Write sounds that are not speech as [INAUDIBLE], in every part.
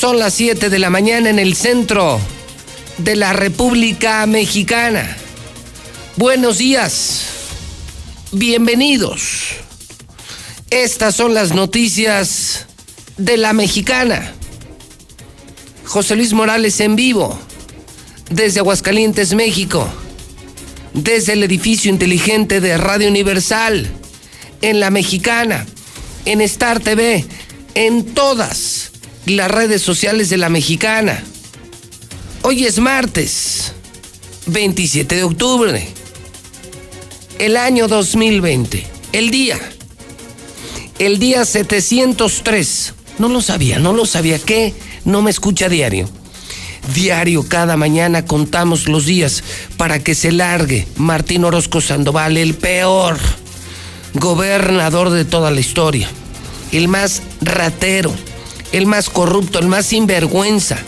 Son las 7 de la mañana en el centro de la República Mexicana. Buenos días. Bienvenidos. Estas son las noticias de la mexicana. José Luis Morales en vivo, desde Aguascalientes, México, desde el edificio inteligente de Radio Universal, en la mexicana, en Star TV, en todas las redes sociales de la mexicana. Hoy es martes, 27 de octubre, el año 2020, el día el día 703. No lo sabía, no lo sabía. ¿Qué? No me escucha diario. Diario, cada mañana contamos los días para que se largue Martín Orozco Sandoval, el peor gobernador de toda la historia, el más ratero, el más corrupto, el más sinvergüenza,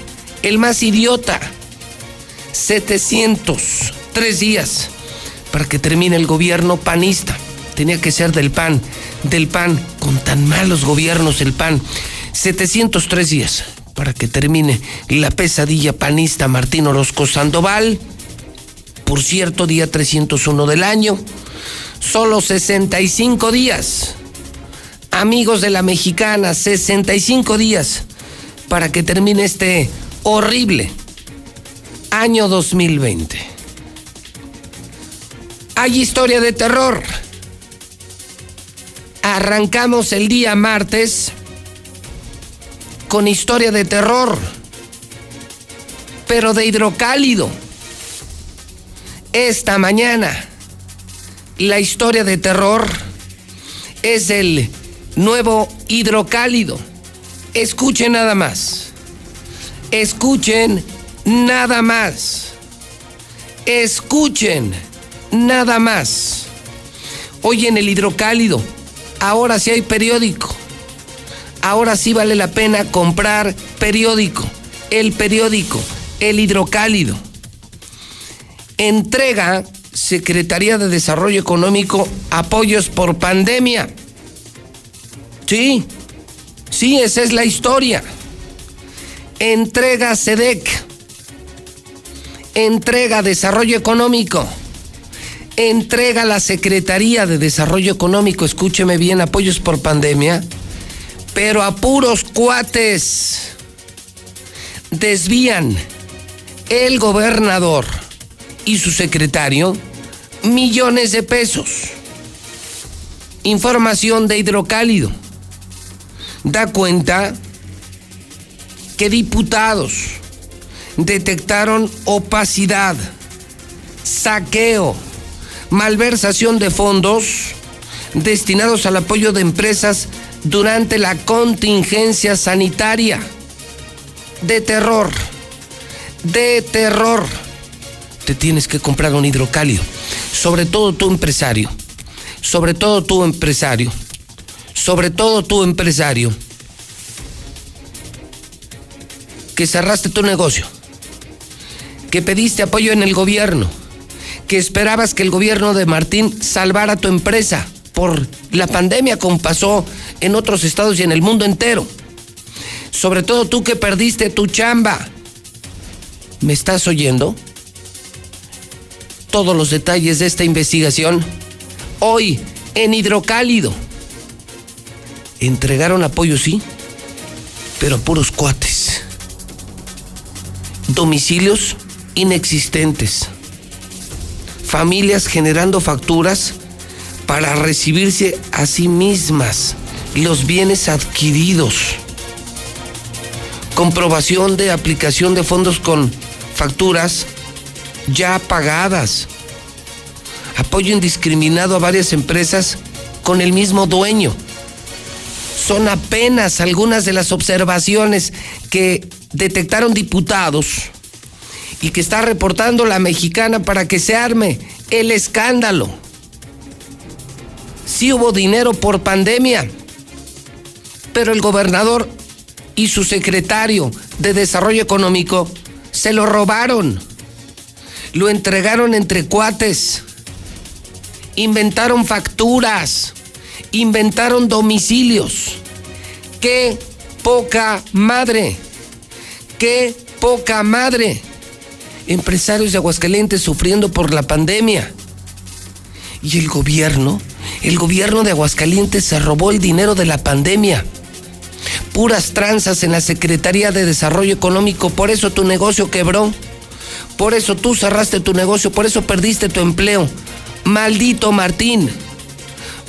el más idiota. 703 días para que termine el gobierno panista. Tenía que ser del PAN del PAN, con tan malos gobiernos el PAN. 703 días para que termine la pesadilla panista Martín Orozco Sandoval. Por cierto, día 301 del año. Solo 65 días. Amigos de la mexicana, 65 días para que termine este horrible año 2020. Hay historia de terror Arrancamos el día martes con historia de terror, pero de hidrocálido. Esta mañana la historia de terror es el nuevo hidrocálido. Escuchen nada más. Escuchen nada más. Escuchen nada más. Hoy en el hidrocálido ahora sí hay periódico. Ahora sí vale la pena comprar periódico. El periódico, el hidrocálido. Entrega Secretaría de Desarrollo Económico apoyos por pandemia. Sí, sí, esa es la historia. Entrega SEDEC. Entrega Desarrollo Económico entrega la Secretaría de Desarrollo Económico, escúcheme bien, apoyos por pandemia, pero a puros cuates desvían el gobernador y su secretario millones de pesos. Información de Hidrocálido. Da cuenta que diputados detectaron opacidad, saqueo, malversación de fondos destinados al apoyo de empresas durante la contingencia sanitaria. De terror, de terror. Te tienes que comprar un hidrocálido. Sobre todo tu empresario. Sobre todo tu empresario. Sobre todo tu empresario. Que cerraste tu negocio. Que pediste apoyo en el gobierno que esperabas que el gobierno de Martín salvara tu empresa por la pandemia como pasó en otros estados y en el mundo entero. Sobre todo tú que perdiste tu chamba. ¿Me estás oyendo? Todos los detalles de esta investigación hoy en Hidrocálido. Entregaron apoyo, sí, pero puros cuates. Domicilios inexistentes familias generando facturas para recibirse a sí mismas los bienes adquiridos. Comprobación de aplicación de fondos con facturas ya pagadas. Apoyo indiscriminado a varias empresas con el mismo dueño. Son apenas algunas de las observaciones que detectaron diputados y que está reportando la mexicana para que se arme el escándalo. Sí hubo dinero por pandemia, pero el gobernador y su secretario de Desarrollo Económico se lo robaron. Lo entregaron entre cuates. Inventaron facturas. Inventaron domicilios. ¡Qué poca madre! ¡Qué poca madre! Empresarios de Aguascalientes sufriendo por la pandemia. Y el gobierno, el gobierno de Aguascalientes se robó el dinero de la pandemia puras tranzas en la Secretaría de Desarrollo Económico, por eso tu negocio quebró, por eso tú cerraste tu negocio, por eso perdiste tu empleo. Maldito Martín,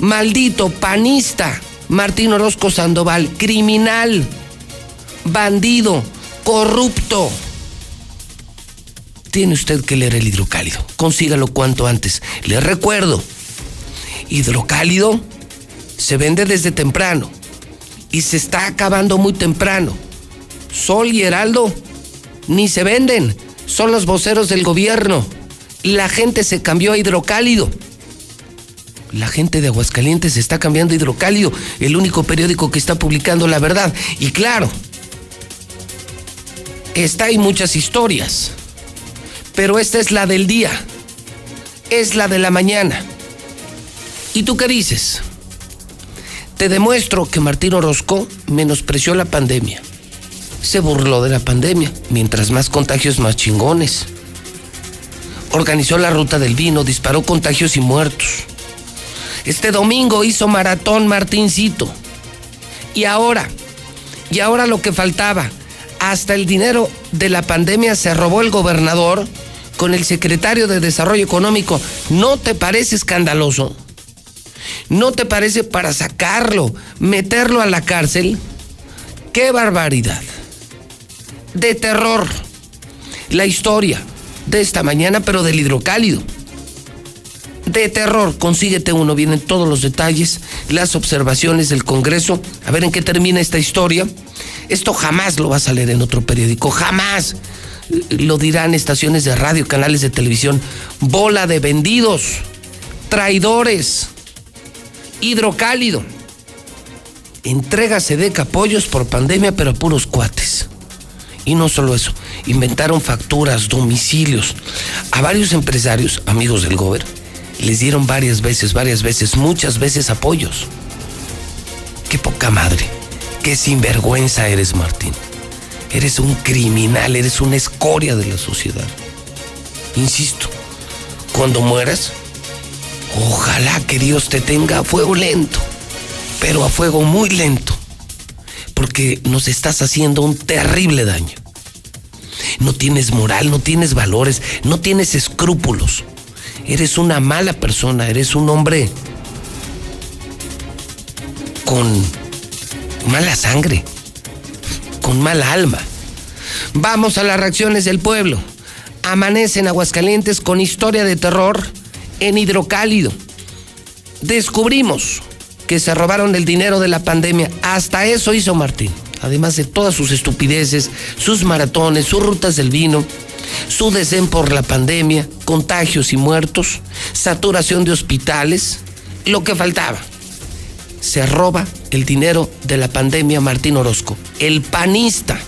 maldito panista, Martín Orozco Sandoval, criminal, bandido, corrupto. Tiene usted que leer el hidrocálido, consígalo cuanto antes. Le recuerdo, hidrocálido se vende desde temprano y se está acabando muy temprano. Sol y Heraldo ni se venden, son los voceros del gobierno. La gente se cambió a hidrocálido. La gente de Aguascalientes está cambiando hidrocálido, el único periódico que está publicando la verdad. Y claro, está hay muchas historias, pero esta es la del día, es la de la mañana. ¿Y tú qué dices? Te demuestro que Martín Orozco menospreció la pandemia. Se burló de la pandemia. Mientras más contagios, más chingones. Organizó la ruta del vino, disparó contagios y muertos. Este domingo hizo maratón Martincito. Y ahora, y ahora lo que faltaba, hasta el dinero de la pandemia se robó el gobernador con el secretario de Desarrollo Económico. ¿No te parece escandaloso? ¿No te parece para sacarlo, meterlo a la cárcel? ¡Qué barbaridad! De terror. La historia de esta mañana, pero del hidrocálido. De terror, consíguete uno, vienen todos los detalles, las observaciones del Congreso, a ver en qué termina esta historia. Esto jamás lo vas a leer en otro periódico, jamás lo dirán estaciones de radio, canales de televisión. Bola de vendidos, traidores hidrocálido. Entrega de capollos por pandemia, pero puros cuates. Y no solo eso, inventaron facturas, domicilios. A varios empresarios, amigos del Gober, les dieron varias veces, varias veces, muchas veces apoyos. Qué poca madre, qué sinvergüenza eres, Martín. Eres un criminal, eres una escoria de la sociedad. Insisto, cuando mueras, Ojalá que Dios te tenga a fuego lento, pero a fuego muy lento, porque nos estás haciendo un terrible daño. No tienes moral, no tienes valores, no tienes escrúpulos. Eres una mala persona, eres un hombre con mala sangre, con mala alma. Vamos a las reacciones del pueblo. Amanece en Aguascalientes con historia de terror en hidrocálido. Descubrimos que se robaron el dinero de la pandemia. Hasta eso hizo Martín. Además de todas sus estupideces, sus maratones, sus rutas del vino, su desdén por la pandemia, contagios y muertos, saturación de hospitales, lo que faltaba. Se roba el dinero de la pandemia Martín Orozco, el panista,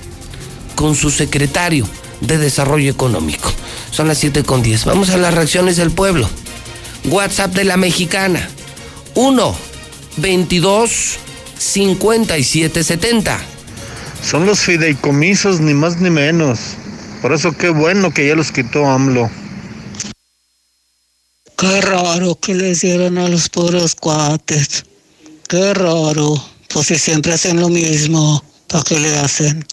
con su secretario de Desarrollo Económico. Son las 7 con 10. Vamos a las reacciones del pueblo. WhatsApp de la mexicana 1 22 57 70. Son los fideicomisos, ni más ni menos. Por eso qué bueno que ya los quitó AMLO. Qué raro que les dieron a los pobres cuates. Qué raro. Pues si siempre hacen lo mismo, ¿para qué le hacen?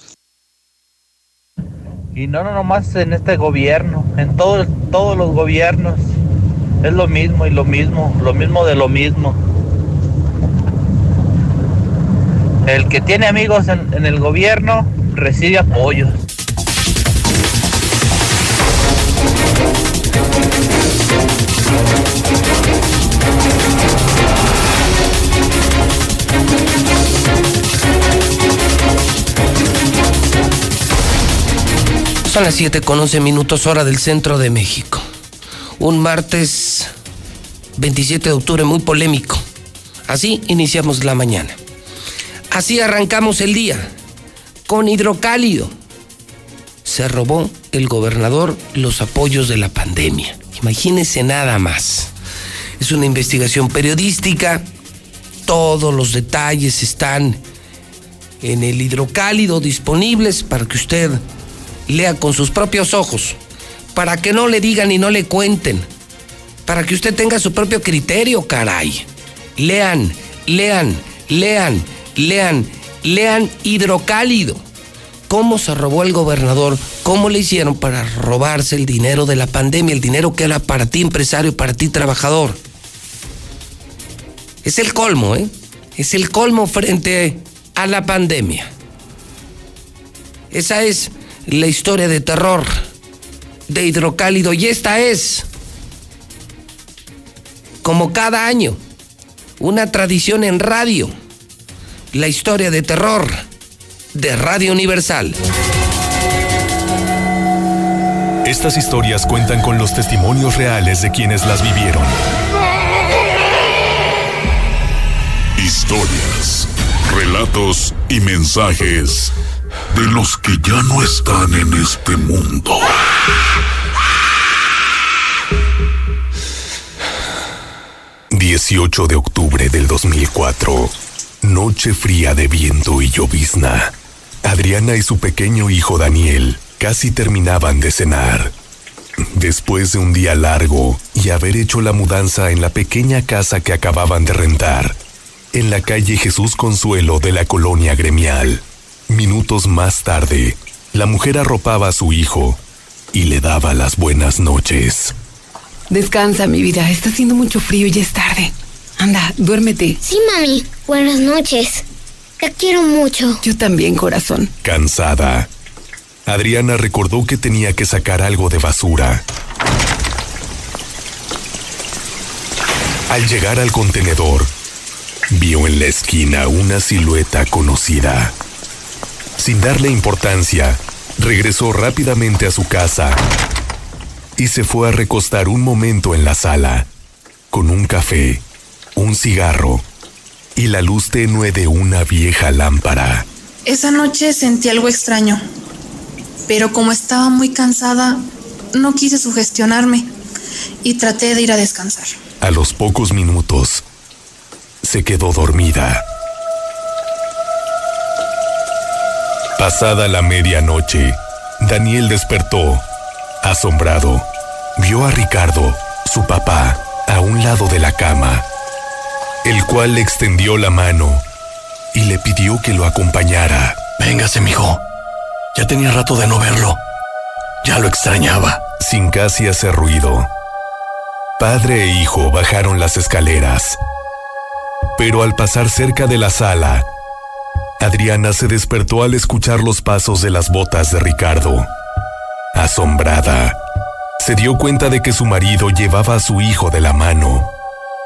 Y no, no nomás en este gobierno, en todo, todos los gobiernos. Es lo mismo y lo mismo, lo mismo de lo mismo. El que tiene amigos en, en el gobierno recibe apoyos. Son las 7 con 11 minutos hora del centro de México. Un martes 27 de octubre muy polémico. Así iniciamos la mañana. Así arrancamos el día. Con hidrocálido. Se robó el gobernador los apoyos de la pandemia. Imagínense nada más. Es una investigación periodística. Todos los detalles están en el hidrocálido disponibles para que usted lea con sus propios ojos, para que no le digan y no le cuenten, para que usted tenga su propio criterio, caray. Lean, lean, lean, lean, lean hidrocálido. ¿Cómo se robó el gobernador? ¿Cómo le hicieron para robarse el dinero de la pandemia, el dinero que era para ti empresario, para ti trabajador? Es el colmo, ¿eh? Es el colmo frente a la pandemia. Esa es la historia de terror de Hidrocálido y esta es, como cada año, una tradición en radio, la historia de terror de Radio Universal. Estas historias cuentan con los testimonios reales de quienes las vivieron. Historias, relatos y mensajes de los que ya no están en este mundo. ...18 de octubre del 2004... ...noche fría de viento y llovizna... ...Adriana y su pequeño hijo Daniel... ...casi terminaban de cenar... Después de un día largo y haber hecho la mudanza en la pequeña casa que acababan de rentar, en la calle Jesús Consuelo de la colonia gremial, Minutos más tarde, la mujer arropaba a su hijo y le daba las buenas noches. Descansa, mi vida. Está haciendo mucho frío y es tarde. Anda, duérmete. Sí, mami. Buenas noches. Te quiero mucho. Yo también, corazón. Cansada, Adriana recordó que tenía que sacar algo de basura. Al llegar al contenedor, vio en la esquina una silueta conocida. Sin darle importancia, regresó rápidamente a su casa y se fue a recostar un momento en la sala, con un café, un cigarro y la luz tenue de una vieja lámpara. Esa noche sentí algo extraño, pero como estaba muy cansada, no quise sugestionarme y traté de ir a descansar. A los pocos minutos, se quedó dormida. Pasada la medianoche, Daniel despertó. Asombrado, vio a Ricardo, su papá, a un lado de la cama, el cual le extendió la mano y le pidió que lo acompañara. Véngase, mijo. Ya tenía rato de no verlo. Ya lo extrañaba. Sin casi hacer ruido, padre e hijo bajaron las escaleras. Pero al pasar cerca de la sala, Adriana se despertó al escuchar los pasos de las botas de Ricardo. Asombrada, se dio cuenta de que su marido llevaba a su hijo de la mano.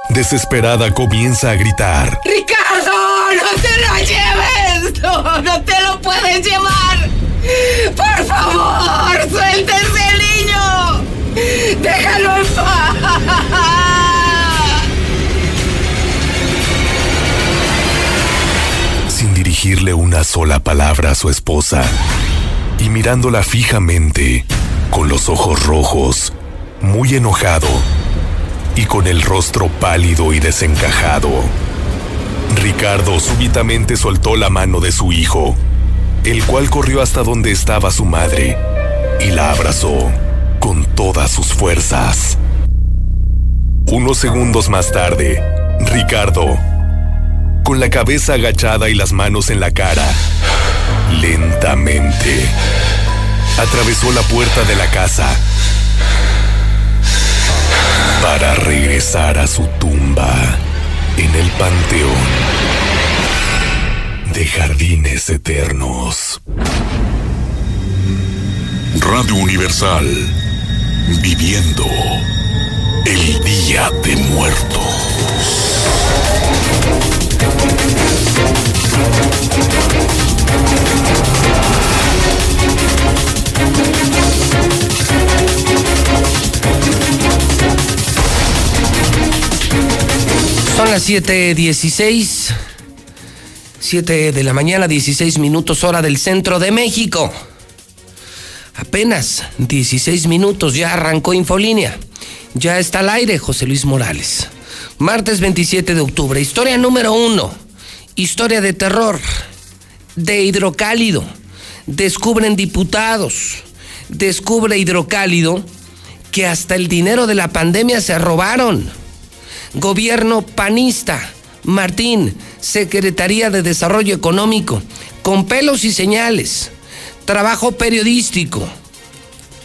Desesperada comienza a gritar. ¡Ricardo! ¡No te lo lleves! ¡No, no te lo puedes llevar! ¡Por favor! ¡Suelta ese niño! ¡Déjalo en paz! dirigirle una sola palabra a su esposa y mirándola fijamente, con los ojos rojos, muy enojado y con el rostro pálido y desencajado. Ricardo súbitamente soltó la mano de su hijo, el cual corrió hasta donde estaba su madre y la abrazó con todas sus fuerzas. Unos segundos más tarde, Ricardo con la cabeza agachada y las manos en la cara. Lentamente, atravesó la puerta de la casa para regresar a su tumba en el panteón de jardines eternos. Radio Universal, viviendo el Día de Muertos. Las 7.16. 7 de la mañana, 16 minutos hora del centro de México. Apenas 16 minutos, ya arrancó Infolínea. Ya está al aire José Luis Morales. Martes 27 de octubre, historia número uno. Historia de terror, de hidrocálido. Descubren diputados, descubre hidrocálido que hasta el dinero de la pandemia se robaron. Gobierno panista, Martín, Secretaría de Desarrollo Económico, con pelos y señales trabajo periodístico.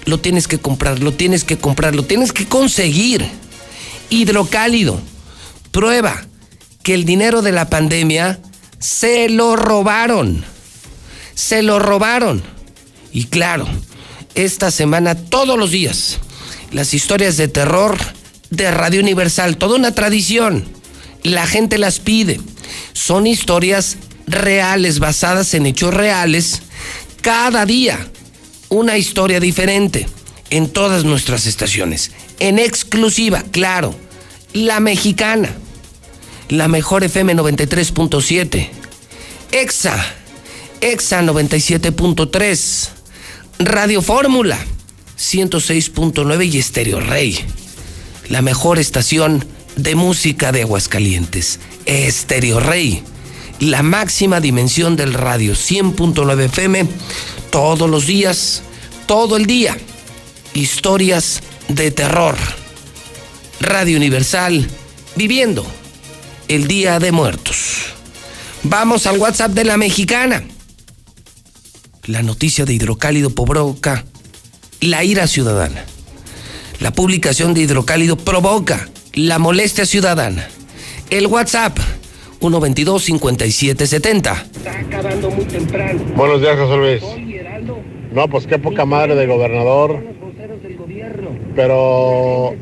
Lo tienes que comprar, lo tienes que comprar, lo tienes que conseguir. Hidrocálido. Prueba que el dinero de la pandemia se lo robaron. Se lo robaron. Y claro, esta semana todos los días, las historias de terror de Radio Universal, toda una tradición. La gente las pide. Son historias reales, basadas en hechos reales cada día una historia diferente en todas nuestras estaciones. En exclusiva, claro, la mexicana, la mejor FM 93.7, EXA, EXA 97.3, Radio Fórmula 106.9 y Estéreo Rey, la mejor estación de música de Aguascalientes, Estéreo Rey la máxima dimensión del radio, 100.9 FM, todos los días, todo el día. Historias de terror. Radio Universal, viviendo el Día de Muertos. Vamos al WhatsApp de la mexicana. La noticia de hidrocálido provoca la ira ciudadana. La publicación de hidrocálido provoca la molestia ciudadana. El WhatsApp 122-5770. Buenos días, José Luis. No, pues qué poca madre de gobernador. Pero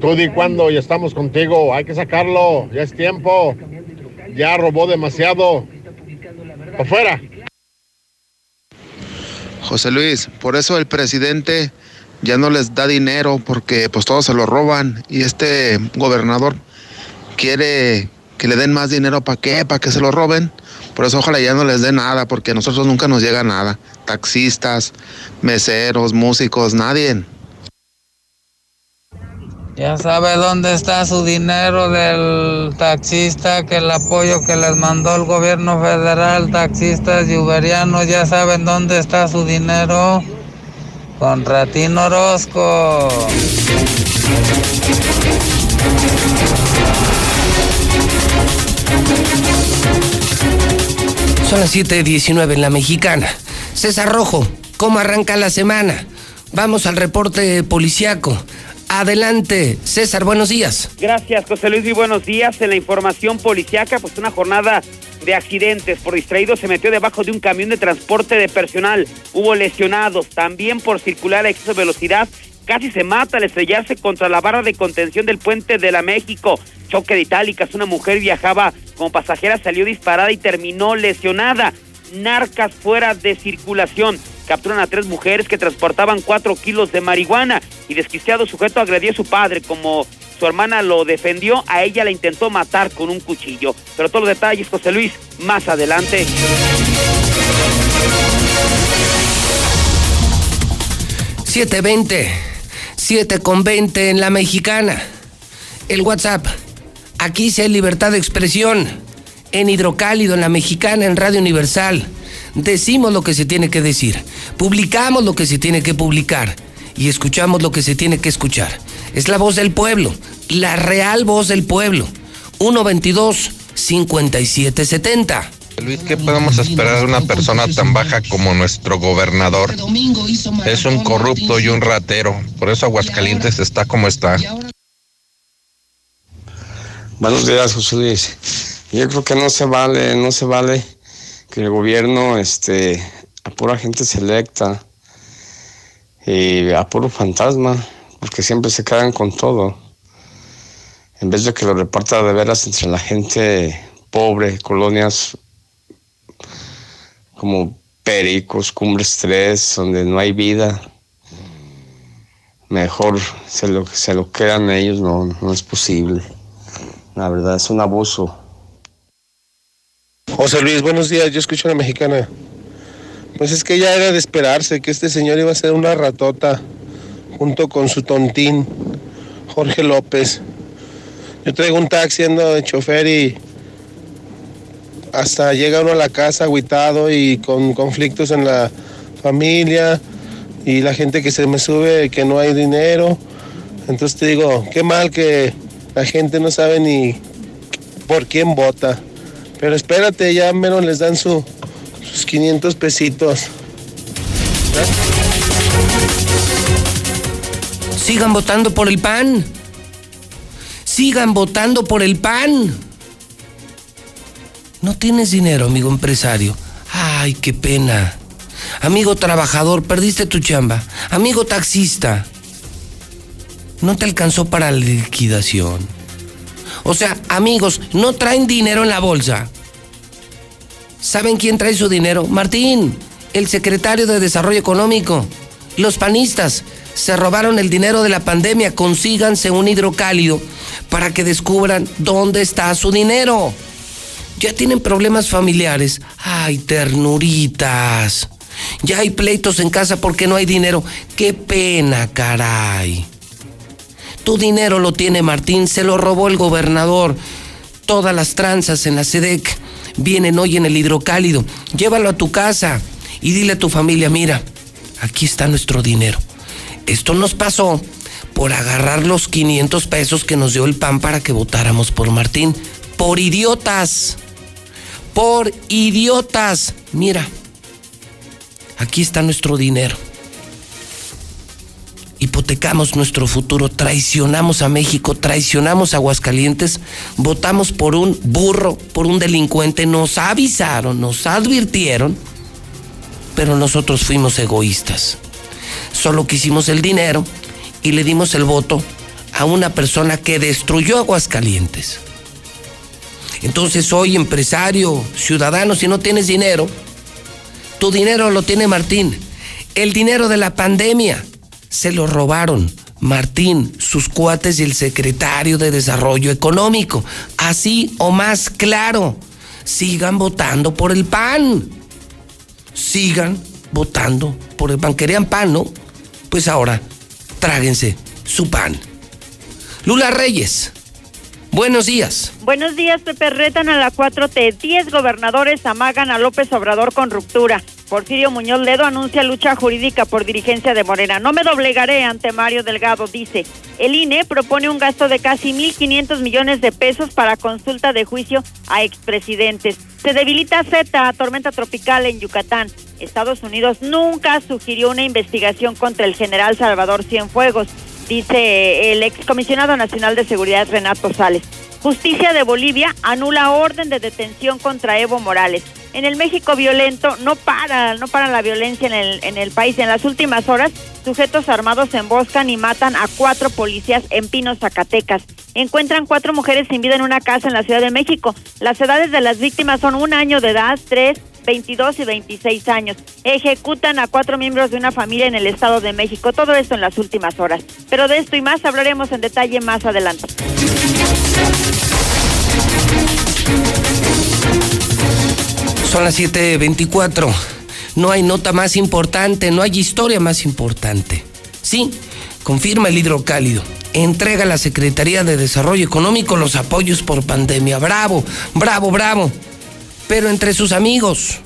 tú di cuándo y estamos contigo. Hay que sacarlo. Ya es tiempo. Ya robó demasiado. Afuera. José Luis, por eso el presidente ya no les da dinero porque pues todos se lo roban y este gobernador quiere que le den más dinero para qué, para que se lo roben. Por eso ojalá ya no les dé nada, porque a nosotros nunca nos llega nada. Taxistas, meseros, músicos, nadie. Ya sabe dónde está su dinero del taxista, que el apoyo que les mandó el gobierno federal, taxistas y uberianos, ya saben dónde está su dinero. Con Ratín Orozco. Son las 7:19 en la mexicana. César Rojo, ¿cómo arranca la semana? Vamos al reporte policiaco. Adelante, César, buenos días. Gracias, José Luis, y buenos días. En la información policiaca, pues una jornada de accidentes. Por distraído se metió debajo de un camión de transporte de personal. Hubo lesionados. También por circular a exceso de velocidad casi se mata al estrellarse contra la barra de contención del puente de la México. Choque de itálicas, una mujer viajaba como pasajera, salió disparada y terminó lesionada. Narcas fuera de circulación. Capturan a tres mujeres que transportaban cuatro kilos de marihuana y desquiciado sujeto agredió a su padre como su hermana lo defendió, a ella la intentó matar con un cuchillo. Pero todos los detalles, José Luis, más adelante. 720, 7 con 20 en la mexicana. El WhatsApp Aquí se hay libertad de expresión. En Hidrocálido, en la Mexicana, en Radio Universal. Decimos lo que se tiene que decir. Publicamos lo que se tiene que publicar. Y escuchamos lo que se tiene que escuchar. Es la voz del pueblo. La real voz del pueblo. 122 5770. Luis, ¿qué podemos esperar de una persona tan baja como nuestro gobernador? Es un corrupto y un ratero. Por eso Aguascalientes está como está. Buenos días, José Luis. Yo creo que no se vale, no se vale que el gobierno este, a pura gente selecta y a puro fantasma, porque siempre se quedan con todo. En vez de que lo reparta de veras entre la gente pobre, colonias como Pericos, Cumbres 3, donde no hay vida. Mejor se lo, se lo quedan ellos, no, no es posible. La verdad es un abuso. José Luis, buenos días, yo escucho a la mexicana. Pues es que ya era de esperarse que este señor iba a ser una ratota junto con su tontín, Jorge López. Yo traigo un taxi, ando de chofer y hasta llega uno a la casa aguitado y con conflictos en la familia y la gente que se me sube que no hay dinero. Entonces te digo, qué mal que la gente no sabe ni por quién vota. Pero espérate, ya menos les dan su, sus 500 pesitos. Sigan votando por el PAN. Sigan votando por el PAN. No tienes dinero, amigo empresario. Ay, qué pena. Amigo trabajador, perdiste tu chamba. Amigo taxista, no te alcanzó para la liquidación. O sea, amigos, no traen dinero en la bolsa. ¿Saben quién trae su dinero? Martín, el secretario de Desarrollo Económico. Los panistas se robaron el dinero de la pandemia. Consíganse un hidrocálido para que descubran dónde está su dinero. Ya tienen problemas familiares. Ay, ternuritas. Ya hay pleitos en casa porque no hay dinero. Qué pena, caray. Tu dinero lo tiene Martín, se lo robó el gobernador. Todas las tranzas en la SEDEC vienen hoy en el hidrocálido. Llévalo a tu casa y dile a tu familia, mira, aquí está nuestro dinero. Esto nos pasó por agarrar los 500 pesos que nos dio el PAN para que votáramos por Martín. Por idiotas. Por idiotas. Mira, aquí está nuestro dinero hipotecamos nuestro futuro, traicionamos a México, traicionamos a Aguascalientes, votamos por un burro, por un delincuente, nos avisaron, nos advirtieron, pero nosotros fuimos egoístas. Solo quisimos el dinero y le dimos el voto a una persona que destruyó Aguascalientes. Entonces hoy empresario, ciudadano, si no tienes dinero, tu dinero lo tiene Martín. El dinero de la pandemia se lo robaron Martín, sus cuates y el secretario de Desarrollo Económico. Así o más claro, sigan votando por el PAN. Sigan votando por el PAN. Querían pan, ¿no? Pues ahora, tráguense su pan. Lula Reyes, buenos días. Buenos días, Pepe. Retan a la 4T. Diez gobernadores amagan a López Obrador con ruptura. Porfirio Muñoz Ledo anuncia lucha jurídica por dirigencia de Morena. No me doblegaré ante Mario Delgado, dice. El INE propone un gasto de casi 1.500 millones de pesos para consulta de juicio a expresidentes. Se debilita Z, tormenta tropical en Yucatán. Estados Unidos nunca sugirió una investigación contra el general Salvador Cienfuegos, dice el excomisionado nacional de seguridad Renato Sales. Justicia de Bolivia anula orden de detención contra Evo Morales en el México violento no para, no para la violencia en el, en el país. En las últimas horas, sujetos armados emboscan y matan a cuatro policías en Pinos, Zacatecas. Encuentran cuatro mujeres sin vida en una casa en la Ciudad de México. Las edades de las víctimas son un año de edad, tres, 22 y 26 años. Ejecutan a cuatro miembros de una familia en el Estado de México. Todo esto en las últimas horas. Pero de esto y más hablaremos en detalle más adelante. Son las 7:24. No hay nota más importante, no hay historia más importante. Sí, confirma el hidrocálido. Entrega a la Secretaría de Desarrollo Económico los apoyos por pandemia. Bravo, bravo, bravo. Pero entre sus amigos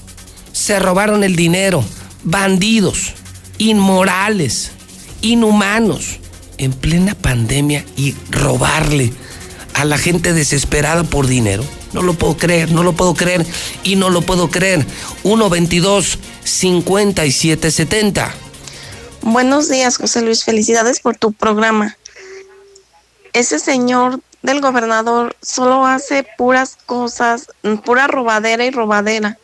se robaron el dinero. Bandidos, inmorales, inhumanos, en plena pandemia y robarle a la gente desesperada por dinero. No lo puedo creer, no lo puedo creer y no lo puedo creer. 122 5770. Buenos días, José Luis. Felicidades por tu programa. Ese señor del gobernador solo hace puras cosas, pura robadera y robadera.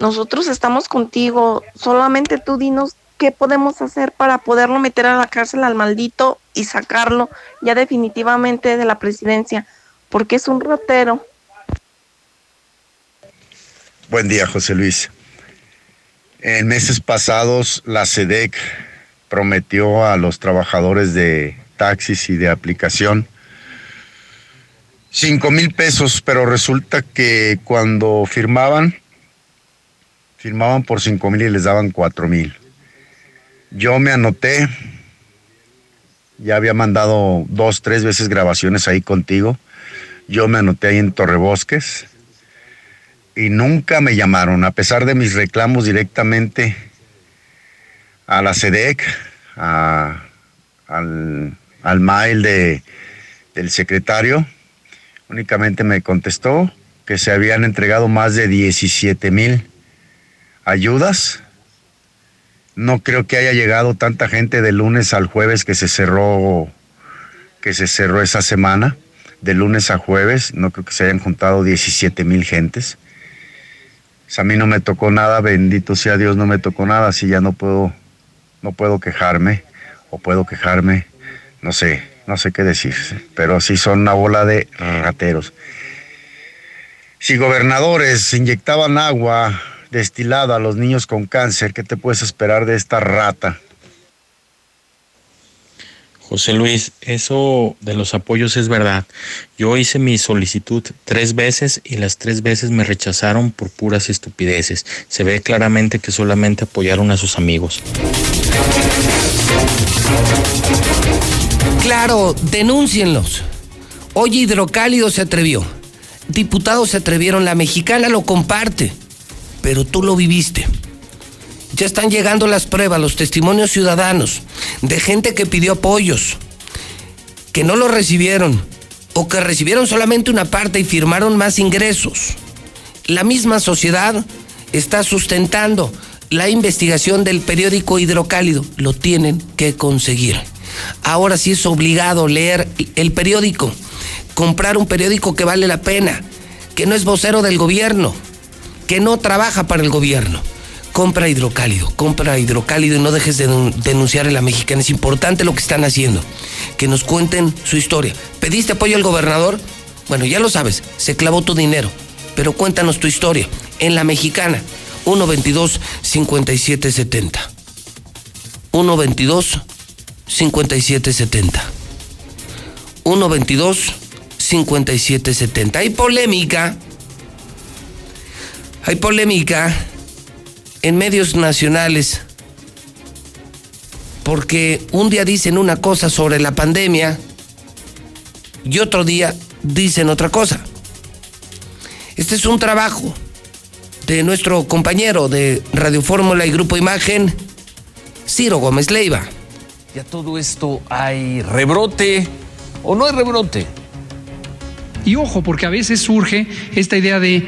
Nosotros estamos contigo. Solamente tú dinos qué podemos hacer para poderlo meter a la cárcel al maldito y sacarlo ya definitivamente de la presidencia, porque es un ratero. Buen día, José Luis. En meses pasados, la SEDEC prometió a los trabajadores de taxis y de aplicación cinco mil pesos, pero resulta que cuando firmaban, firmaban por cinco mil y les daban cuatro mil. Yo me anoté, ya había mandado dos, tres veces grabaciones ahí contigo. Yo me anoté ahí en Torrebosques y nunca me llamaron, a pesar de mis reclamos directamente a la SEDEC, a- al, al mail de, del secretario. Únicamente me contestó que se habían entregado más de 17 mil ayudas. No creo que haya llegado tanta gente de lunes al jueves que se cerró, que se cerró esa semana. De lunes a jueves, no creo que se hayan juntado 17 mil gentes. A mí no me tocó nada, bendito sea Dios, no me tocó nada, así ya no puedo, no puedo quejarme, o puedo quejarme, no sé, no sé qué decir, pero sí son una bola de rateros. Si gobernadores inyectaban agua destilada a los niños con cáncer, ¿qué te puedes esperar de esta rata? José Luis, eso de los apoyos es verdad. Yo hice mi solicitud tres veces y las tres veces me rechazaron por puras estupideces. Se ve claramente que solamente apoyaron a sus amigos. Claro, denúncienlos. Oye, Hidrocálido se atrevió. Diputados se atrevieron, la mexicana lo comparte. Pero tú lo viviste. Ya están llegando las pruebas, los testimonios ciudadanos de gente que pidió apoyos, que no lo recibieron o que recibieron solamente una parte y firmaron más ingresos. La misma sociedad está sustentando la investigación del periódico Hidrocálido. Lo tienen que conseguir. Ahora sí es obligado leer el periódico, comprar un periódico que vale la pena, que no es vocero del gobierno, que no trabaja para el gobierno. Compra hidrocálido, compra hidrocálido y no dejes de denun- denunciar en la mexicana. Es importante lo que están haciendo. Que nos cuenten su historia. ¿Pediste apoyo al gobernador? Bueno, ya lo sabes, se clavó tu dinero. Pero cuéntanos tu historia. En la mexicana, 122-5770. 122-5770. 122-5770. Hay polémica. Hay polémica en medios nacionales porque un día dicen una cosa sobre la pandemia y otro día dicen otra cosa. Este es un trabajo de nuestro compañero de Radio Fórmula y Grupo Imagen, Ciro Gómez Leiva. ¿Y a todo esto hay rebrote o no hay rebrote? Y ojo, porque a veces surge esta idea de,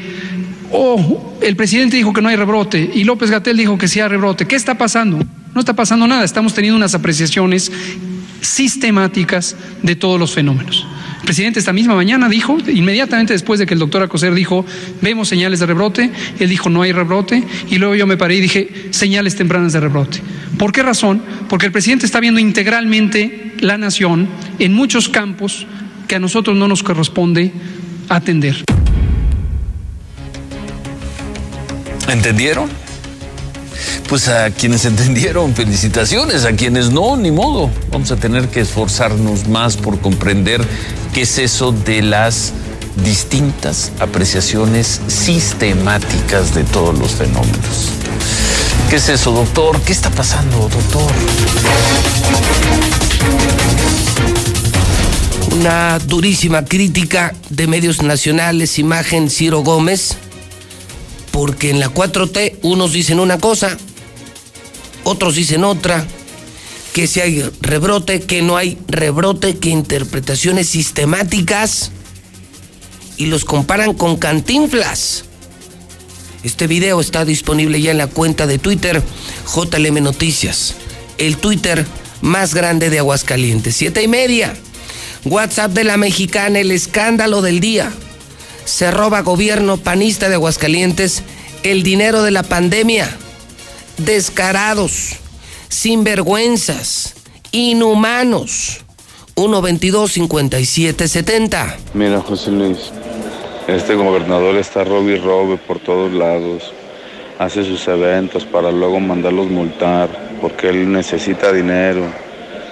oh, el presidente dijo que no hay rebrote y López Gatel dijo que sí hay rebrote. ¿Qué está pasando? No está pasando nada, estamos teniendo unas apreciaciones sistemáticas de todos los fenómenos. El presidente esta misma mañana dijo, inmediatamente después de que el doctor Acoser dijo, vemos señales de rebrote, él dijo, no hay rebrote, y luego yo me paré y dije, señales tempranas de rebrote. ¿Por qué razón? Porque el presidente está viendo integralmente la nación en muchos campos que a nosotros no nos corresponde atender. ¿Entendieron? Pues a quienes [LAUGHS] entendieron, felicitaciones, a quienes no, ni modo. Vamos a tener que esforzarnos más por comprender qué es eso de las distintas apreciaciones sistemáticas de todos los fenómenos. ¿Qué es eso, doctor? ¿Qué está pasando, doctor? Una durísima crítica de medios nacionales, imagen Ciro Gómez, porque en la 4T unos dicen una cosa, otros dicen otra, que si hay rebrote, que no hay rebrote, que interpretaciones sistemáticas y los comparan con cantinflas. Este video está disponible ya en la cuenta de Twitter JLM Noticias, el Twitter más grande de Aguascalientes. Siete y media. WhatsApp de la mexicana, el escándalo del día. Se roba gobierno panista de Aguascalientes el dinero de la pandemia. Descarados, sinvergüenzas, inhumanos. 122-5770. Mira, José Luis, este gobernador está robe y robe por todos lados. Hace sus eventos para luego mandarlos multar porque él necesita dinero.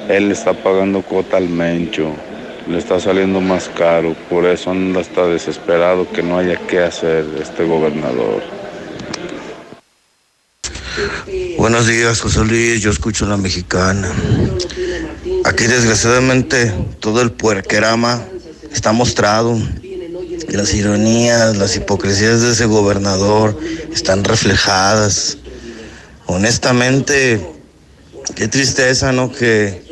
Él está pagando cuota al mencho. Le está saliendo más caro, por eso anda está desesperado que no haya qué hacer este gobernador. Buenos días, José Luis. Yo escucho la mexicana. Aquí, desgraciadamente, todo el puerquerama está mostrado. Las ironías, las hipocresías de ese gobernador están reflejadas. Honestamente, qué tristeza, ¿no? Que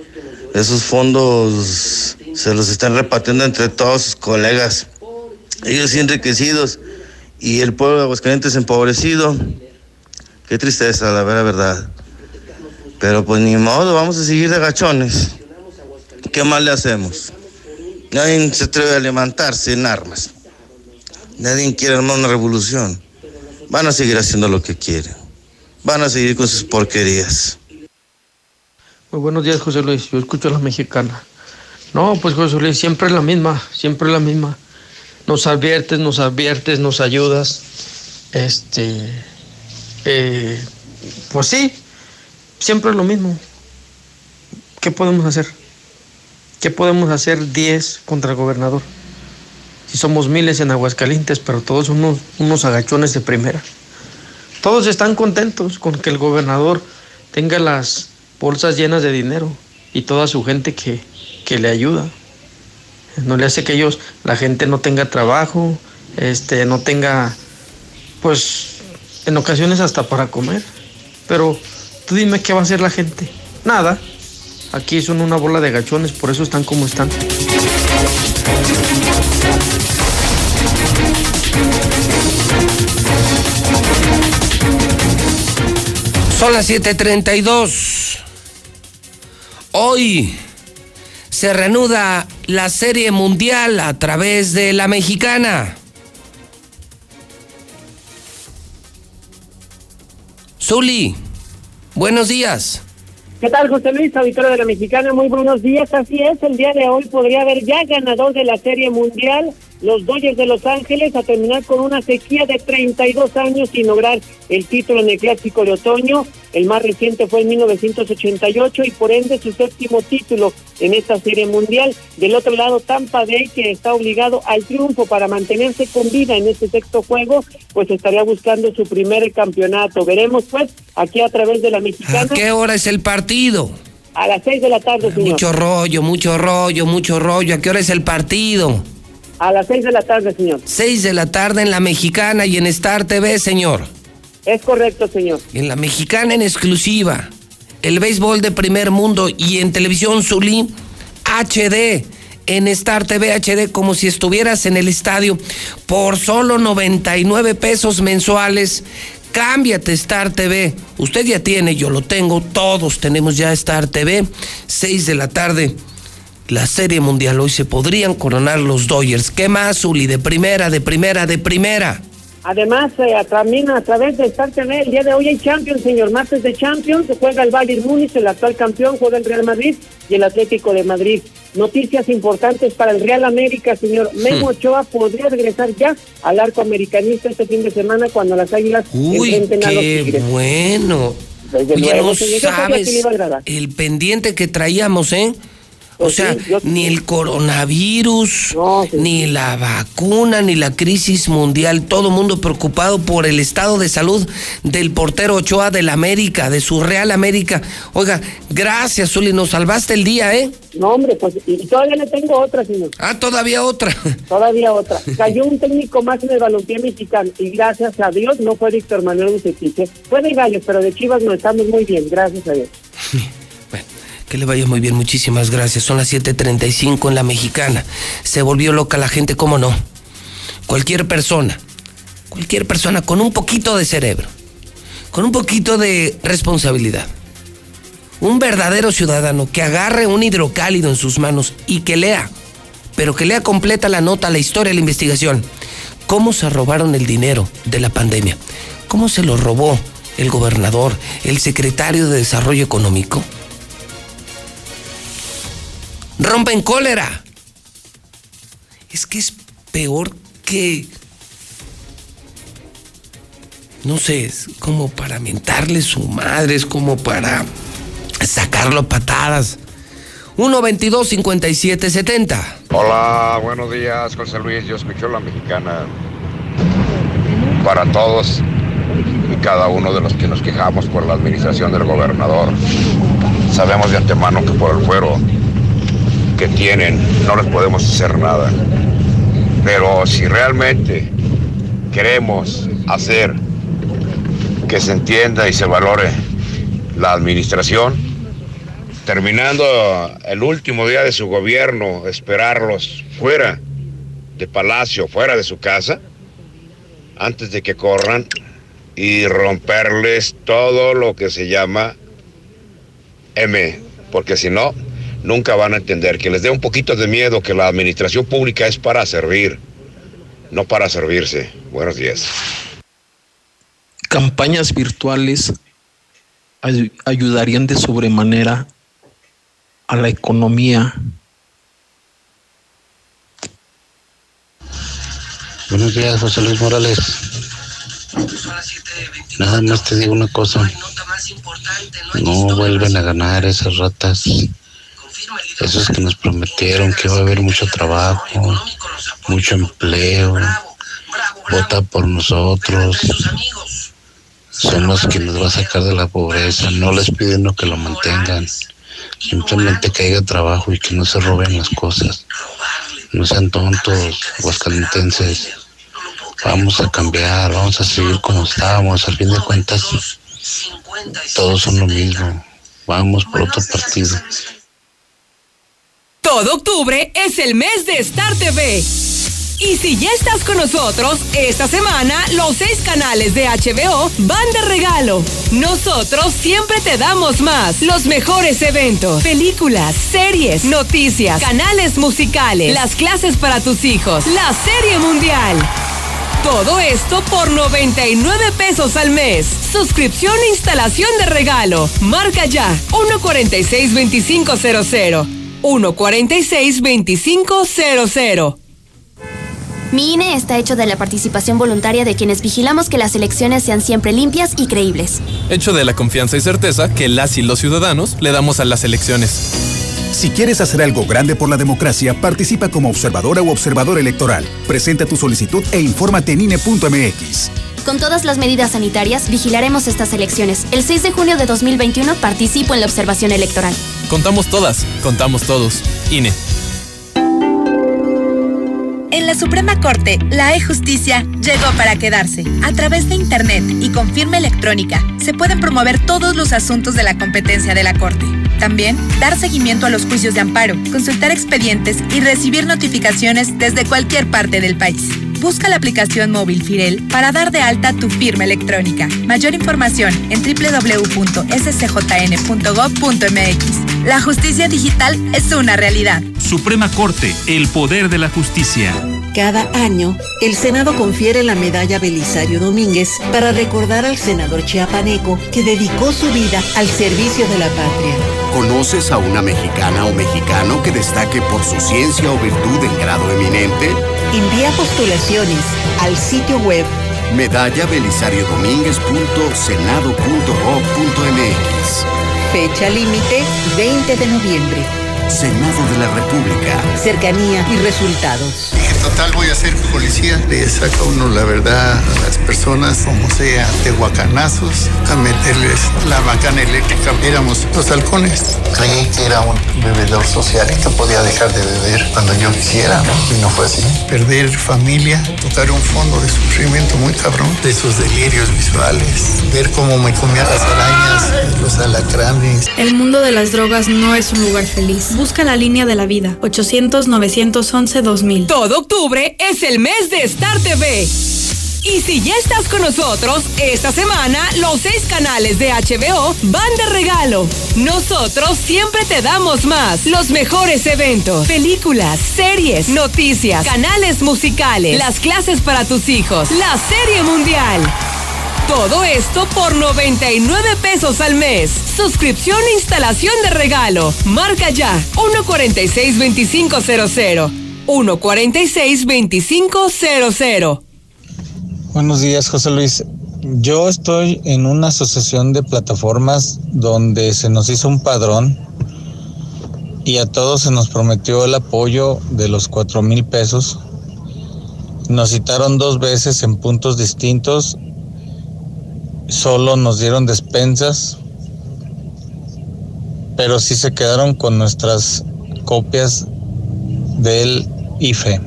esos fondos se los están repartiendo entre todos sus colegas. Ellos enriquecidos y el pueblo de Aguascalientes empobrecido. Qué tristeza, la verdad. Pero pues ni modo, vamos a seguir de gachones. ¿Qué más le hacemos? Nadie se atreve a levantarse en armas. Nadie quiere armar una revolución. Van a seguir haciendo lo que quieren. Van a seguir con sus porquerías. Muy buenos días, José Luis. Yo escucho a la mexicana. No, pues José Luis, siempre es la misma, siempre es la misma. Nos adviertes, nos adviertes, nos ayudas. Este, eh, pues sí, siempre es lo mismo. ¿Qué podemos hacer? ¿Qué podemos hacer 10 contra el gobernador? Si somos miles en Aguascalientes, pero todos unos, unos agachones de primera. Todos están contentos con que el gobernador tenga las bolsas llenas de dinero y toda su gente que, que le ayuda. No le hace que ellos, la gente no tenga trabajo, este, no tenga, pues, en ocasiones hasta para comer. Pero tú dime qué va a hacer la gente. Nada. Aquí son una bola de gachones, por eso están como están. Son las 7:32. Hoy se reanuda la Serie Mundial a través de la mexicana. Zuli, buenos días. ¿Qué tal, José Luis, auditorio de la Mexicana? Muy buenos días. Así es, el día de hoy podría haber ya ganador de la Serie Mundial, los Dodgers de Los Ángeles, a terminar con una sequía de 32 años sin lograr el título en el Clásico de Otoño. El más reciente fue en 1988 y por ende su séptimo título en esta Serie Mundial. Del otro lado, Tampa Bay, que está obligado al triunfo para mantenerse con vida en este sexto juego, pues estaría buscando su primer campeonato. Veremos, pues, aquí a través de la Mexicana. ¿A qué hora es el partido? A las seis de la tarde, señor. Mucho rollo, mucho rollo, mucho rollo. ¿A qué hora es el partido? A las seis de la tarde, señor. Seis de la tarde en la Mexicana y en Star TV, señor. Es correcto, señor. En la Mexicana en exclusiva. El béisbol de primer mundo y en televisión Zulí HD. En Star TV HD como si estuvieras en el estadio por solo 99 pesos mensuales. Cámbiate Star TV. Usted ya tiene, yo lo tengo, todos tenemos ya Star TV. Seis de la tarde la Serie Mundial. Hoy se podrían coronar los Dodgers. ¿Qué más, Zuli? De primera, de primera, de primera. Además, eh, también a través de Star TV, el día de hoy hay Champions, señor. Martes de Champions, se juega el Bayern Múnich, el actual campeón, juega el Real Madrid y el Atlético de Madrid. Noticias importantes para el Real América, señor. Memo Ochoa podría regresar ya al arco americanista este fin de semana cuando las Águilas Uy, enfrenten a los Tigres. bueno. Desde Oye, luego, no señor, sabes el pendiente que traíamos, ¿eh? O Pues sea, sí, yo- ni el coronavirus, ni la vacuna, ni la crisis mundial, todo mundo preocupado por el estado de salud del portero Ochoa del América, de su Real América. Oiga, gracias, Zuli, nos salvaste el día, ¿eh? No, hombre, pues y todavía le tengo otra, señor. Ah, todavía otra. [LAUGHS] Todavía otra. Cayó un técnico más en el balompié mexicano y gracias a Dios no fue Víctor Manuel Bucetich. ¿eh? Fue de Gallos, pero de Chivas no estamos muy bien, gracias a Dios. [LAUGHS] Que le vaya muy bien, muchísimas gracias. Son las 7:35 en la mexicana. Se volvió loca la gente, ¿cómo no? Cualquier persona, cualquier persona con un poquito de cerebro, con un poquito de responsabilidad, un verdadero ciudadano que agarre un hidrocálido en sus manos y que lea, pero que lea completa la nota, la historia, la investigación. ¿Cómo se robaron el dinero de la pandemia? ¿Cómo se lo robó el gobernador, el secretario de Desarrollo Económico? Rompen cólera. Es que es peor que... No sé, es como para mentarle su madre, es como para sacarlo patadas. 1 22 57 70. Hola, buenos días, José Luis. Yo escucho la mexicana. Para todos y cada uno de los que nos quejamos por la administración del gobernador, sabemos de antemano que por el fuero que tienen no les podemos hacer nada. Pero si realmente queremos hacer que se entienda y se valore la administración, terminando el último día de su gobierno, esperarlos fuera de palacio, fuera de su casa, antes de que corran y romperles todo lo que se llama M, porque si no, nunca van a entender que les dé un poquito de miedo que la administración pública es para servir, no para servirse. Buenos días. Campañas virtuales ay- ayudarían de sobremanera a la economía. Buenos días, José Luis Morales. Nada más te digo una cosa. No vuelven a ganar esas ratas. Esos que nos prometieron que iba a haber mucho trabajo, mucho empleo. Vota por nosotros. Son los que nos va a sacar de la pobreza. No les piden lo que lo mantengan. Simplemente que haya trabajo y que no se roben las cosas. No sean tontos, aguascalentenses. Vamos a cambiar, vamos a seguir como estábamos. Al fin de cuentas, todos son lo mismo. Vamos por otro partido. Todo octubre es el mes de Star TV. Y si ya estás con nosotros, esta semana los seis canales de HBO van de regalo. Nosotros siempre te damos más. Los mejores eventos, películas, series, noticias, canales musicales, las clases para tus hijos, la serie mundial. Todo esto por 99 pesos al mes. Suscripción e instalación de regalo. Marca ya 146-2500. 146-2500. Mi INE está hecho de la participación voluntaria de quienes vigilamos que las elecciones sean siempre limpias y creíbles. Hecho de la confianza y certeza que las y los ciudadanos le damos a las elecciones. Si quieres hacer algo grande por la democracia, participa como observadora o observador electoral. Presenta tu solicitud e infórmate en INE.mx. Con todas las medidas sanitarias, vigilaremos estas elecciones. El 6 de junio de 2021 participo en la observación electoral. Contamos todas, contamos todos. INE. En la Suprema Corte, la e-justicia llegó para quedarse. A través de Internet y con firma electrónica, se pueden promover todos los asuntos de la competencia de la Corte. También, dar seguimiento a los juicios de amparo, consultar expedientes y recibir notificaciones desde cualquier parte del país. Busca la aplicación móvil Firel para dar de alta tu firma electrónica. Mayor información en www.scjn.gov.mx. La justicia digital es una realidad. Suprema Corte, el poder de la justicia. Cada año, el Senado confiere la medalla Belisario Domínguez para recordar al senador chiapaneco que dedicó su vida al servicio de la patria. ¿Conoces a una mexicana o mexicano que destaque por su ciencia o virtud en grado eminente? Envía postulaciones al sitio web Medalla Belisario Domínguez.senado.gov.mx. Fecha límite 20 de noviembre. Senado de la República. Cercanía y resultados. Total, voy a ser policía. Le saca uno la verdad a las personas, como sea, de guacanazos, a meterles la macana eléctrica. Éramos los halcones. Creí que era un bebedor social y que podía dejar de beber cuando yo quisiera, ¿no? Y no fue así. Perder familia, tocar un fondo de sufrimiento muy cabrón, de esos delirios visuales, ver cómo me comía las arañas, los alacranes. El mundo de las drogas no es un lugar feliz. Busca la línea de la vida. 800-911-2000. Todo octubre es el mes de Star TV. Y si ya estás con nosotros, esta semana los seis canales de HBO van de regalo. Nosotros siempre te damos más. Los mejores eventos, películas, series, noticias, canales musicales, las clases para tus hijos, la serie mundial. Todo esto por 99 pesos al mes. Suscripción e instalación de regalo. Marca ya 146-2500. 146-2500. Buenos días, José Luis. Yo estoy en una asociación de plataformas donde se nos hizo un padrón y a todos se nos prometió el apoyo de los cuatro mil pesos. Nos citaron dos veces en puntos distintos. Solo nos dieron despensas, pero sí se quedaron con nuestras copias del IFE.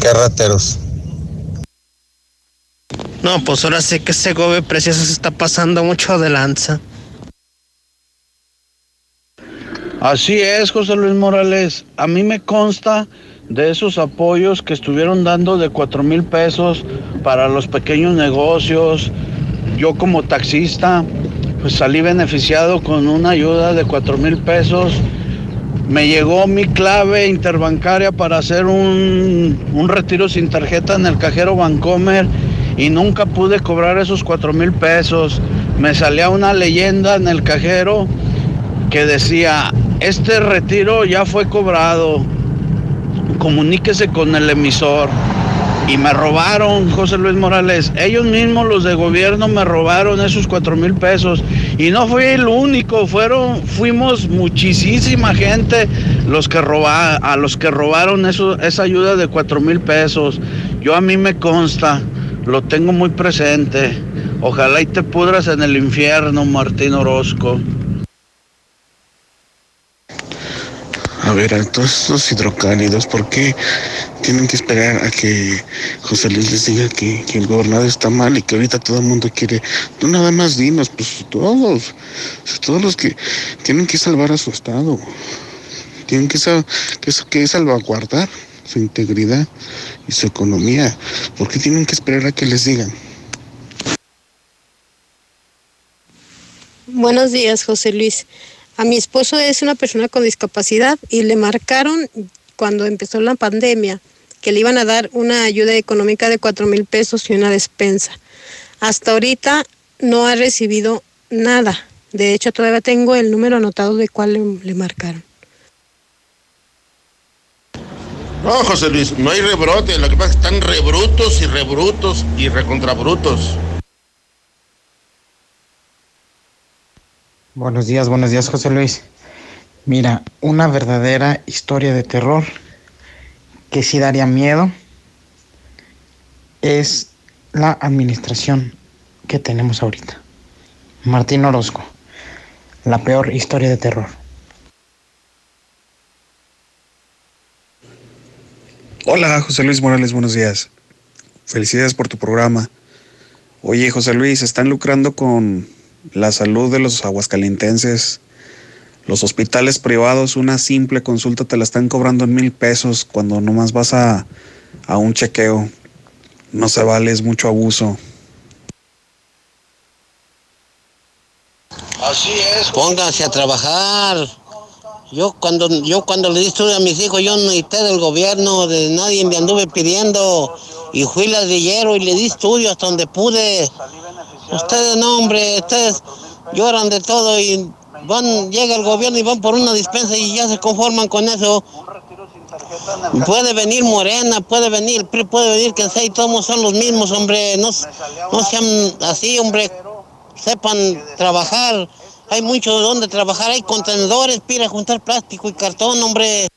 Qué rateros. No, pues ahora sí que ese gobe precioso se está pasando mucho de lanza. Así es, José Luis Morales. A mí me consta de esos apoyos que estuvieron dando de cuatro mil pesos para los pequeños negocios. Yo como taxista, pues salí beneficiado con una ayuda de cuatro mil pesos. Me llegó mi clave interbancaria para hacer un, un retiro sin tarjeta en el cajero Bancomer y nunca pude cobrar esos cuatro mil pesos. Me salía una leyenda en el cajero que decía, este retiro ya fue cobrado, comuníquese con el emisor. Y me robaron, José Luis Morales. Ellos mismos, los de gobierno, me robaron esos cuatro mil pesos. Y no fui el único, fueron, fuimos muchísima gente los que roba, a los que robaron eso, esa ayuda de cuatro mil pesos. Yo a mí me consta, lo tengo muy presente. Ojalá y te pudras en el infierno, Martín Orozco. A ver, a todos estos hidrocálidos, ¿por qué tienen que esperar a que José Luis les diga que, el gobernador está mal y que ahorita todo el mundo quiere? No nada más dinos, pues todos, todos los que tienen que salvar a su estado, tienen que, que, que salvaguardar su integridad y su economía. ¿Por qué tienen que esperar a que les digan? Buenos días, José Luis. A mi esposo es una persona con discapacidad y le marcaron cuando empezó la pandemia que le iban a dar una ayuda económica de cuatro mil pesos y una despensa. Hasta ahorita no ha recibido nada. De hecho, todavía tengo el número anotado de cuál le, le marcaron. No, José Luis, no hay rebrote. Lo que pasa es que están rebrutos y rebrutos y recontrabrutos. Buenos días, buenos días, José Luis. Mira, una verdadera historia de terror que sí daría miedo es la administración que tenemos ahorita. Martín Orozco, la peor historia de terror. Hola, José Luis Morales, buenos días. Felicidades por tu programa. Oye, José Luis, están lucrando con la salud de los aguascalintenses. Los hospitales privados, una simple consulta te la están cobrando en mil pesos cuando nomás vas a, a un chequeo. No se vale, es mucho abuso. Así es. Pónganse a trabajar. Yo cuando yo cuando le di estudio a mis hijos, yo no necesité del gobierno, de nadie me anduve pidiendo. Y fui ladrillero y le di estudio hasta donde pude. Ustedes no, hombre, ustedes lloran de todo y van, llega el gobierno y van por una dispensa y ya se conforman con eso. Puede venir Morena, puede venir, puede venir quien sea y todos son los mismos, hombre. No, no sean así, hombre. Sepan trabajar. Hay mucho donde trabajar, hay contenedores, pira juntar plástico y cartón, hombre.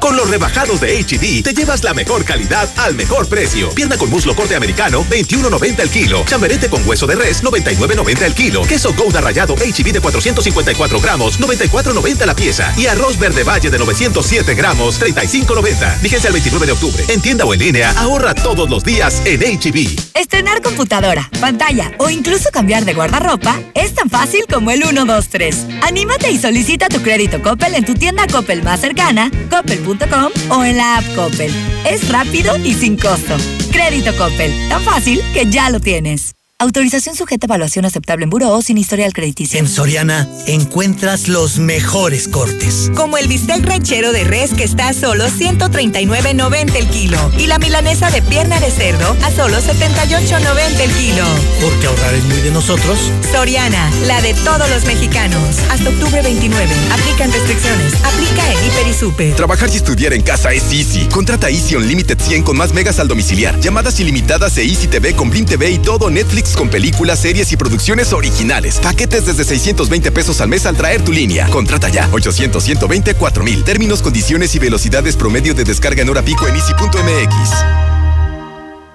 Con los rebajados de HD, te llevas la mejor calidad al mejor precio. Pierna con muslo corte americano, 21.90 el kilo. Chamberete con hueso de res, 99.90 el kilo. Queso Gouda rallado HB de 454 gramos, 94.90 la pieza. Y arroz verde valle de 907 gramos, 35.90. Vigencia el 29 de octubre. En tienda o en línea, ahorra todos los días en HB. Estrenar computadora, pantalla o incluso cambiar de guardarropa es tan fácil como el 123. Anímate y solicita tu crédito Coppel en tu tienda Coppel más cercana, coppel.com o en la app Coppel. Es rápido y sin costo. Crédito Coppel, tan fácil que ya lo tienes. Autorización sujeta a evaluación aceptable en buró o sin historial crediticio. En Soriana encuentras los mejores cortes. Como el bistec ranchero de res que está a solo 139.90 el kilo y la milanesa de pierna de cerdo a solo 78.90 el kilo. Porque ahorrar es muy de nosotros. Soriana, la de todos los mexicanos. Hasta octubre 29. Aplican restricciones. Aplica en Hiper y Super. Trabajar y estudiar en casa es easy. Contrata Easy Unlimited 100 con más megas al domiciliar, llamadas ilimitadas e Easy TV con Blim TV y todo Netflix con películas, series y producciones originales. Paquetes desde 620 pesos al mes al traer tu línea. Contrata ya 800 120 4000. Términos, condiciones y velocidades promedio de descarga en hora pico en easy.mx.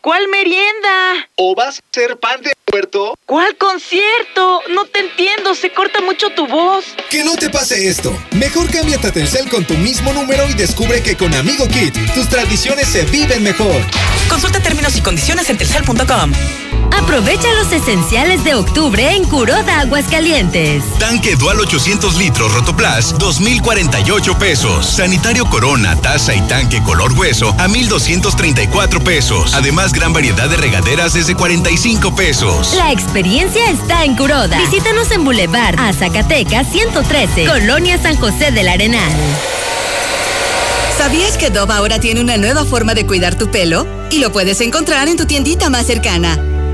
¿Cuál merienda? ¿O vas a hacer pan de puerto? ¿Cuál concierto? No te entiendo, se corta mucho tu voz. Que no te pase esto. Mejor cámbiate a Telcel con tu mismo número y descubre que con Amigo Kit tus tradiciones se viven mejor. Consulta términos y condiciones en telcel.com. Aprovecha los esenciales de octubre en Curoda Aguascalientes. Tanque Dual 800 litros Rotoplas, 2,048 pesos. Sanitario Corona, taza y tanque color hueso a 1,234 pesos. Además, gran variedad de regaderas desde 45 pesos. La experiencia está en Curoda. Visítanos en Boulevard a Zacatecas 113, Colonia San José del Arenal. ¿Sabías que Dove ahora tiene una nueva forma de cuidar tu pelo? Y lo puedes encontrar en tu tiendita más cercana.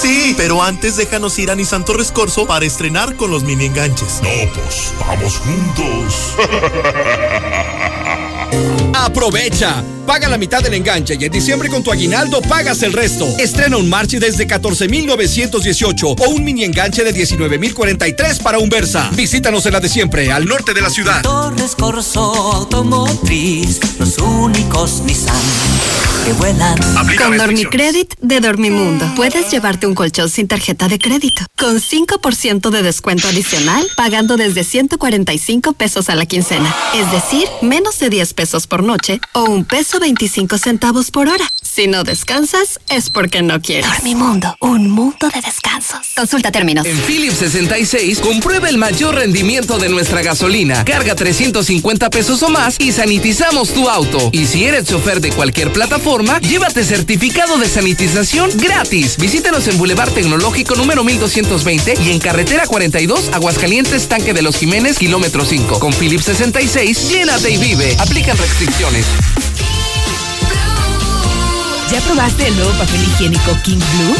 Sí, pero antes déjanos ir a Nissan Torres Corso para estrenar con los mini enganches. No, pues vamos juntos. [LAUGHS] Aprovecha. Paga la mitad del enganche y en diciembre con tu aguinaldo pagas el resto. Estrena un March desde 14,918 o un mini enganche de 19,043 para un Versa. Visítanos en la de siempre, al norte de la ciudad. Torres Corso Automotriz, los únicos Nissan que vuelan. Con Dormicredit de Dormimundo, puedes llevarte un colchón sin tarjeta de crédito, con 5% de descuento adicional, pagando desde 145 pesos a la quincena. Es decir, menos de 10 pesos por noche o un peso 25 centavos por hora. Si no descansas, es porque no quieres. Dormimundo, un mundo de descansos. Consulta términos. En Philips 66, comprueba el mayor rendimiento de nuestra gasolina. Carga 350 pesos o más y sanitizamos tu auto. Y si eres chofer de cualquier plataforma, llévate certificado de sanitización gratis. Visítanos en Boulevard Tecnológico número 1220 y en Carretera 42, Aguascalientes, Tanque de los Jiménez, kilómetro 5. Con Philips 66, llénate y vive. Restricciones. ¿Ya probaste el nuevo papel higiénico King Blue?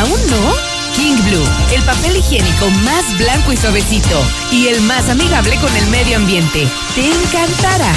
¿Aún no? King Blue, el papel higiénico más blanco y suavecito y el más amigable con el medio ambiente. Te encantará.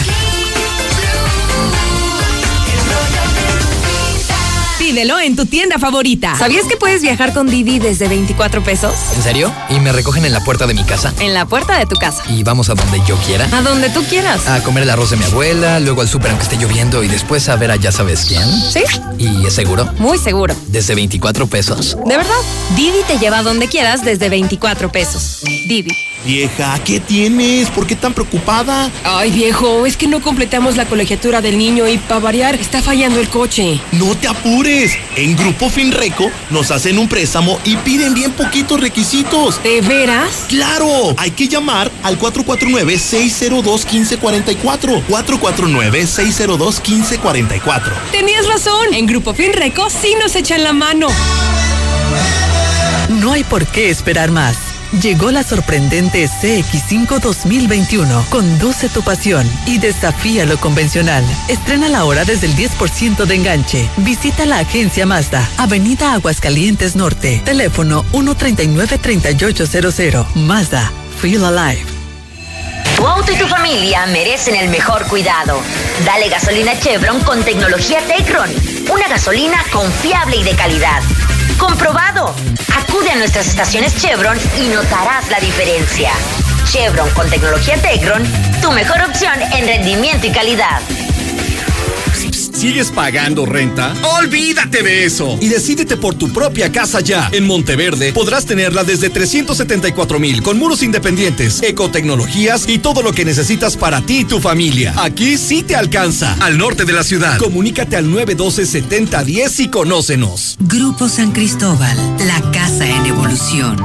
Pídelo en tu tienda favorita. ¿Sabías que puedes viajar con Didi desde 24 pesos? ¿En serio? ¿Y me recogen en la puerta de mi casa? En la puerta de tu casa. ¿Y vamos a donde yo quiera? A donde tú quieras. A comer el arroz de mi abuela, luego al súper aunque esté lloviendo y después a ver a ya sabes quién. ¿Sí? ¿Y es seguro? Muy seguro. ¿Desde 24 pesos? ¿De verdad? Didi te lleva a donde quieras desde 24 pesos. Didi. Vieja, ¿qué tienes? ¿Por qué tan preocupada? Ay, viejo, es que no completamos la colegiatura del niño y para variar está fallando el coche. No te apures. En Grupo Finreco nos hacen un préstamo y piden bien poquitos requisitos. ¿De veras? ¡Claro! Hay que llamar al 449-602-1544. 449-602-1544. Tenías razón. En Grupo Finreco sí nos echan la mano. No hay por qué esperar más. Llegó la sorprendente CX5 2021. Conduce tu pasión y desafía lo convencional. Estrena la hora desde el 10% de enganche. Visita la agencia Mazda, Avenida Aguascalientes Norte. Teléfono 139-3800. Mazda. Feel Alive. Tu auto y tu familia merecen el mejor cuidado. Dale gasolina Chevron con tecnología Tecron. Una gasolina confiable y de calidad. ¡Comprobado! Acude a nuestras estaciones Chevron y notarás la diferencia. Chevron con tecnología Tecron, tu mejor opción en rendimiento y calidad. ¿Sigues pagando renta? ¡Olvídate de eso! Y decídete por tu propia casa ya. En Monteverde podrás tenerla desde 374 mil con muros independientes, ecotecnologías y todo lo que necesitas para ti y tu familia. Aquí sí te alcanza. Al norte de la ciudad. Comunícate al 912-7010 y conócenos. Grupo San Cristóbal, la casa en evolución.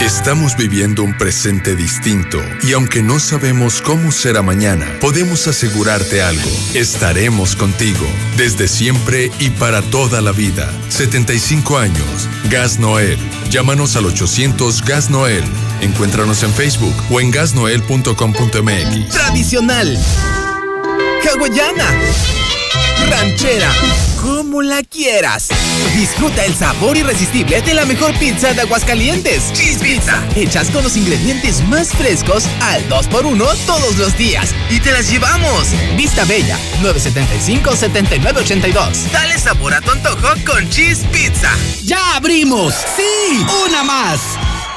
Estamos viviendo un presente distinto y aunque no sabemos cómo será mañana, podemos asegurarte algo. Estaremos contigo desde siempre y para toda la vida. 75 años. Gas Noel. Llámanos al 800 Gas Noel. Encuéntranos en Facebook o en gasnoel.com.mx. Tradicional. Hawaiana. Ranchera. Como la quieras. Disfruta el sabor irresistible de la mejor pizza de Aguascalientes. Cheese Pizza. Hechas con los ingredientes más frescos al 2x1 todos los días. Y te las llevamos. Vista Bella, 975-7982. Dale sabor a tu antojo con Cheese Pizza. ¡Ya abrimos! ¡Sí! ¡Una más!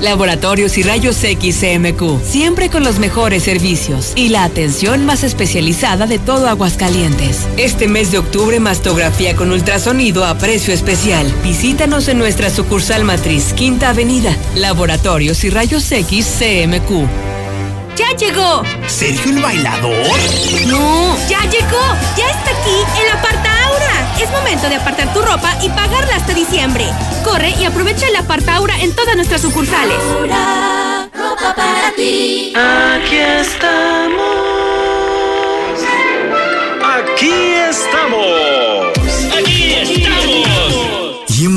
Laboratorios y Rayos X CMQ, siempre con los mejores servicios y la atención más especializada de todo Aguascalientes. Este mes de octubre, mastografía con ultrasonido a precio especial. Visítanos en nuestra sucursal matriz, Quinta Avenida. Laboratorios y Rayos X CMQ. ¡Ya llegó! ¿Sergio el bailador? No, ya llegó. Ya está aquí el Aparta Es momento de apartar tu ropa y pagarla hasta diciembre. Corre y aprovecha el Aparta Aura en todas nuestras sucursales. Aura, ropa para ti. Aquí estamos. Aquí estamos.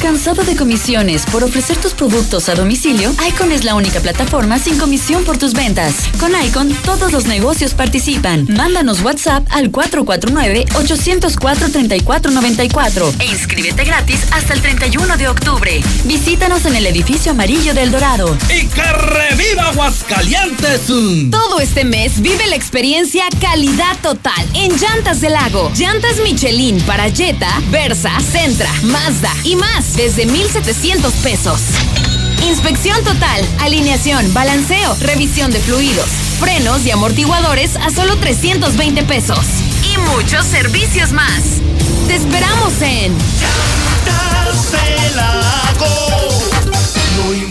¿Cansado de comisiones por ofrecer tus productos a domicilio? Icon es la única plataforma sin comisión por tus ventas. Con Icon, todos los negocios participan. Mándanos WhatsApp al 449-804-3494 e inscríbete gratis hasta el 31 de octubre. Visítanos en el edificio amarillo del Dorado. ¡Y que reviva Aguascalientes! Todo este mes vive la experiencia calidad total en Llantas del Lago. Llantas Michelin para Jetta, Versa, Centra, Mazda y más desde 1,700 pesos. Inspección total, alineación, balanceo, revisión de fluidos, frenos y amortiguadores a solo 320 pesos. Y muchos servicios más. Te esperamos en. No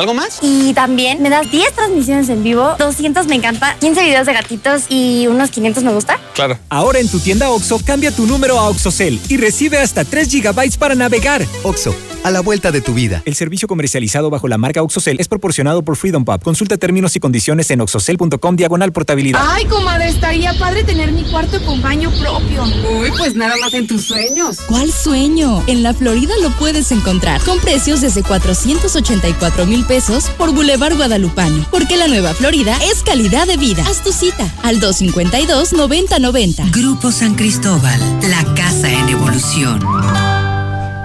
¿Algo más? Y también me das 10 transmisiones en vivo, 200 me encanta, 15 videos de gatitos y unos 500 me gusta. Claro. Ahora en tu tienda OXO, cambia tu número a OXOCEL y recibe hasta 3 GB para navegar. OXO, a la vuelta de tu vida. El servicio comercializado bajo la marca OXOCEL es proporcionado por Freedom Pub. Consulta términos y condiciones en oxocel.com diagonal portabilidad. Ay, comadre, estaría padre tener mi cuarto con baño propio. Uy, pues nada más en tus sueños. ¿Cuál sueño? En la Florida lo puedes encontrar con precios desde 484 mil pesos por Boulevard Guadalupano. Porque la nueva Florida es calidad de vida. Haz tu cita al 252-9090. Grupo San Cristóbal, la casa en evolución.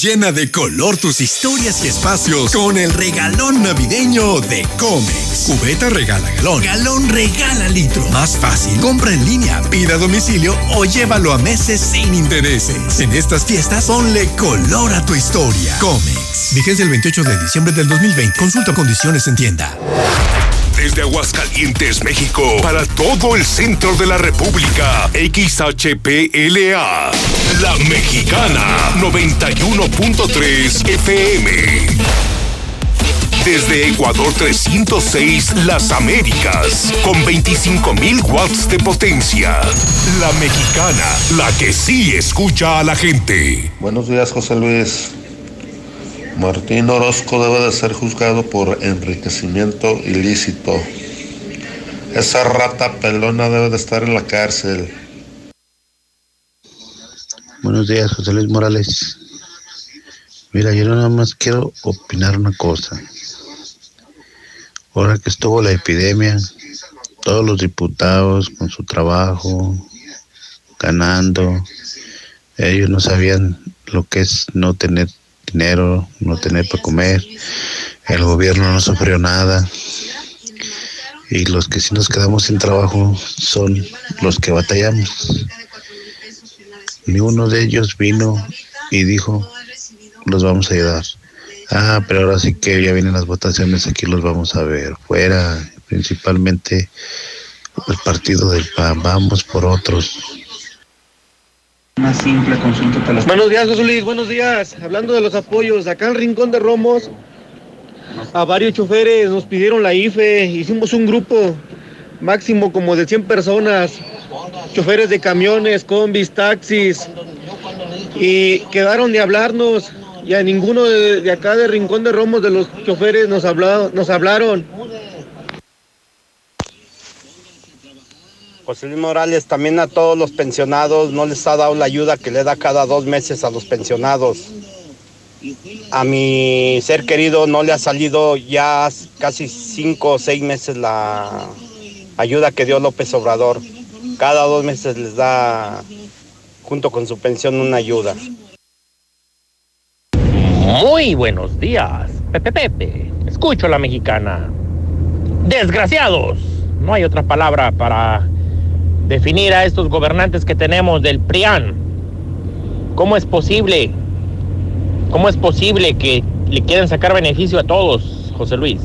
Llena de color tus historias y espacios con el regalón navideño de Comex. Cubeta regala galón. Galón regala litro. Más fácil. Compra en línea, pida a domicilio o llévalo a meses sin intereses. En estas fiestas, ponle color a tu historia. Comex. Vigencia el 28 de diciembre del 2020. Consulta condiciones en tienda. Desde Aguascalientes, México, para todo el centro de la República. XHPLA. La Mexicana. 91.3 FM. Desde Ecuador 306, Las Américas, con 25.000 watts de potencia. La mexicana, la que sí escucha a la gente. Buenos días, José Luis. Martín Orozco debe de ser juzgado por enriquecimiento ilícito. Esa rata pelona debe de estar en la cárcel. Buenos días, José Luis Morales. Mira, yo nada más quiero opinar una cosa. Ahora que estuvo la epidemia, todos los diputados con su trabajo, ganando, ellos no sabían lo que es no tener dinero, no tener para comer, el gobierno no sufrió nada y los que sí nos quedamos sin trabajo son los que batallamos. Ni uno de ellos vino y dijo, los vamos a ayudar. Ah, pero ahora sí que ya vienen las votaciones, aquí los vamos a ver. Fuera, principalmente el partido del PAN, vamos por otros. Una simple consulta Buenos días, José Luis, buenos días. Hablando de los apoyos, acá en Rincón de Romos, a varios choferes nos pidieron la IFE, hicimos un grupo máximo como de 100 personas, choferes de camiones, combis, taxis, y quedaron de hablarnos y a ninguno de, de acá de Rincón de Romos de los choferes nos, hablado, nos hablaron. José Luis Morales, también a todos los pensionados no les ha dado la ayuda que le da cada dos meses a los pensionados. A mi ser querido no le ha salido ya casi cinco o seis meses la ayuda que dio López Obrador. Cada dos meses les da, junto con su pensión, una ayuda. Muy buenos días, Pepe Pepe. Escucho a la mexicana. Desgraciados. No hay otra palabra para definir a estos gobernantes que tenemos del PRIAN. ¿Cómo es posible? ¿Cómo es posible que le quieran sacar beneficio a todos, José Luis?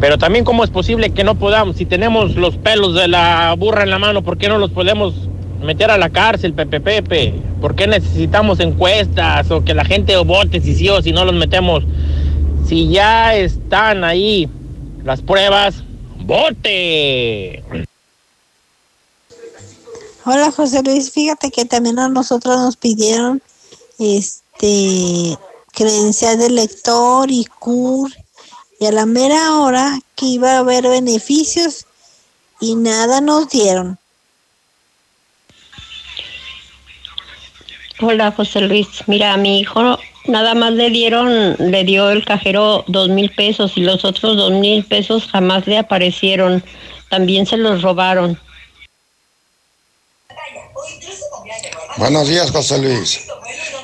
Pero también cómo es posible que no podamos, si tenemos los pelos de la burra en la mano, ¿por qué no los podemos meter a la cárcel, Pepe Pepe? ¿Por qué necesitamos encuestas o que la gente vote si sí o si no los metemos? Si ya están ahí las pruebas, vote. Hola José Luis, fíjate que también a nosotros nos pidieron este credencial de lector y CUR y a la mera hora que iba a haber beneficios y nada nos dieron. Hola José Luis, mira, a mi hijo nada más le dieron, le dio el cajero dos mil pesos y los otros dos mil pesos jamás le aparecieron, también se los robaron. Buenos días, José Luis.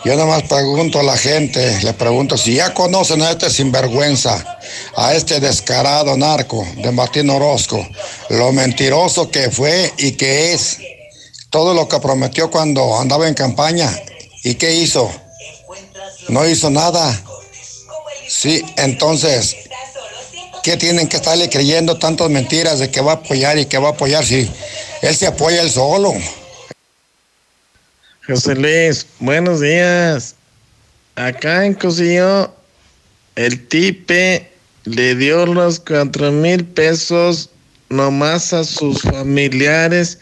Yo nada más pregunto a la gente, le pregunto si ya conocen a este sinvergüenza, a este descarado narco de Martín Orozco, lo mentiroso que fue y que es, todo lo que prometió cuando andaba en campaña. ¿Y qué hizo? No hizo nada. Sí, entonces, ¿qué tienen que estarle creyendo tantas mentiras de que va a apoyar y que va a apoyar si él se apoya él solo? José Luis, buenos días. Acá en Cosillo, el tipe le dio los cuatro mil pesos nomás a sus familiares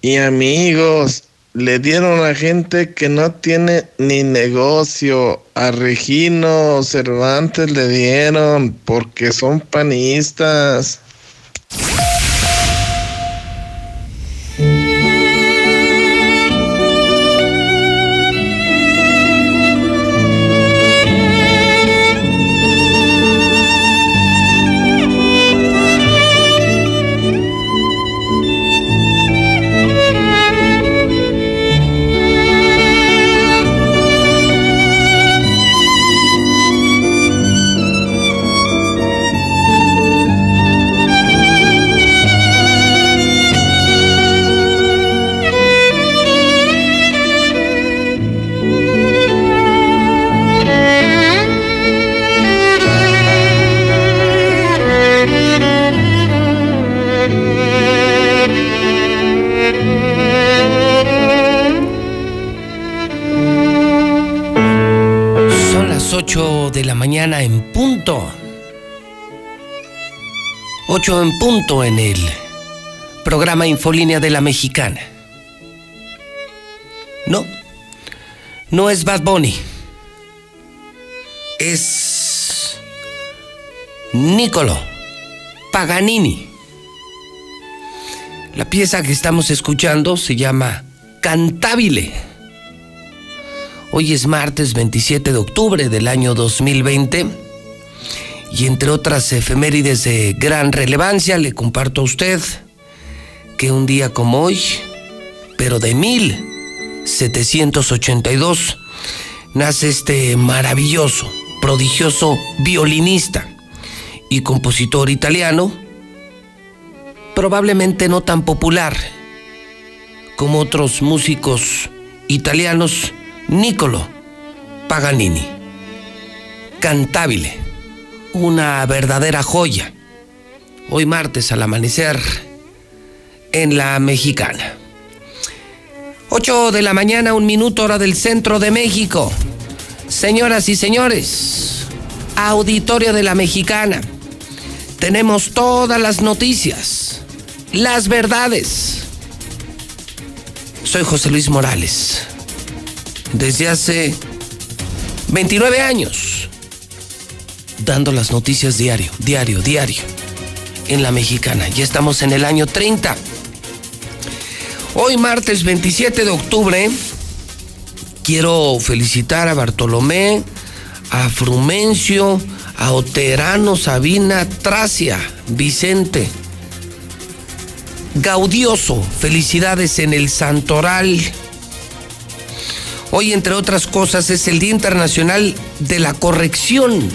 y amigos. Le dieron a gente que no tiene ni negocio. A Regino Cervantes le dieron porque son panistas. 8 en punto en el programa Infolínea de la Mexicana. No, no es Bad Bunny. Es Nicolo Paganini. La pieza que estamos escuchando se llama Cantabile. Hoy es martes 27 de octubre del año 2020 y entre otras efemérides de gran relevancia le comparto a usted que un día como hoy, pero de 1782, nace este maravilloso, prodigioso violinista y compositor italiano, probablemente no tan popular como otros músicos italianos, Niccolo Paganini. Cantabile, una verdadera joya. Hoy martes al amanecer en la mexicana. 8 de la mañana, un minuto hora del centro de México. Señoras y señores, auditorio de la mexicana. Tenemos todas las noticias, las verdades. Soy José Luis Morales desde hace 29 años, dando las noticias diario, diario, diario, en la mexicana. Ya estamos en el año 30. Hoy martes 27 de octubre, quiero felicitar a Bartolomé, a Frumencio, a Oterano, Sabina, Tracia, Vicente. Gaudioso, felicidades en el Santoral. Hoy, entre otras cosas, es el Día Internacional de la Corrección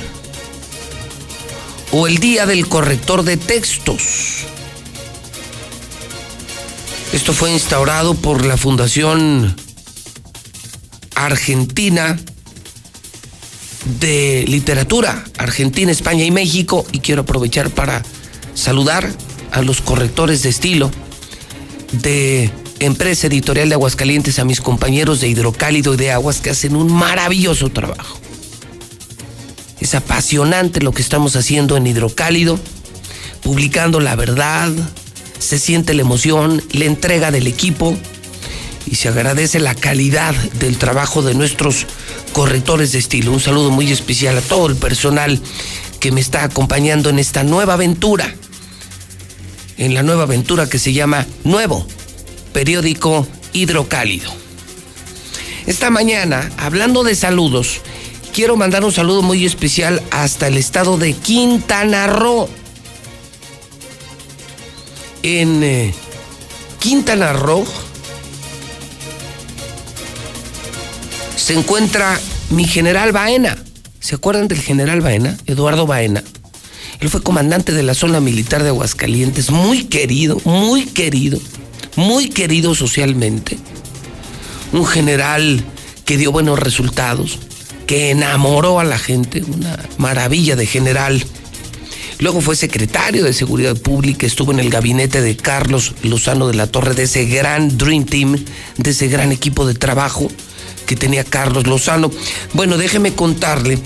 o el Día del Corrector de Textos. Esto fue instaurado por la Fundación Argentina de Literatura, Argentina, España y México, y quiero aprovechar para saludar a los correctores de estilo de Empresa Editorial de Aguascalientes, a mis compañeros de Hidrocálido y de Aguas que hacen un maravilloso trabajo. Es apasionante lo que estamos haciendo en Hidrocálido, publicando la verdad, se siente la emoción, la entrega del equipo y se agradece la calidad del trabajo de nuestros correctores de estilo. Un saludo muy especial a todo el personal que me está acompañando en esta nueva aventura, en la nueva aventura que se llama Nuevo Periódico Hidrocálido. Esta mañana, hablando de saludos, quiero mandar un saludo muy especial hasta el estado de Quintana Roo. En eh, Quintana Roo se encuentra mi general Baena. ¿Se acuerdan del general Baena? Eduardo Baena. Él fue comandante de la zona militar de Aguascalientes, muy querido, muy querido, muy querido socialmente. Un general que dio buenos resultados, que enamoró a la gente, una maravilla de general. Luego fue secretario de Seguridad Pública, estuvo en el gabinete de Carlos Lozano de la Torre, de ese gran Dream Team, de ese gran equipo de trabajo que tenía Carlos Lozano. Bueno, déjeme contarle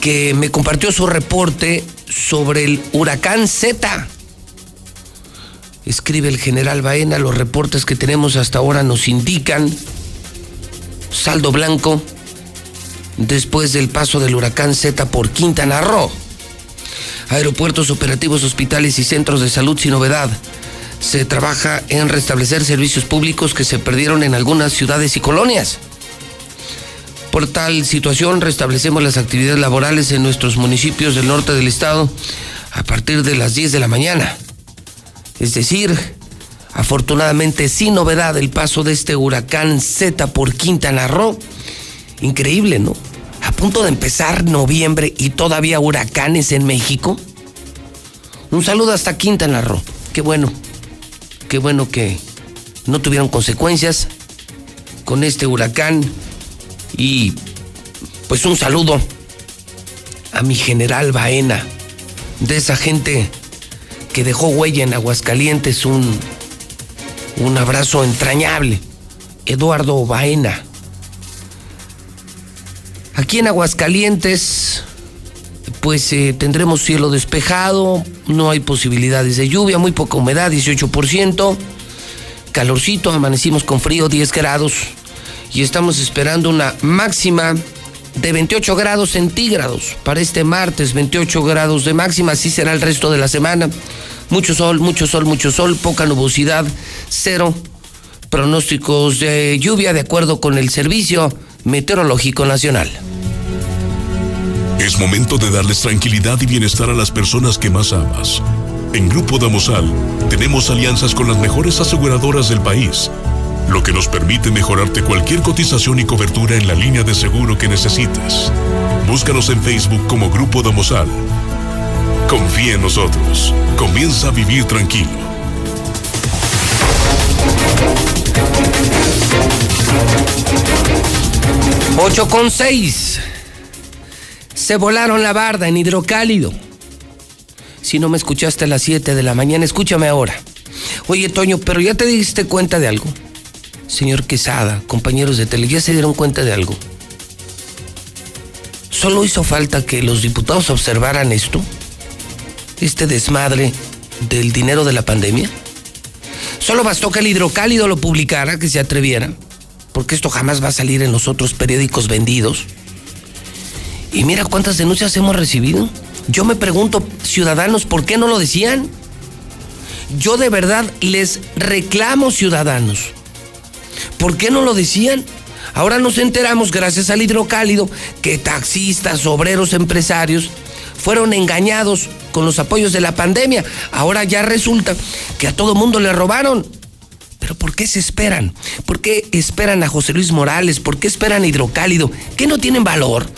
que me compartió su reporte sobre el huracán Z. Escribe el general Baena, los reportes que tenemos hasta ahora nos indican saldo blanco después del paso del huracán Z por Quintana Roo. Aeropuertos operativos, hospitales y centros de salud sin novedad. Se trabaja en restablecer servicios públicos que se perdieron en algunas ciudades y colonias. Por tal situación, restablecemos las actividades laborales en nuestros municipios del norte del estado a partir de las 10 de la mañana. Es decir, afortunadamente sin novedad el paso de este huracán Z por Quintana Roo. Increíble, ¿no? A punto de empezar noviembre y todavía huracanes en México. Un saludo hasta Quintana Roo. Qué bueno. Qué bueno que no tuvieron consecuencias con este huracán. Y pues un saludo a mi general Baena, de esa gente que dejó huella en Aguascalientes, un, un abrazo entrañable. Eduardo Baena. Aquí en Aguascalientes, pues eh, tendremos cielo despejado, no hay posibilidades de lluvia, muy poca humedad, 18%, calorcito, amanecimos con frío, 10 grados, y estamos esperando una máxima de 28 grados centígrados para este martes, 28 grados de máxima, así será el resto de la semana. Mucho sol, mucho sol, mucho sol, poca nubosidad, cero pronósticos de lluvia de acuerdo con el Servicio Meteorológico Nacional. Es momento de darles tranquilidad y bienestar a las personas que más amas. En Grupo Damosal tenemos alianzas con las mejores aseguradoras del país, lo que nos permite mejorarte cualquier cotización y cobertura en la línea de seguro que necesites. Búscanos en Facebook como Grupo Damosal. Confía en nosotros. Comienza a vivir tranquilo. 8 con 6. Se volaron la barda en hidrocálido. Si no me escuchaste a las 7 de la mañana, escúchame ahora. Oye, Toño, pero ya te diste cuenta de algo. Señor Quesada, compañeros de tele, ya se dieron cuenta de algo. Solo hizo falta que los diputados observaran esto, este desmadre del dinero de la pandemia. Solo bastó que el hidrocálido lo publicara, que se atreviera, porque esto jamás va a salir en los otros periódicos vendidos. Y mira cuántas denuncias hemos recibido. Yo me pregunto, ciudadanos, ¿por qué no lo decían? Yo de verdad les reclamo, ciudadanos. ¿Por qué no lo decían? Ahora nos enteramos, gracias al hidrocálido, que taxistas, obreros, empresarios fueron engañados con los apoyos de la pandemia. Ahora ya resulta que a todo mundo le robaron. Pero ¿por qué se esperan? ¿Por qué esperan a José Luis Morales? ¿Por qué esperan a Hidrocálido? ¿Qué no tienen valor?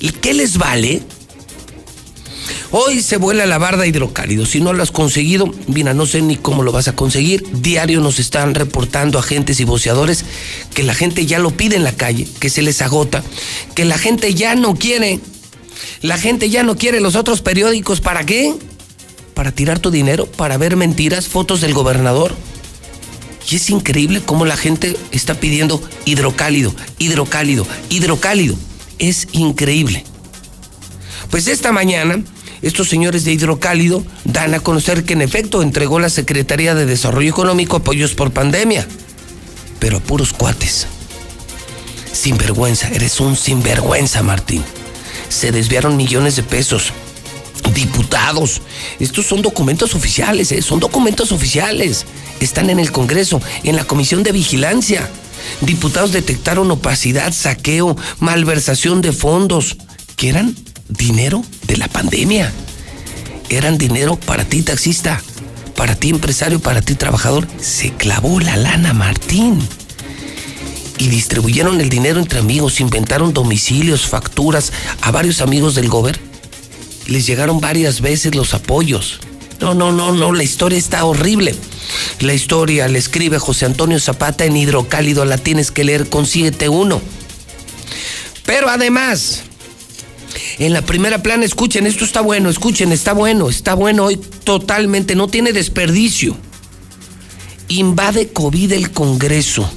¿Y qué les vale? Hoy se vuela la barda hidrocálido. Si no lo has conseguido, mira, no sé ni cómo lo vas a conseguir. Diario nos están reportando agentes y voceadores que la gente ya lo pide en la calle, que se les agota, que la gente ya no quiere. La gente ya no quiere los otros periódicos. ¿Para qué? Para tirar tu dinero, para ver mentiras, fotos del gobernador. Y es increíble cómo la gente está pidiendo hidrocálido, hidrocálido, hidrocálido. Es increíble. Pues esta mañana, estos señores de Hidrocálido dan a conocer que en efecto entregó la Secretaría de Desarrollo Económico apoyos por pandemia. Pero a puros cuates. Sinvergüenza, eres un sinvergüenza, Martín. Se desviaron millones de pesos. Diputados. Estos son documentos oficiales, ¿eh? son documentos oficiales. Están en el Congreso, en la Comisión de Vigilancia. Diputados detectaron opacidad, saqueo, malversación de fondos, que eran dinero de la pandemia. Eran dinero para ti taxista, para ti empresario, para ti trabajador. Se clavó la lana, Martín. Y distribuyeron el dinero entre amigos, inventaron domicilios, facturas a varios amigos del gober. Les llegaron varias veces los apoyos. No, no, no, no, la historia está horrible. La historia la escribe José Antonio Zapata en Hidrocálido, la tienes que leer con 7-1. Pero además, en la primera plana, escuchen, esto está bueno, escuchen, está bueno, está bueno hoy totalmente, no tiene desperdicio. Invade COVID el Congreso.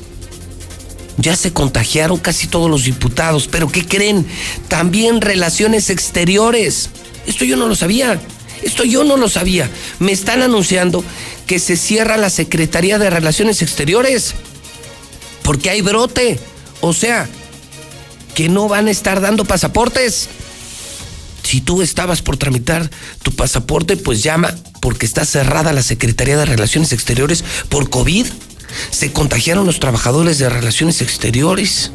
Ya se contagiaron casi todos los diputados, pero ¿qué creen? También relaciones exteriores. Esto yo no lo sabía. Esto yo no lo sabía. Me están anunciando que se cierra la Secretaría de Relaciones Exteriores porque hay brote. O sea, que no van a estar dando pasaportes. Si tú estabas por tramitar tu pasaporte, pues llama porque está cerrada la Secretaría de Relaciones Exteriores por COVID. Se contagiaron los trabajadores de Relaciones Exteriores.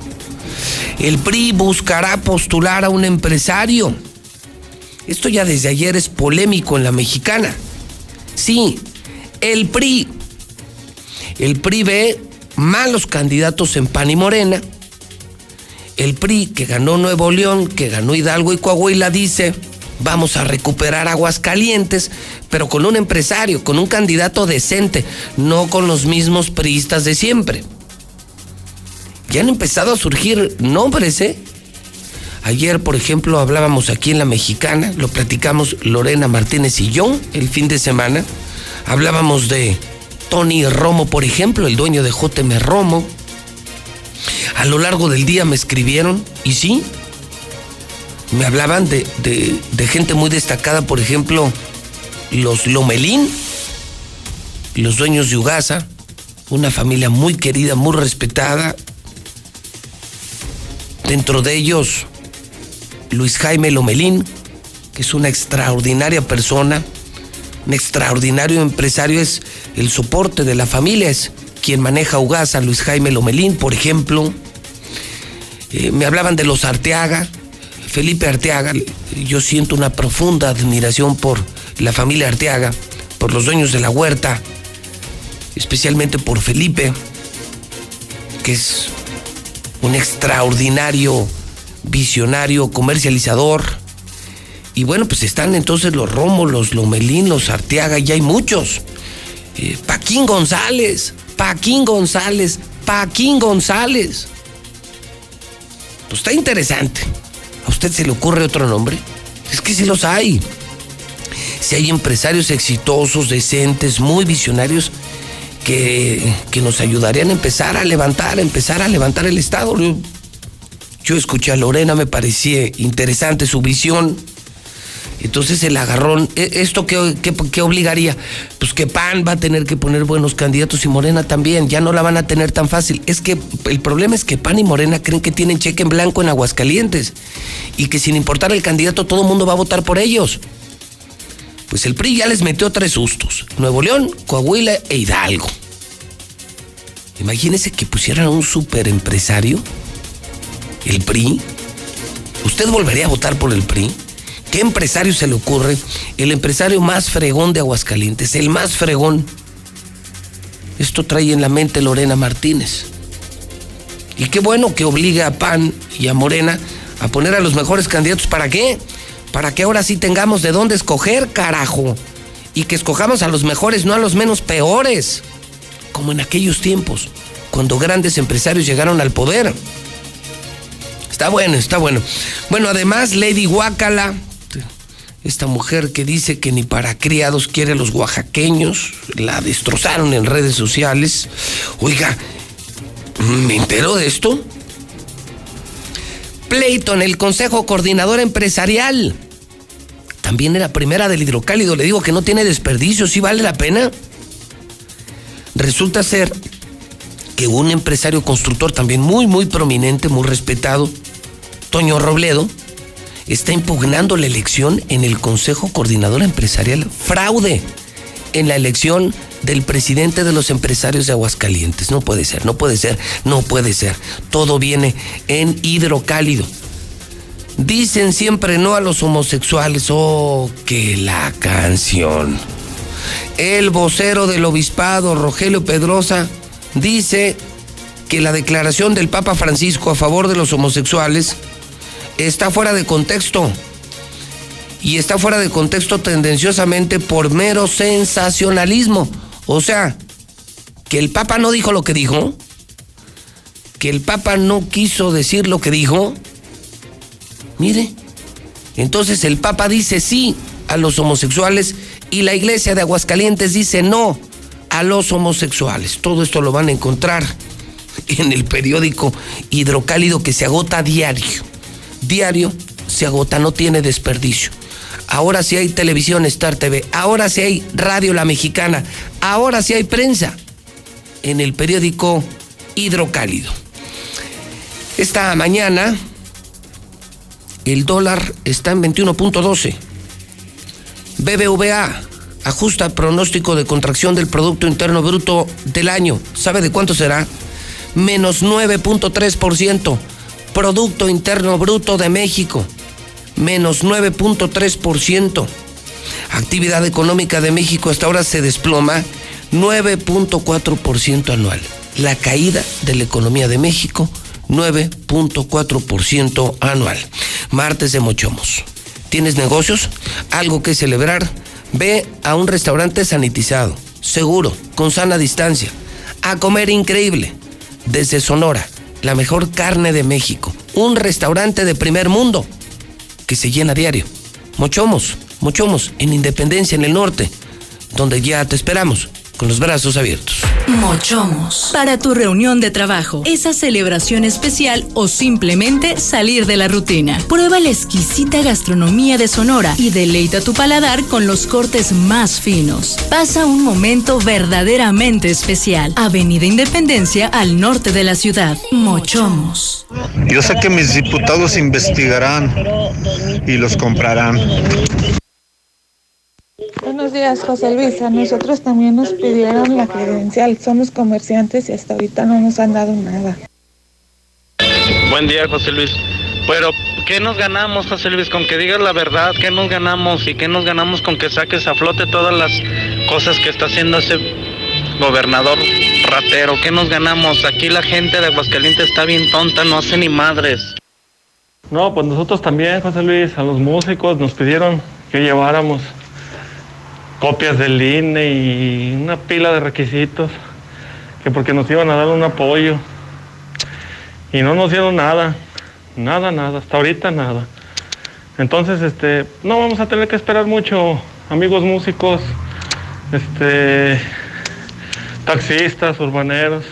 El PRI buscará postular a un empresario. Esto ya desde ayer es polémico en la mexicana. Sí, el PRI. El PRI ve malos candidatos en PAN y Morena. El PRI que ganó Nuevo León, que ganó Hidalgo y Coahuila, dice, vamos a recuperar Aguascalientes, pero con un empresario, con un candidato decente, no con los mismos priistas de siempre. Ya han empezado a surgir nombres, ¿eh? Ayer, por ejemplo, hablábamos aquí en la mexicana, lo platicamos Lorena Martínez y yo el fin de semana. Hablábamos de Tony Romo, por ejemplo, el dueño de JM Romo. A lo largo del día me escribieron y sí, me hablaban de, de, gente muy destacada, por ejemplo, los Lomelín, los dueños de Ugasa, una familia muy querida, muy respetada. Dentro de ellos, Luis Jaime Lomelín, que es una extraordinaria persona, un extraordinario empresario, es el soporte de la familia, es quien maneja Ugasa, Luis Jaime Lomelín, por ejemplo. Eh, me hablaban de los Arteaga, Felipe Arteaga, yo siento una profunda admiración por la familia Arteaga, por los dueños de la huerta, especialmente por Felipe, que es un extraordinario visionario, comercializador. Y bueno, pues están entonces los Romo, los Lomelín, los Arteaga, y hay muchos. Eh, Paquín González, Paquín González, Paquín González. Pues está interesante. ¿A usted se le ocurre otro nombre? Es que sí los hay. Si hay empresarios exitosos, decentes, muy visionarios, que, que, nos ayudarían a empezar a levantar, a empezar a levantar el Estado. Yo, escuché a Lorena, me parecía interesante su visión. Entonces el agarrón, ¿esto qué, qué, qué, obligaría? Pues que PAN va a tener que poner buenos candidatos y Morena también, ya no la van a tener tan fácil. Es que el problema es que PAN y Morena creen que tienen cheque en blanco en Aguascalientes y que sin importar el candidato todo el mundo va a votar por ellos. Pues el PRI ya les metió tres sustos, Nuevo León, Coahuila e Hidalgo. Imagínense que pusieran a un super empresario, el PRI. ¿Usted volvería a votar por el PRI? ¿Qué empresario se le ocurre? El empresario más fregón de Aguascalientes, el más fregón. Esto trae en la mente Lorena Martínez. Y qué bueno que obliga a PAN y a Morena a poner a los mejores candidatos. ¿Para qué? Para que ahora sí tengamos de dónde escoger, carajo. Y que escojamos a los mejores, no a los menos peores. Como en aquellos tiempos, cuando grandes empresarios llegaron al poder. Está bueno, está bueno. Bueno, además, Lady Huacala, esta mujer que dice que ni para criados quiere a los oaxaqueños, la destrozaron en redes sociales. Oiga, ¿me entero de esto? Pleito en el Consejo Coordinador Empresarial. También era primera del hidrocálido. Le digo que no tiene desperdicio, ¿sí vale la pena? Resulta ser que un empresario constructor también muy, muy prominente, muy respetado, Toño Robledo, está impugnando la elección en el Consejo Coordinador Empresarial. Fraude en la elección del presidente de los empresarios de Aguascalientes. No puede ser, no puede ser, no puede ser. Todo viene en hidrocálido. Dicen siempre no a los homosexuales. Oh, que la canción. El vocero del obispado, Rogelio Pedrosa, dice que la declaración del Papa Francisco a favor de los homosexuales está fuera de contexto. Y está fuera de contexto tendenciosamente por mero sensacionalismo. O sea, que el Papa no dijo lo que dijo, que el Papa no quiso decir lo que dijo. Mire, entonces el Papa dice sí a los homosexuales y la iglesia de Aguascalientes dice no a los homosexuales. Todo esto lo van a encontrar en el periódico Hidrocálido que se agota a diario. Diario se agota, no tiene desperdicio. Ahora sí hay televisión Star TV, ahora sí hay radio La Mexicana, ahora sí hay prensa en el periódico Hidrocálido. Esta mañana el dólar está en 21.12. BBVA ajusta pronóstico de contracción del Producto Interno Bruto del año. ¿Sabe de cuánto será? Menos 9.3%. Producto Interno Bruto de México, menos 9.3%. Actividad económica de México hasta ahora se desploma 9.4% anual. La caída de la economía de México, 9.4% anual. Martes de Mochomos. ¿Tienes negocios? ¿Algo que celebrar? Ve a un restaurante sanitizado, seguro, con sana distancia, a comer increíble, desde Sonora la mejor carne de México. Un restaurante de primer mundo que se llena diario. Mochomos, Mochomos, en Independencia, en el norte, donde ya te esperamos, con los brazos abiertos. Mochomos. Para tu reunión de trabajo, esa celebración especial o simplemente salir de la rutina. Prueba la exquisita gastronomía de Sonora y deleita tu paladar con los cortes más finos. Pasa un momento verdaderamente especial. Avenida Independencia al norte de la ciudad. Mochomos. Yo sé que mis diputados investigarán y los comprarán. Buenos días, José Luis. A nosotros también nos pidieron la credencial. Somos comerciantes y hasta ahorita no nos han dado nada. Buen día, José Luis. Pero, ¿qué nos ganamos, José Luis? Con que digas la verdad, ¿qué nos ganamos? ¿Y qué nos ganamos con que saques a flote todas las cosas que está haciendo ese gobernador ratero? ¿Qué nos ganamos? Aquí la gente de Aguascalientes está bien tonta, no hace ni madres. No, pues nosotros también, José Luis, a los músicos nos pidieron que lleváramos copias del INE y una pila de requisitos, que porque nos iban a dar un apoyo. Y no nos dieron nada, nada, nada, hasta ahorita nada. Entonces, este, no vamos a tener que esperar mucho, amigos músicos, este, taxistas, urbaneros,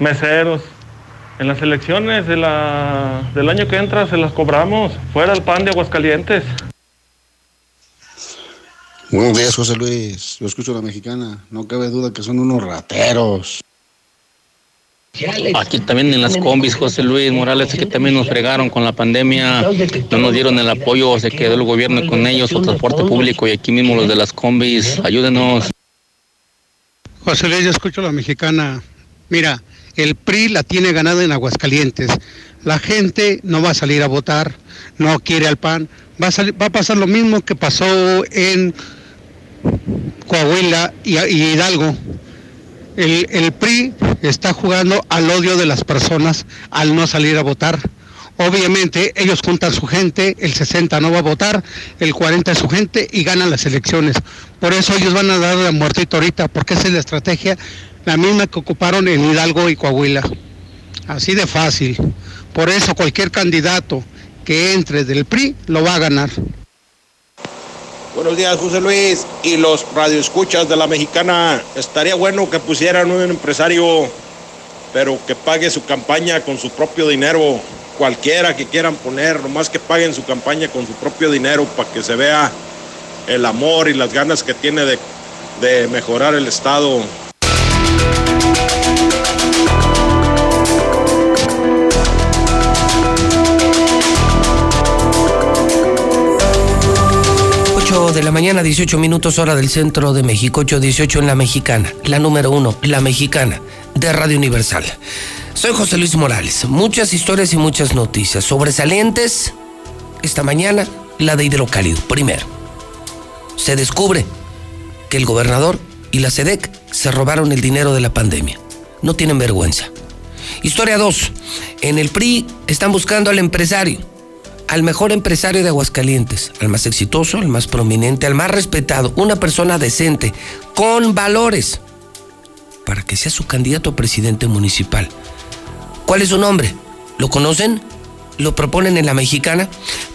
meseros. En las elecciones de la, del año que entra se las cobramos, fuera el pan de Aguascalientes. Buenos días, José Luis. Yo escucho a la mexicana. No cabe duda que son unos rateros. Aquí también en las combis, José Luis Morales, que también nos fregaron con la pandemia, no nos dieron el apoyo, se quedó el gobierno con ellos, o transporte público, y aquí mismo los de las combis, ayúdenos. José Luis, yo escucho a la mexicana. Mira, el PRI la tiene ganada en Aguascalientes. La gente no va a salir a votar, no quiere al PAN. Va a, salir, va a pasar lo mismo que pasó en Coahuila y, Hidalgo. El, PRI está jugando al odio de las personas al no salir a votar. Obviamente ellos juntan su gente, el 60 no va a votar, el 40 es su gente y ganan las elecciones. Por eso ellos van a dar la muertito ahorita, porque esa es la estrategia, la misma que ocuparon en Hidalgo y Coahuila. Así de fácil. Por eso cualquier candidato que entre del PRI lo va a ganar. Buenos días, José Luis. Y los radioescuchas de la mexicana, estaría bueno que pusieran un empresario, pero que pague su campaña con su propio dinero. Cualquiera que quieran poner, nomás que paguen su campaña con su propio dinero para que se vea el amor y las ganas que tiene de, de mejorar el Estado. De la mañana, 18 minutos hora del centro de México, 8.18 en La Mexicana, la número uno, La Mexicana, de Radio Universal. Soy José Luis Morales. Muchas historias y muchas noticias sobresalientes. Esta mañana, la de Hidrocálido. Primero, se descubre que el gobernador y la SEDEC se robaron el dinero de la pandemia. No tienen vergüenza. Historia 2. En el PRI están buscando al empresario al mejor empresario de Aguascalientes, al más exitoso, al más prominente, al más respetado, una persona decente, con valores, para que sea su candidato a presidente municipal. ¿Cuál es su nombre? ¿Lo conocen? ¿Lo proponen en la mexicana?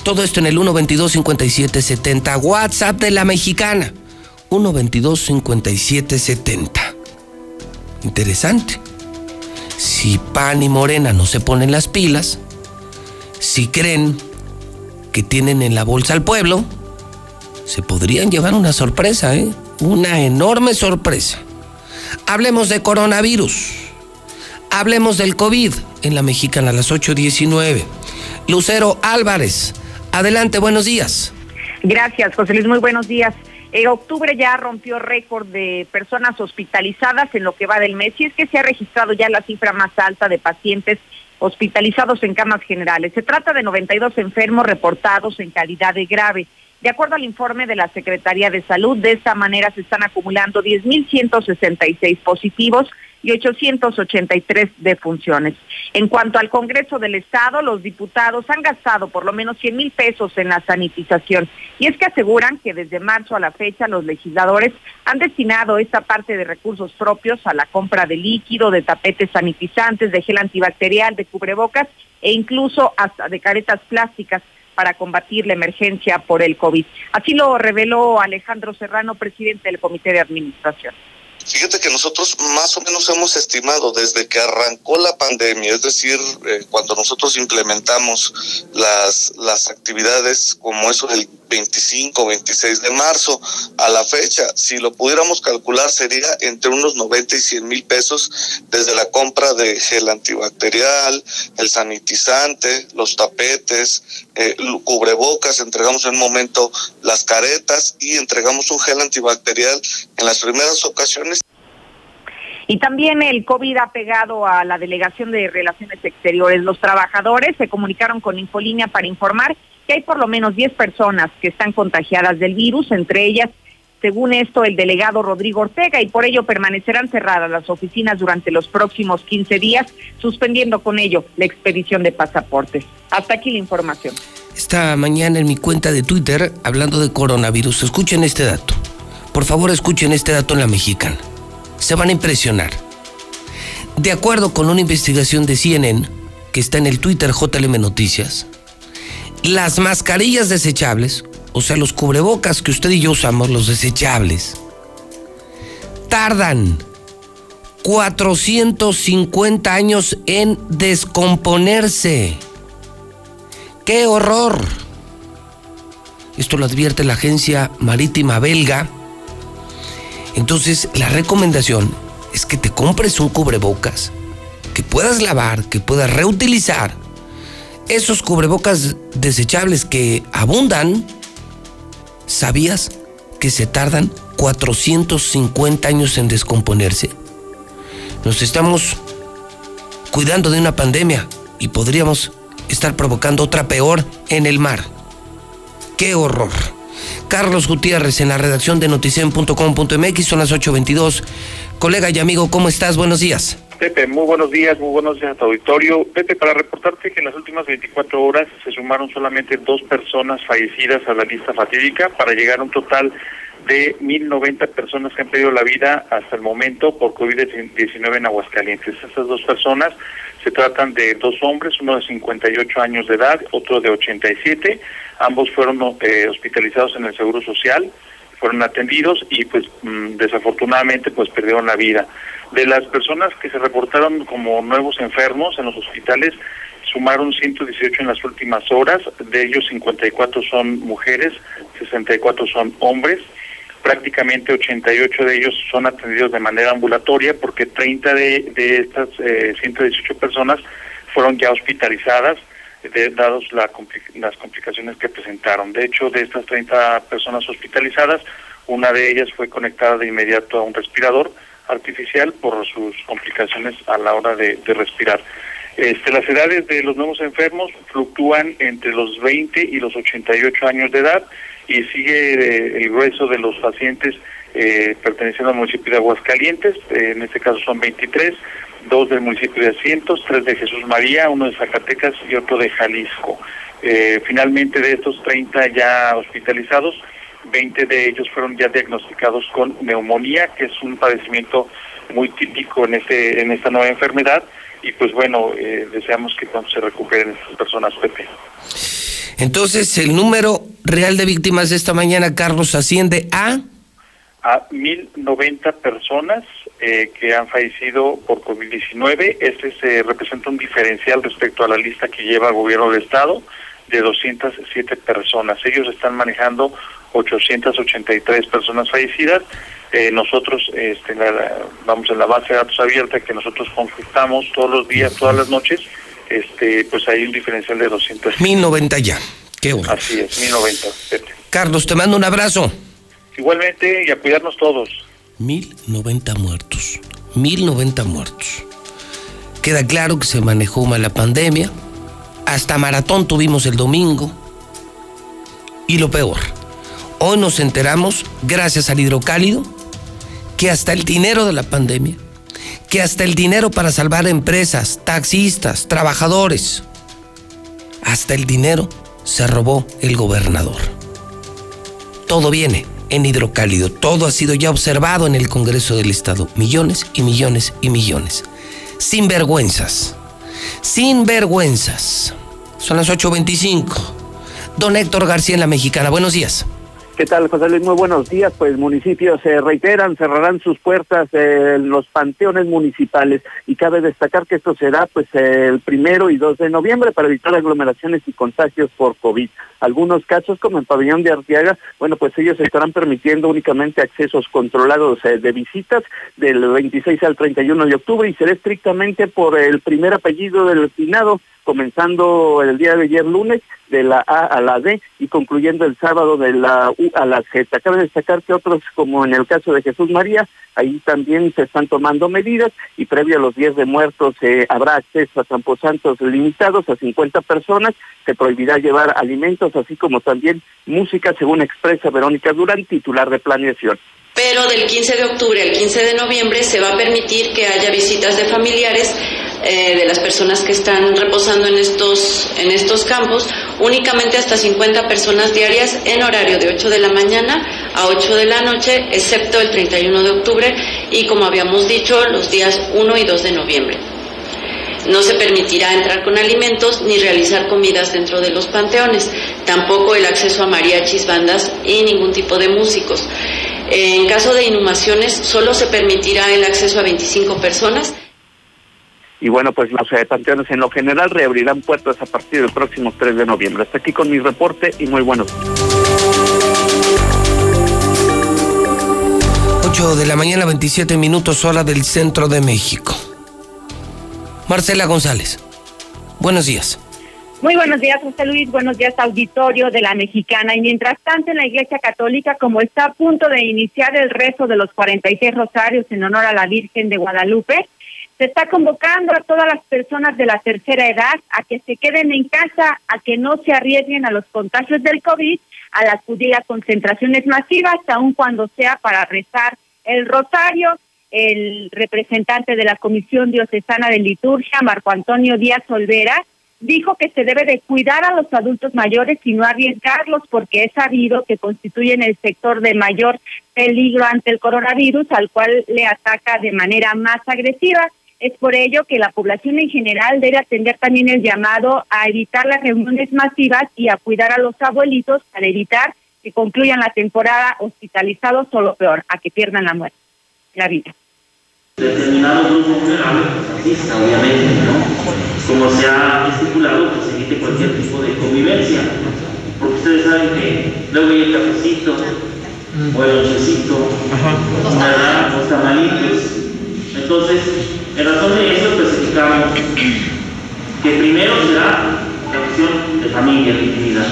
Todo esto en el 122-5770. WhatsApp de la mexicana. 122-5770. Interesante. Si Pan y Morena no se ponen las pilas, si creen que tienen en la bolsa al pueblo, se podrían llevar una sorpresa, ¿eh? Una enorme sorpresa. Hablemos de coronavirus. Hablemos del COVID en la mexicana a las 8.19. Lucero Álvarez, adelante, buenos días. Gracias, José Luis, muy buenos días. En octubre ya rompió récord de personas hospitalizadas en lo que va del mes y es que se ha registrado ya la cifra más alta de pacientes hospitalizados en camas generales. Se trata de 92 enfermos reportados en calidad de grave. De acuerdo al informe de la Secretaría de Salud, de esta manera se están acumulando 10.166 positivos y 883 defunciones. En cuanto al Congreso del Estado, los diputados han gastado por lo menos 100 mil pesos en la sanitización. Y es que aseguran que desde marzo a la fecha los legisladores han destinado esta parte de recursos propios a la compra de líquido, de tapetes sanitizantes, de gel antibacterial, de cubrebocas e incluso hasta de caretas plásticas para combatir la emergencia por el COVID. Así lo reveló Alejandro Serrano, presidente del Comité de Administración. Fíjate que nosotros más o menos hemos estimado desde que arrancó la pandemia, es decir, eh, cuando nosotros implementamos las, las actividades como eso del 25, 26 de marzo a la fecha, si lo pudiéramos calcular sería entre unos 90 y 100 mil pesos desde la compra de gel antibacterial, el sanitizante, los tapetes, eh, cubrebocas, entregamos en un momento las caretas y entregamos un gel antibacterial en las primeras ocasiones. Y también el COVID ha pegado a la Delegación de Relaciones Exteriores. Los trabajadores se comunicaron con Infolínea para informar que hay por lo menos 10 personas que están contagiadas del virus, entre ellas, según esto, el delegado Rodrigo Ortega, y por ello permanecerán cerradas las oficinas durante los próximos 15 días, suspendiendo con ello la expedición de pasaportes. Hasta aquí la información. Esta mañana en mi cuenta de Twitter, hablando de coronavirus, escuchen este dato. Por favor, escuchen este dato en la mexicana se van a impresionar. De acuerdo con una investigación de CNN, que está en el Twitter JLM Noticias, las mascarillas desechables, o sea, los cubrebocas que usted y yo usamos, los desechables, tardan 450 años en descomponerse. ¡Qué horror! Esto lo advierte la agencia marítima belga entonces, la recomendación es que te compres un cubrebocas, que puedas lavar, que puedas reutilizar. Esos cubrebocas desechables que abundan, ¿sabías que se tardan 450 años en descomponerse? Nos estamos cuidando de una pandemia y podríamos estar provocando otra peor en el mar. ¡Qué horror! Carlos Gutiérrez en la redacción de noticien.com.mx, son las 8.22. Colega y amigo, ¿cómo estás? Buenos días. Pepe, muy buenos días, muy buenos días a tu auditorio. Pepe, para reportarte que en las últimas 24 horas se sumaron solamente dos personas fallecidas a la lista fatídica para llegar a un total de 1.090 personas que han perdido la vida hasta el momento por COVID-19 en Aguascalientes. Estas dos personas se tratan de dos hombres, uno de 58 años de edad, otro de 87. Ambos fueron eh, hospitalizados en el Seguro Social, fueron atendidos y pues mm, desafortunadamente pues perdieron la vida. De las personas que se reportaron como nuevos enfermos en los hospitales, sumaron 118 en las últimas horas, de ellos 54 son mujeres, 64 son hombres prácticamente 88 de ellos son atendidos de manera ambulatoria porque 30 de, de estas 118 eh, personas fueron ya hospitalizadas de, dados la, las complicaciones que presentaron. De hecho, de estas 30 personas hospitalizadas, una de ellas fue conectada de inmediato a un respirador artificial por sus complicaciones a la hora de, de respirar. Este, las edades de los nuevos enfermos fluctúan entre los 20 y los 88 años de edad y sigue eh, el grueso de los pacientes eh, perteneciendo al municipio de Aguascalientes, eh, en este caso son 23, dos del municipio de Asientos, tres de Jesús María, uno de Zacatecas y otro de Jalisco. finalmente de estos 30 ya hospitalizados, 20 de ellos fueron ya diagnosticados con neumonía, que es un padecimiento muy típico en este en esta nueva enfermedad y pues bueno, deseamos que cuando se recuperen estas personas, Pepe. Entonces, el número real de víctimas de esta mañana, Carlos, asciende a... A 1.090 personas eh, que han fallecido por COVID-19. Este se representa un diferencial respecto a la lista que lleva el gobierno del Estado de 207 personas. Ellos están manejando 883 personas fallecidas. Eh, nosotros este, vamos en la base de datos abierta que nosotros consultamos todos los días, todas las noches este, pues hay un diferencial de 200. 1090 ya. Qué bueno. Así es, 1090. Carlos, te mando un abrazo. Igualmente y a cuidarnos todos. 1090 muertos. 1090 muertos. Queda claro que se manejó mal la pandemia. Hasta maratón tuvimos el domingo. Y lo peor, hoy nos enteramos, gracias al hidrocálido, que hasta el dinero de la pandemia que hasta el dinero para salvar empresas, taxistas, trabajadores, hasta el dinero se robó el gobernador. Todo viene en hidrocálido, todo ha sido ya observado en el Congreso del Estado, millones y millones y millones. Sin vergüenzas, sin vergüenzas. Son las 8.25. Don Héctor García en la Mexicana, buenos días. ¿Qué tal, José Luis? Muy buenos días. Pues municipios se reiteran, cerrarán sus puertas en los panteones municipales y cabe destacar que esto será pues el primero y 2 de noviembre para evitar aglomeraciones y contagios por COVID. Algunos casos, como en Pabellón de Arteaga, bueno, pues ellos estarán permitiendo únicamente accesos controlados eh, de visitas del 26 al 31 de octubre y será estrictamente por el primer apellido del finado comenzando el día de ayer lunes de la A a la D y concluyendo el sábado de la U a la Z. Cabe destacar que otros, como en el caso de Jesús María, ahí también se están tomando medidas y previo a los días de muertos eh, habrá acceso a camposantos limitados a 50 personas, se prohibirá llevar alimentos, así como también música, según expresa Verónica Durán, titular de planeación pero del 15 de octubre al 15 de noviembre se va a permitir que haya visitas de familiares eh, de las personas que están reposando en estos, en estos campos, únicamente hasta 50 personas diarias en horario de 8 de la mañana a 8 de la noche, excepto el 31 de octubre y, como habíamos dicho, los días 1 y 2 de noviembre. No se permitirá entrar con alimentos ni realizar comidas dentro de los panteones, tampoco el acceso a mariachis, bandas y ningún tipo de músicos. En caso de inhumaciones, solo se permitirá el acceso a 25 personas. Y bueno, pues los eh, panteones en lo general reabrirán puertas a partir del próximo 3 de noviembre. Hasta aquí con mi reporte y muy buenos. 8 de la mañana, 27 minutos hora del centro de México. Marcela González, buenos días. Muy buenos días, José Luis. Buenos días, auditorio de la Mexicana. Y mientras tanto, en la Iglesia Católica, como está a punto de iniciar el rezo de los 46 rosarios en honor a la Virgen de Guadalupe, se está convocando a todas las personas de la tercera edad a que se queden en casa, a que no se arriesguen a los contagios del COVID, al acudir a concentraciones masivas, aun cuando sea para rezar el rosario. El representante de la Comisión Diocesana de Liturgia, Marco Antonio Díaz Olvera, dijo que se debe de cuidar a los adultos mayores y no arriesgarlos porque es sabido que constituyen el sector de mayor peligro ante el coronavirus al cual le ataca de manera más agresiva. Es por ello que la población en general debe atender también el llamado a evitar las reuniones masivas y a cuidar a los abuelitos para evitar que concluyan la temporada hospitalizados o lo peor, a que pierdan la muerte, la vida determinados grupos vulnerables, pues asista, obviamente, ¿no? Como se ha estipulado, pues se evite cualquier tipo de convivencia. Porque ustedes saben que luego hay el cafecito, o el onchecito, ¿verdad? Los tamalitos. Entonces, en razón de eso especificamos que primero será la cuestión de familia, de intimidad.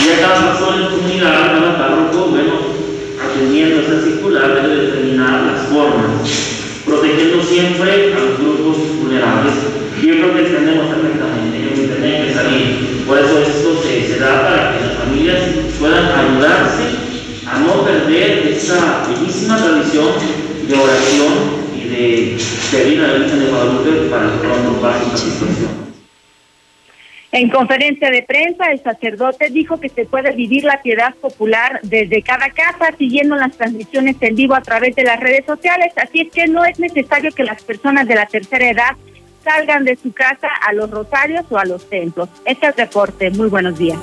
Y ya cada persona en comunidad, cada párroco, bueno, atendiendo esa circular, debe determinar las formas protegiendo siempre a los grupos vulnerables. Y yo creo que entendemos perfectamente, ellos tienen que salir. Por eso esto se, da para que las familias puedan ayudarse a no perder esa bellísima tradición de oración y de servir a la Virgen de Guadalupe para que pronto pase esta situación. En conferencia de prensa, el sacerdote dijo que se puede vivir la piedad popular desde cada casa, siguiendo las transmisiones en vivo a través de las redes sociales. Así es que no es necesario que las personas de la tercera edad salgan de su casa a los rosarios o a los templos. Este es el reporte. Muy buenos días.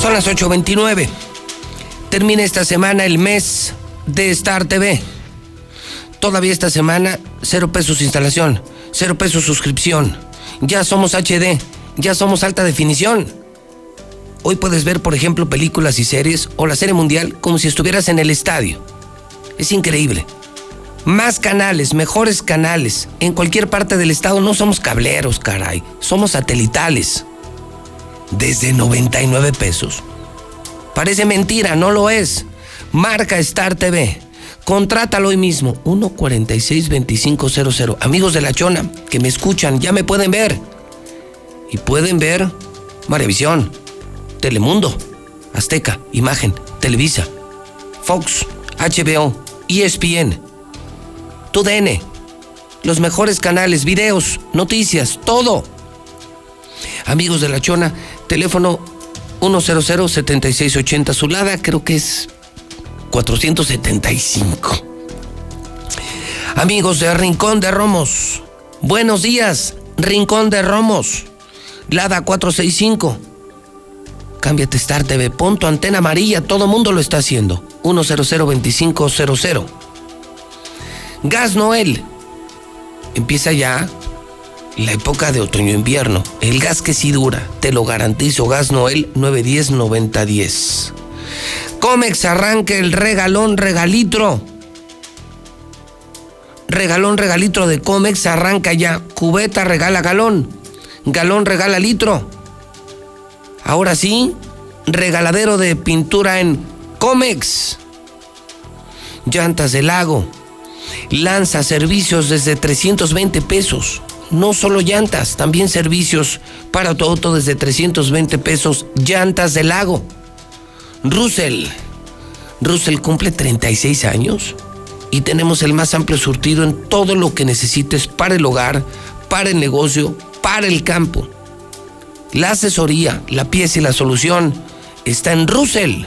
Son las 8.29. Termina esta semana el mes de Star TV. Todavía esta semana, cero pesos instalación, cero pesos suscripción. Ya somos HD, ya somos alta definición. Hoy puedes ver, por ejemplo, películas y series o la serie mundial como si estuvieras en el estadio. Es increíble. Más canales, mejores canales. En cualquier parte del estado no somos cableros, caray. Somos satelitales. Desde 99 pesos. Parece mentira, no lo es. Marca Star TV. Contrátalo hoy mismo. 146-2500. Amigos de La Chona, que me escuchan, ya me pueden ver. Y pueden ver Marevisión, Telemundo, Azteca, Imagen, Televisa, Fox, HBO, ESPN, TUDN, los mejores canales, videos, noticias, todo. Amigos de La Chona, teléfono 100-7680 Zulada, creo que es 475. Amigos de Rincón de Romos, buenos días, Rincón de Romos. Lada 465. Cámbiate Star TV, pon tu antena amarilla, todo mundo lo está haciendo. 1002500. Gas Noel. Empieza ya la época de otoño-invierno. El gas que sí dura, te lo garantizo. Gas Noel 910-9010. Comex arranca el regalón regalitro. Regalón regalitro de Comex arranca ya. Cubeta regala galón. Galón regala litro. Ahora sí, regaladero de pintura en Comex. Llantas del lago. Lanza servicios desde 320 pesos. No solo llantas, también servicios para tu auto desde 320 pesos. Llantas del lago. Russell. Russell cumple 36 años y tenemos el más amplio surtido en todo lo que necesites para el hogar, para el negocio, para el campo. La asesoría, la pieza y la solución está en Russell.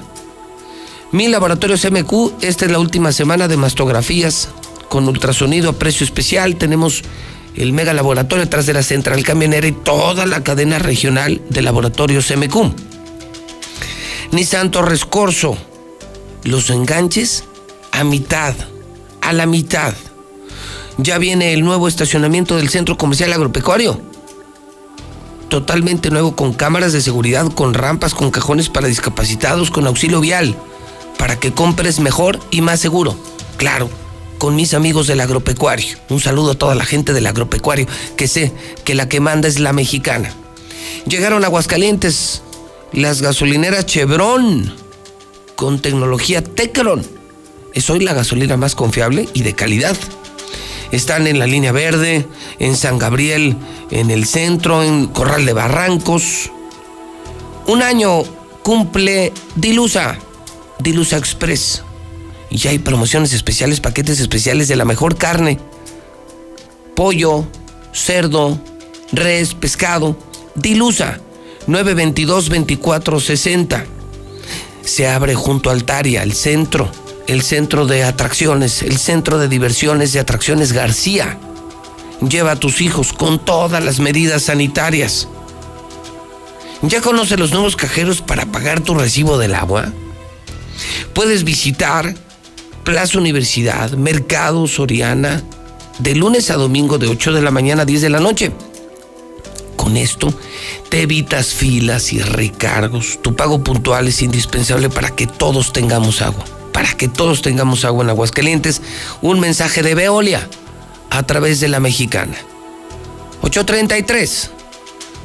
Mi laboratorios MQ, esta es la última semana de mastografías con ultrasonido a precio especial. Tenemos el mega laboratorio detrás de la central camionera y toda la cadena regional de laboratorios MQ. Nissan Torres Corso, los enganches a mitad, a la mitad. Ya viene el nuevo estacionamiento del centro comercial agropecuario. Totalmente nuevo con cámaras de seguridad, con rampas, con cajones para discapacitados, con auxilio vial, para que compres mejor y más seguro. Claro, con mis amigos del agropecuario. Un saludo a toda la gente del agropecuario, que sé que la que manda es la mexicana. Llegaron a Aguascalientes las gasolineras Chevron con tecnología Tecron. Es hoy la gasolina más confiable y de calidad. Están en la línea verde, en San Gabriel, en el centro, en Corral de Barrancos. Un año cumple Dilusa, Dilusa Express. Y ya hay promociones especiales, paquetes especiales de la mejor carne. Pollo, cerdo, res, pescado. Dilusa, 922-2460. Se abre junto a Altaria, el centro, el centro de atracciones, el centro de diversiones y atracciones García. Lleva a tus hijos con todas las medidas sanitarias. ¿Ya conoce los nuevos cajeros para pagar tu recibo del agua? Puedes visitar Plaza Universidad, Mercado Soriana, de lunes a domingo de 8 de la mañana a 10 de la noche. Con esto te evitas filas y recargos. Tu pago puntual es indispensable para que todos tengamos agua. Para que todos tengamos agua en Aguascalientes. Un mensaje de Veolia a través de la mexicana. 833.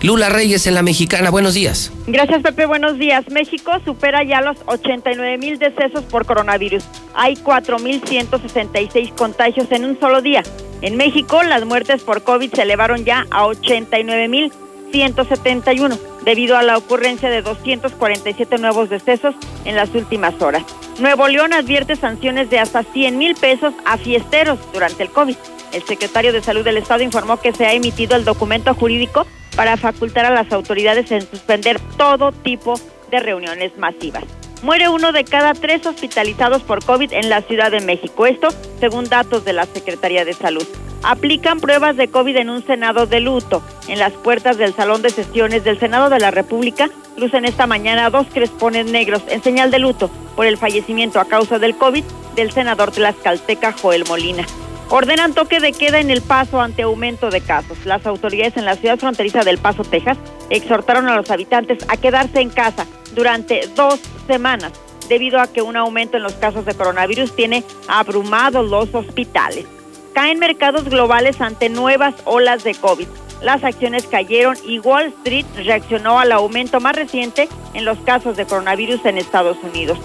Lula Reyes en la mexicana. Buenos días. Gracias, Pepe. Buenos días. México supera ya los 89 mil decesos por coronavirus. Hay 4.166 contagios en un solo día. En México, las muertes por COVID se elevaron ya a 89 mil 171 debido a la ocurrencia de 247 nuevos decesos en las últimas horas. Nuevo León advierte sanciones de hasta 100 mil pesos a fiesteros durante el COVID. El secretario de Salud del Estado informó que se ha emitido el documento jurídico para facultar a las autoridades en suspender todo tipo de reuniones masivas. Muere uno de cada tres hospitalizados por COVID en la Ciudad de México. Esto según datos de la Secretaría de Salud. Aplican pruebas de COVID en un Senado de luto. En las puertas del Salón de Sesiones del Senado de la República lucen esta mañana dos crespones negros en señal de luto por el fallecimiento a causa del COVID del senador tlaxcalteca Joel Molina. Ordenan toque de queda en El Paso ante aumento de casos. Las autoridades en la ciudad fronteriza del Paso, Texas, exhortaron a los habitantes a quedarse en casa durante dos semanas debido a que un aumento en los casos de coronavirus tiene abrumados los hospitales. Caen mercados globales ante nuevas olas de COVID. Las acciones cayeron y Wall Street reaccionó al aumento más reciente en los casos de coronavirus en Estados Unidos.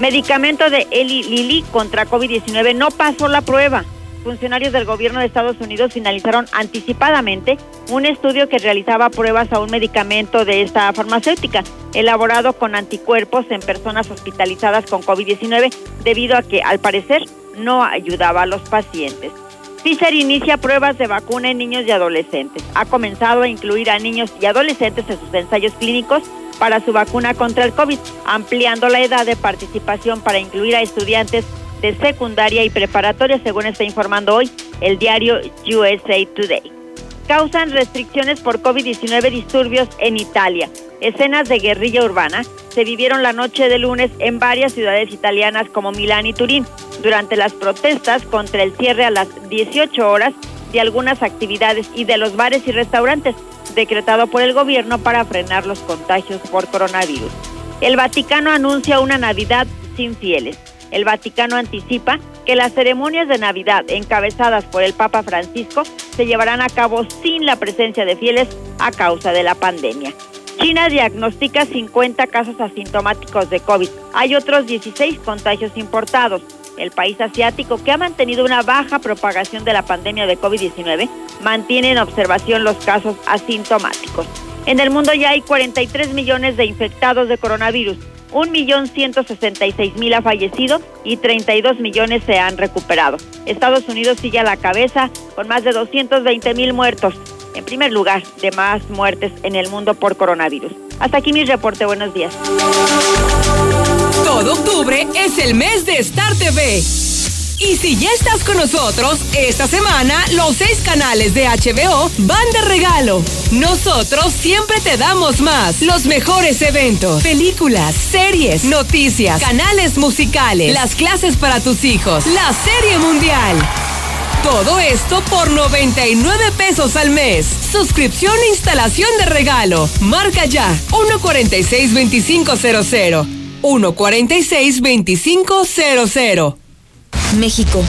Medicamento de Eli Lilly contra COVID-19 no pasó la prueba funcionarios del gobierno de Estados Unidos finalizaron anticipadamente un estudio que realizaba pruebas a un medicamento de esta farmacéutica, elaborado con anticuerpos en personas hospitalizadas con COVID-19, debido a que, al parecer, no ayudaba a los pacientes. Pfizer inicia pruebas de vacuna en niños y adolescentes. Ha comenzado a incluir a niños y adolescentes en sus ensayos clínicos para su vacuna contra el COVID, ampliando la edad de participación para incluir a estudiantes de secundaria y preparatoria, según está informando hoy el diario USA Today. causan restricciones por COVID-19 disturbios en Italia. Escenas de guerrilla urbana se vivieron la noche de lunes en varias ciudades italianas como Milán y Turín, durante las protestas contra el cierre a las 18 horas de algunas actividades y de los bares y restaurantes, decretado por el gobierno para frenar los contagios por coronavirus. El Vaticano anuncia una Navidad sin fieles. El Vaticano anticipa que las ceremonias de Navidad encabezadas por el Papa Francisco se llevarán a cabo sin la presencia de fieles a causa de la pandemia. China diagnostica 50 casos asintomáticos de COVID. Hay otros 16 contagios importados. El país asiático, que ha mantenido una baja propagación de la pandemia de COVID-19, mantiene en observación los casos asintomáticos. En el mundo ya hay 43 millones de infectados de coronavirus. 1.166.000 ha fallecido y 32 millones se han recuperado. Estados Unidos sigue a la cabeza con más de 220.000 muertos. En primer lugar, de más muertes en el mundo por coronavirus. Hasta aquí mi reporte. Buenos días. Todo octubre es el mes de Star TV. Y si ya estás con nosotros, esta semana los seis canales de HBO van de regalo. Nosotros siempre te damos más. Los mejores eventos, películas, series, noticias, canales musicales, las clases para tus hijos, la serie mundial. Todo esto por 99 pesos al mes. Suscripción e instalación de regalo. Marca ya 146-2500. 146-2500. México,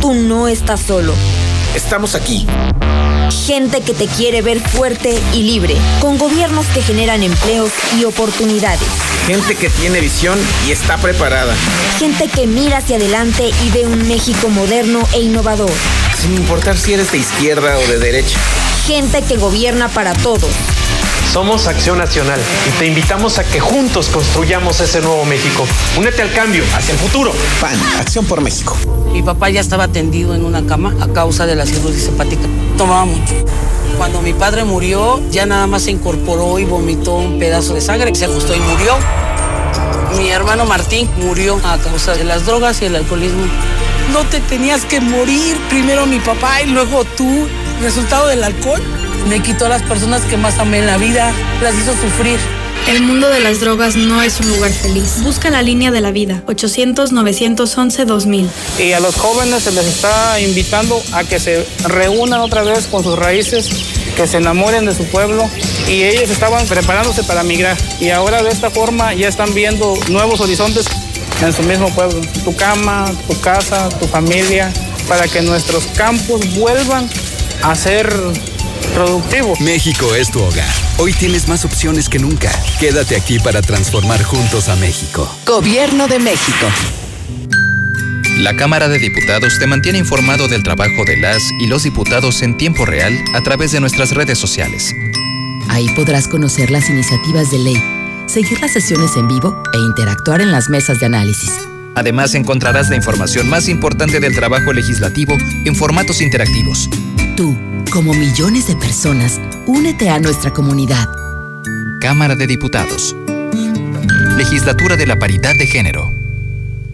tú no estás solo. Estamos aquí. Gente que te quiere ver fuerte y libre, con gobiernos que generan empleos y oportunidades. Gente que tiene visión y está preparada. Gente que mira hacia adelante y ve un México moderno e innovador. Sin importar si eres de izquierda o de derecha. Gente que gobierna para todos. Somos Acción Nacional y te invitamos a que juntos construyamos ese nuevo México. Únete al cambio, hacia el futuro. PAN, Acción por México. Mi papá ya estaba tendido en una cama a causa de la cirrosis hepática. Tomaba mucho. Cuando mi padre murió, ya nada más se incorporó y vomitó un pedazo de sangre, se ajustó y murió. Mi hermano Martín murió a causa de las drogas y el alcoholismo. No te tenías que morir, primero mi papá y luego tú. Resultado del alcohol me quitó a las personas que más amé en la vida, las hizo sufrir. El mundo de las drogas no es un lugar feliz. Busca la línea de la vida, 800-911-2000. Y a los jóvenes se les está invitando a que se reúnan otra vez con sus raíces, que se enamoren de su pueblo. Y ellos estaban preparándose para migrar. Y ahora de esta forma ya están viendo nuevos horizontes en su mismo pueblo. Tu cama, tu casa, tu familia, para que nuestros campos vuelvan a ser productivo. México es tu hogar. Hoy tienes más opciones que nunca. Quédate aquí para transformar juntos a México. Gobierno de México. La Cámara de Diputados te mantiene informado del trabajo de las y los diputados en tiempo real a través de nuestras redes sociales. Ahí podrás conocer las iniciativas de ley, seguir las sesiones en vivo e interactuar en las mesas de análisis. Además encontrarás la información más importante del trabajo legislativo en formatos interactivos. Tú, como millones de personas, únete a nuestra comunidad. Cámara de Diputados. Legislatura de la Paridad de Género.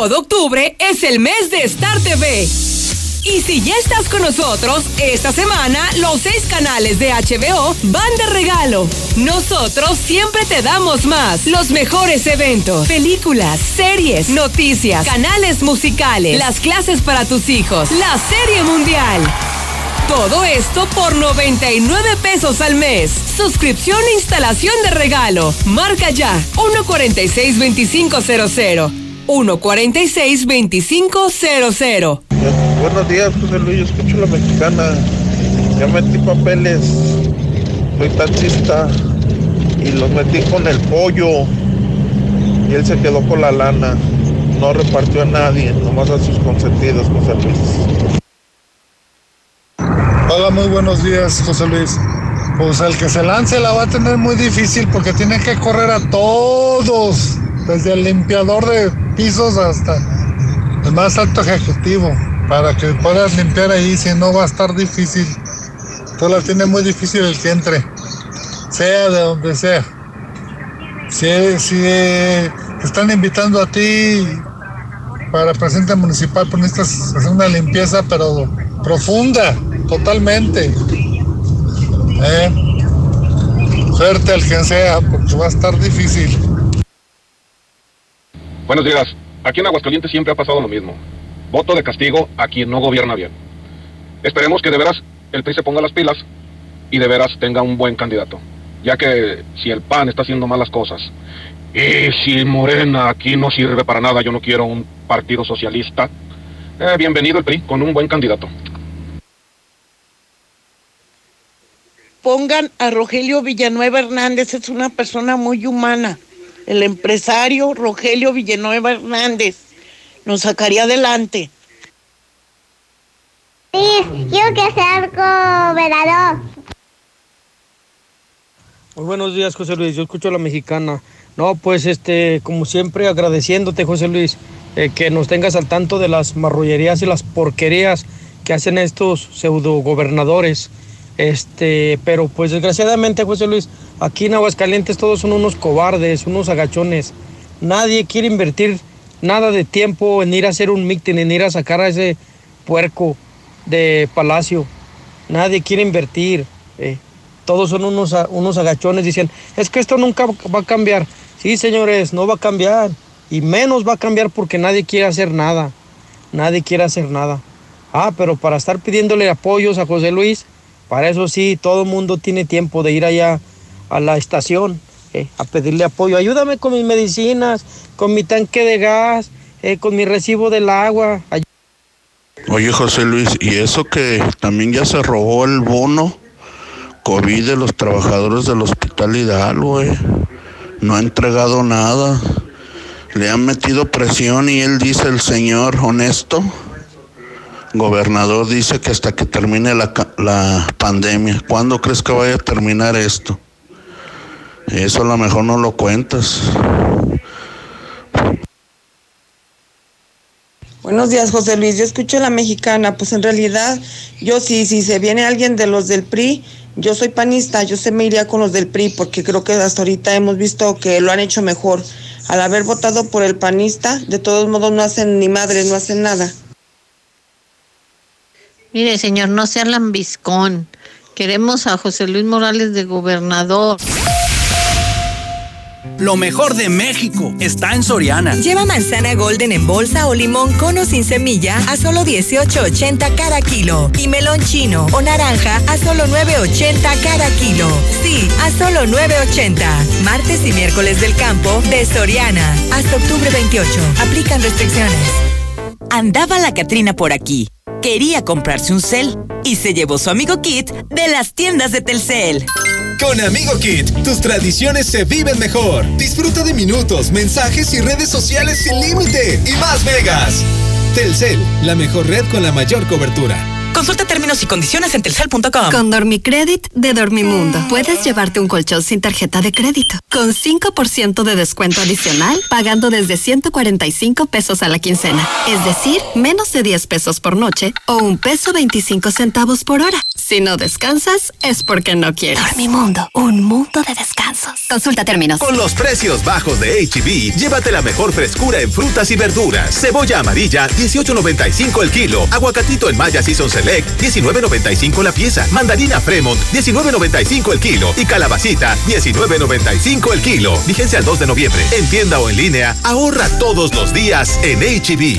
Todo octubre es el mes de Star TV. Y si ya estás con nosotros, esta semana los seis canales de HBO van de regalo. Nosotros siempre te damos más. Los mejores eventos, películas, series, noticias, canales musicales, las clases para tus hijos, la serie mundial. Todo esto por 99 pesos al mes. Suscripción e instalación de regalo. Marca ya 146-2500. 146-2500. Buenos días, José Luis. Escucho la mexicana. Ya metí papeles. Soy taxista. Y los metí con el pollo. Y él se quedó con la lana. No repartió a nadie, nomás a sus consentidos, José Luis. Hola, muy buenos días, José Luis. Pues el que se lance la va a tener muy difícil porque tiene que correr a todos, desde el limpiador de pisos hasta el más alto ejecutivo, para que puedas limpiar ahí, si no va a estar difícil. Entonces la tiene muy difícil el que entre, sea de donde sea. Si, si te están invitando a ti para presidente municipal, pues necesitas hacer una limpieza, pero profunda, totalmente. ¿Eh? Suerte al quien sea, porque va a estar difícil. Buenos días. Aquí en Aguascalientes siempre ha pasado lo mismo. Voto de castigo a quien no gobierna bien. Esperemos que de veras el PRI se ponga las pilas y de veras tenga un buen candidato. Ya que si el PAN está haciendo malas cosas y si Morena aquí no sirve para nada, yo no quiero un partido socialista, eh, bienvenido el PRI con un buen candidato. Pongan a Rogelio Villanueva Hernández, es una persona muy humana. El empresario Rogelio Villanueva Hernández nos sacaría adelante. Sí, quiero que sea gobernador. Muy buenos días, José Luis. Yo escucho a la mexicana. No, pues este, como siempre, agradeciéndote, José Luis, eh, que nos tengas al tanto de las marrullerías y las porquerías que hacen estos pseudo gobernadores. Este, pero pues desgraciadamente, José Luis, aquí en Aguascalientes todos son unos cobardes, unos agachones. Nadie quiere invertir nada de tiempo en ir a hacer un mitin, en ir a sacar a ese puerco de palacio. Nadie quiere invertir. eh. Todos son unos, unos agachones. Dicen, es que esto nunca va a cambiar. Sí, señores, no va a cambiar. Y menos va a cambiar porque nadie quiere hacer nada. Nadie quiere hacer nada. Ah, pero para estar pidiéndole apoyos a José Luis, para eso sí, todo el mundo tiene tiempo de ir allá a la estación eh, a pedirle apoyo. Ayúdame con mis medicinas, con mi tanque de gas, eh, con mi recibo del agua. Oye, José Luis, ¿y eso que también ya se robó el bono COVID de los trabajadores del Hospital Hidalgo, eh? No ha entregado nada. Le han metido presión y él dice, el señor honesto, gobernador, dice que hasta que termine la, la pandemia. ¿Cuándo crees que vaya a terminar esto? Eso a lo mejor no lo cuentas. Buenos días, José Luis. Yo escucho a la mexicana. Pues en realidad, yo sí, si se viene alguien de los del PRI, yo soy panista, yo se me iría con los del PRI, porque creo que hasta ahorita hemos visto que lo han hecho mejor. Al haber votado por el panista, de todos modos no hacen ni madres, no hacen nada. Mire, señor, no sea lambiscón. Queremos a José Luis Morales de gobernador. Lo mejor de México está en Soriana. Lleva manzana golden en bolsa o limón cono sin semilla a solo 18.80 cada kilo. Y melón chino o naranja a solo 9.80 cada kilo. Sí, a solo 9.80. Martes y miércoles del campo de Soriana. Hasta octubre 28. Aplican restricciones. Andaba la Catrina por aquí. Quería comprarse un cel y se llevó su amigo Kit de las tiendas de Telcel. Con Amigo Kit, tus tradiciones se viven mejor. Disfruta de minutos, mensajes y redes sociales sin límite y más megas. Telcel, la mejor red con la mayor cobertura. Consulta términos y condiciones en telcel.com. Con Dormicredit de Dormimundo, puedes llevarte un colchón sin tarjeta de crédito, con 5% de descuento adicional, pagando desde 145 pesos a la quincena. Es decir, menos de 10 pesos por noche o un peso 25 centavos por hora. Si no descansas, es porque no quieres. Dormimundo, un mundo de descansos. Consulta términos. Con los precios bajos de HB, llévate la mejor frescura en frutas y verduras. Cebolla amarilla, 18.95 el kilo. Aguacatito en Maya Season Select, 19.95 la pieza. Mandarina Fremont, 19.95 el kilo. Y calabacita, 19.95 el kilo. Vigencia al 2 de noviembre. En tienda o en línea, ahorra todos los días en HB.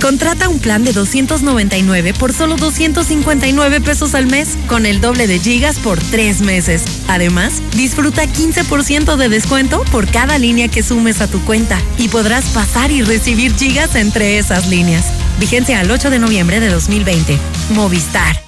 Contrata un plan de 299 por solo 259 pesos al mes, con el doble de gigas por tres meses. Además, disfruta 15% de descuento por cada línea que sumes a tu cuenta y podrás pasar y recibir gigas entre esas líneas. Vigencia al 8 de noviembre de 2020. Movistar.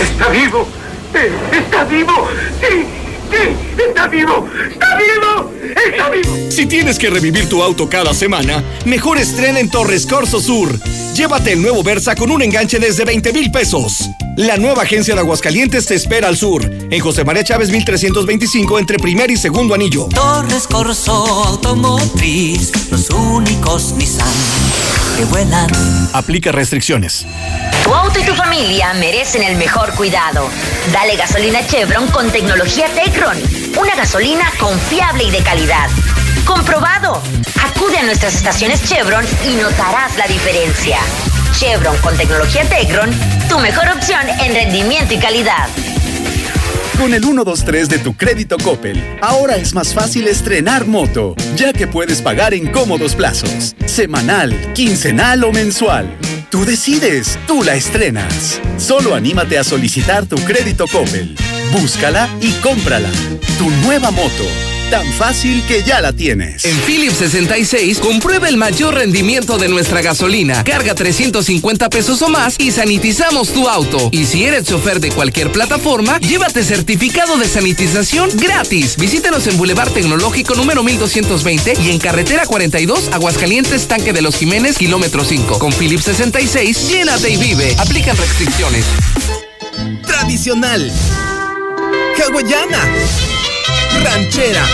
¡Está vivo! ¡Eh, ¡Está vivo! ¡Sí! ¡Sí! ¡Está vivo! ¡Está vivo! ¡Está vivo! Si tienes que revivir tu auto cada semana, mejor estrena en Torres Corso Sur. Llévate el nuevo Versa con un enganche desde 20 mil pesos. La nueva agencia de Aguascalientes te espera al sur, en José María Chávez 1325 entre primer y segundo anillo. Torres Corso Automotriz, los únicos Nissan que vuelan. Aplica restricciones. Tu auto y tu familia merecen el mejor cuidado. Dale gasolina Chevron con tecnología Tecron. Una gasolina confiable y de calidad. Comprobado. Acude a nuestras estaciones Chevron y notarás la diferencia. Chevron con tecnología Tecron, tu mejor opción en rendimiento y calidad. Con el 123 de tu crédito Coppel, ahora es más fácil estrenar moto, ya que puedes pagar en cómodos plazos, semanal, quincenal o mensual. Tú decides, tú la estrenas. Solo anímate a solicitar tu crédito Coppel. Búscala y cómprala. Tu nueva moto tan fácil que ya la tienes. En Philips 66, comprueba el mayor rendimiento de nuestra gasolina. Carga 350 pesos o más y sanitizamos tu auto. Y si eres chofer de cualquier plataforma, llévate certificado de sanitización gratis. Visítanos en Boulevard Tecnológico número 1220 y en Carretera 42, Aguascalientes, Tanque de los Jiménez, kilómetro 5. Con Philips 66, llénate y vive. Aplican restricciones. Tradicional. Hawaiana ranchera,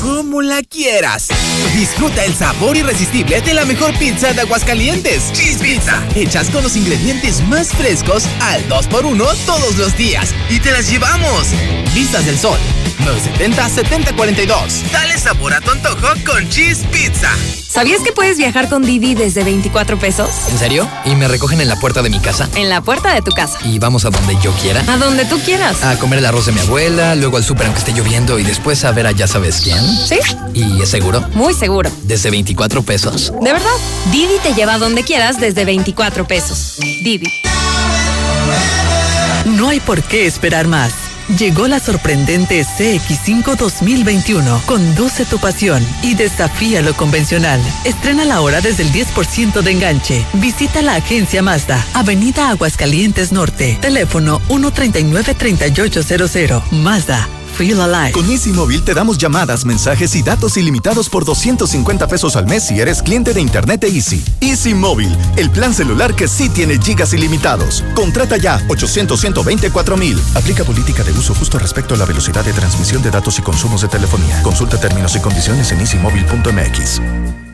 como la quieras. Disfruta el sabor irresistible de la mejor pizza de Aguascalientes. Cheese Pizza. Hechas con los ingredientes más frescos al 2x1 todos los días. Y te las llevamos. Vistas del Sol. 970-7042. Dale sabor a tu antojo con Cheese Pizza. ¿Sabías que puedes viajar con Didi desde 24 pesos? ¿En serio? ¿Y me recogen en la puerta de mi casa? En la puerta de tu casa. ¿Y vamos a donde yo quiera? A donde tú quieras. A comer el arroz de mi abuela, luego al súper aunque esté lloviendo y después a ver a ya sabes quién. ¿Sí? ¿Y es seguro? Muy seguro. ¿Desde 24 pesos? ¿De verdad? Didi te lleva a donde quieras desde 24 pesos. Didi. No hay por qué esperar más. Llegó la sorprendente CX5 2021. Conduce tu pasión y desafía lo convencional. Estrena la hora desde el 10% de enganche. Visita la agencia Mazda, Avenida Aguascalientes Norte. Teléfono 139-3800. Mazda. Con Easy Móvil te damos llamadas, mensajes y datos ilimitados por 250 pesos al mes si eres cliente de Internet de Easy. Easy Móvil, el plan celular que sí tiene gigas ilimitados. Contrata ya 800 124 mil. Aplica política de uso justo respecto a la velocidad de transmisión de datos y consumos de telefonía. Consulta términos y condiciones en easymóvil.mx.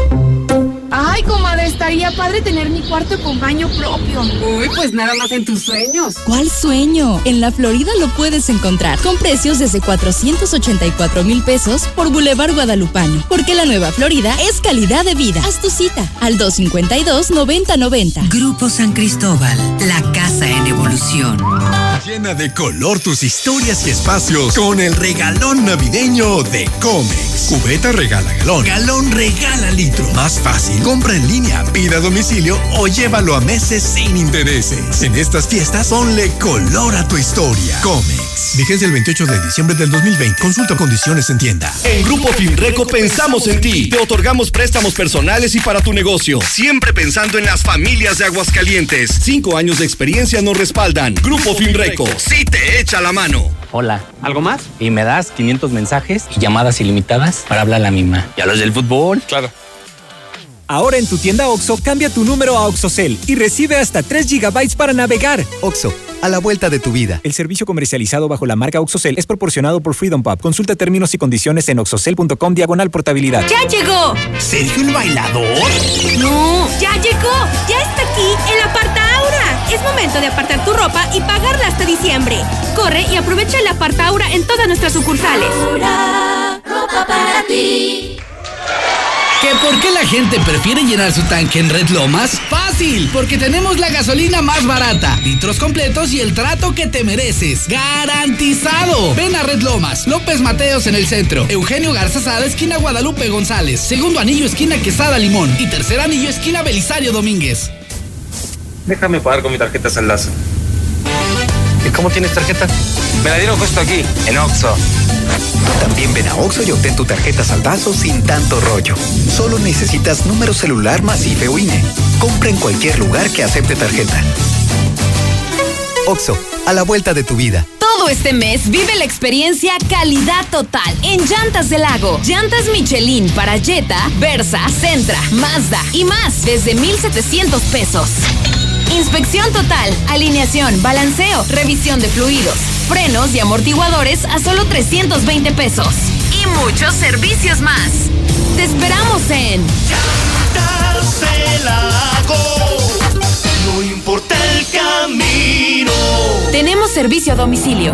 Ay, comadre, estaría padre tener mi cuarto con baño propio. Uy, pues nada más en tus sueños. ¿Cuál sueño? En la Florida lo puedes encontrar con precios desde 484 mil pesos por Boulevard Guadalupano. Porque la nueva Florida es calidad de vida. Haz tu cita al 252-9090. Grupo San Cristóbal, la casa en evolución. Llena de color tus historias y espacios con el regalón navideño de Comex. Cubeta regala galón. Galón regala litro. Más fácil. Compra en línea, pida a domicilio o llévalo a meses sin intereses. En estas fiestas, ponle color a tu historia. Comex. Vigencia el 28 de diciembre del 2020. Consulta condiciones en tienda. En Grupo Finreco pensamos en ti. Te otorgamos préstamos personales y para tu negocio. Siempre pensando en las familias de Aguascalientes. Cinco años de experiencia nos respaldan. Grupo Finreco. Sí te echa la mano. Hola, ¿algo más? Y me das 500 mensajes y llamadas ilimitadas para hablar a la misma. ¿Y a los del fútbol? Claro. Ahora en tu tienda OXO, cambia tu número a OXOCEL y recibe hasta 3 GB para navegar. OXO, a la vuelta de tu vida. El servicio comercializado bajo la marca OXOCEL es proporcionado por Freedom Pub. Consulta términos y condiciones en oxocel.com diagonal portabilidad. ¡Ya llegó! ¿Sergio el bailador? No, ya llegó. Ya está aquí el Aparta Aura. Es momento de apartar tu ropa y pagarla hasta diciembre. Corre y aprovecha el Aparta Aura en todas nuestras sucursales. Aura, ropa para ti. ¿Que por qué la gente prefiere llenar su tanque en Red Lomas? Fácil, porque tenemos la gasolina más barata, litros completos y el trato que te mereces. ¡Garantizado! Ven a Red Lomas, López Mateos en el centro, Eugenio Garzazada, esquina Guadalupe González, segundo anillo, esquina Quesada Limón y tercer anillo, esquina Belisario Domínguez. Déjame pagar con mi tarjeta Saldazo. ¿Y cómo tienes tarjeta? Me la dieron justo aquí, en Oxxo. También ven a Oxxo y obtén tu tarjeta saldazo sin tanto rollo. Solo necesitas número celular más IFE INE. Compra en cualquier lugar que acepte tarjeta. Oxxo, a la vuelta de tu vida. Todo este mes vive la experiencia calidad total en Llantas del Lago. Llantas Michelin para Jetta, Versa, Centra, Mazda y más desde 1,700 pesos. Inspección total, alineación, balanceo, revisión de fluidos, frenos y amortiguadores a solo 320 pesos. Y muchos servicios más. Te esperamos en No importa el camino. Tenemos servicio a domicilio.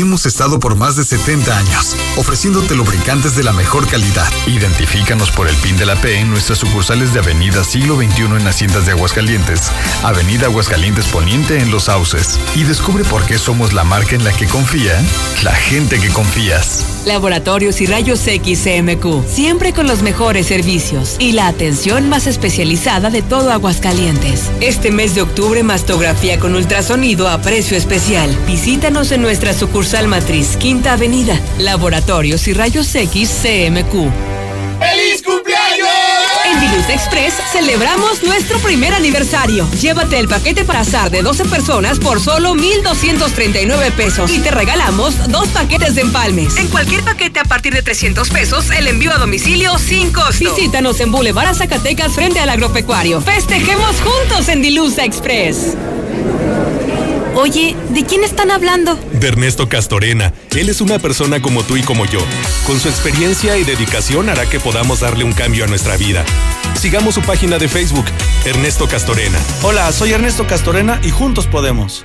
Hemos estado por más de 70 años, ofreciéndote lubricantes de la mejor calidad. Identifícanos por el PIN de la P en nuestras sucursales de Avenida Siglo XXI en Haciendas de Aguascalientes, Avenida Aguascalientes Poniente en Los Sauces. Y descubre por qué somos la marca en la que confía la gente que confías. Laboratorios y Rayos X CMQ, siempre con los mejores servicios y la atención más especializada de todo Aguascalientes. Este mes de octubre, mastografía con ultrasonido a precio especial. Visítanos en nuestra sucursal matriz, Quinta Avenida. Laboratorios y Rayos X CMQ. ¡Feliz cumpleaños! En Diluz Express celebramos nuestro primer aniversario. Llévate el paquete para azar de 12 personas por solo 1,239 pesos y te regalamos dos paquetes de empalmes. En cualquier paquete a partir de 300 pesos, el envío a domicilio sin costo. Visítanos en Boulevard Zacatecas frente al agropecuario. Festejemos juntos en Diluz Express. Oye, ¿de quién están hablando? De Ernesto Castorena. Él es una persona como tú y como yo. Con su experiencia y dedicación hará que podamos darle un cambio a nuestra vida. Sigamos su página de Facebook, Ernesto Castorena. Hola, soy Ernesto Castorena y juntos podemos.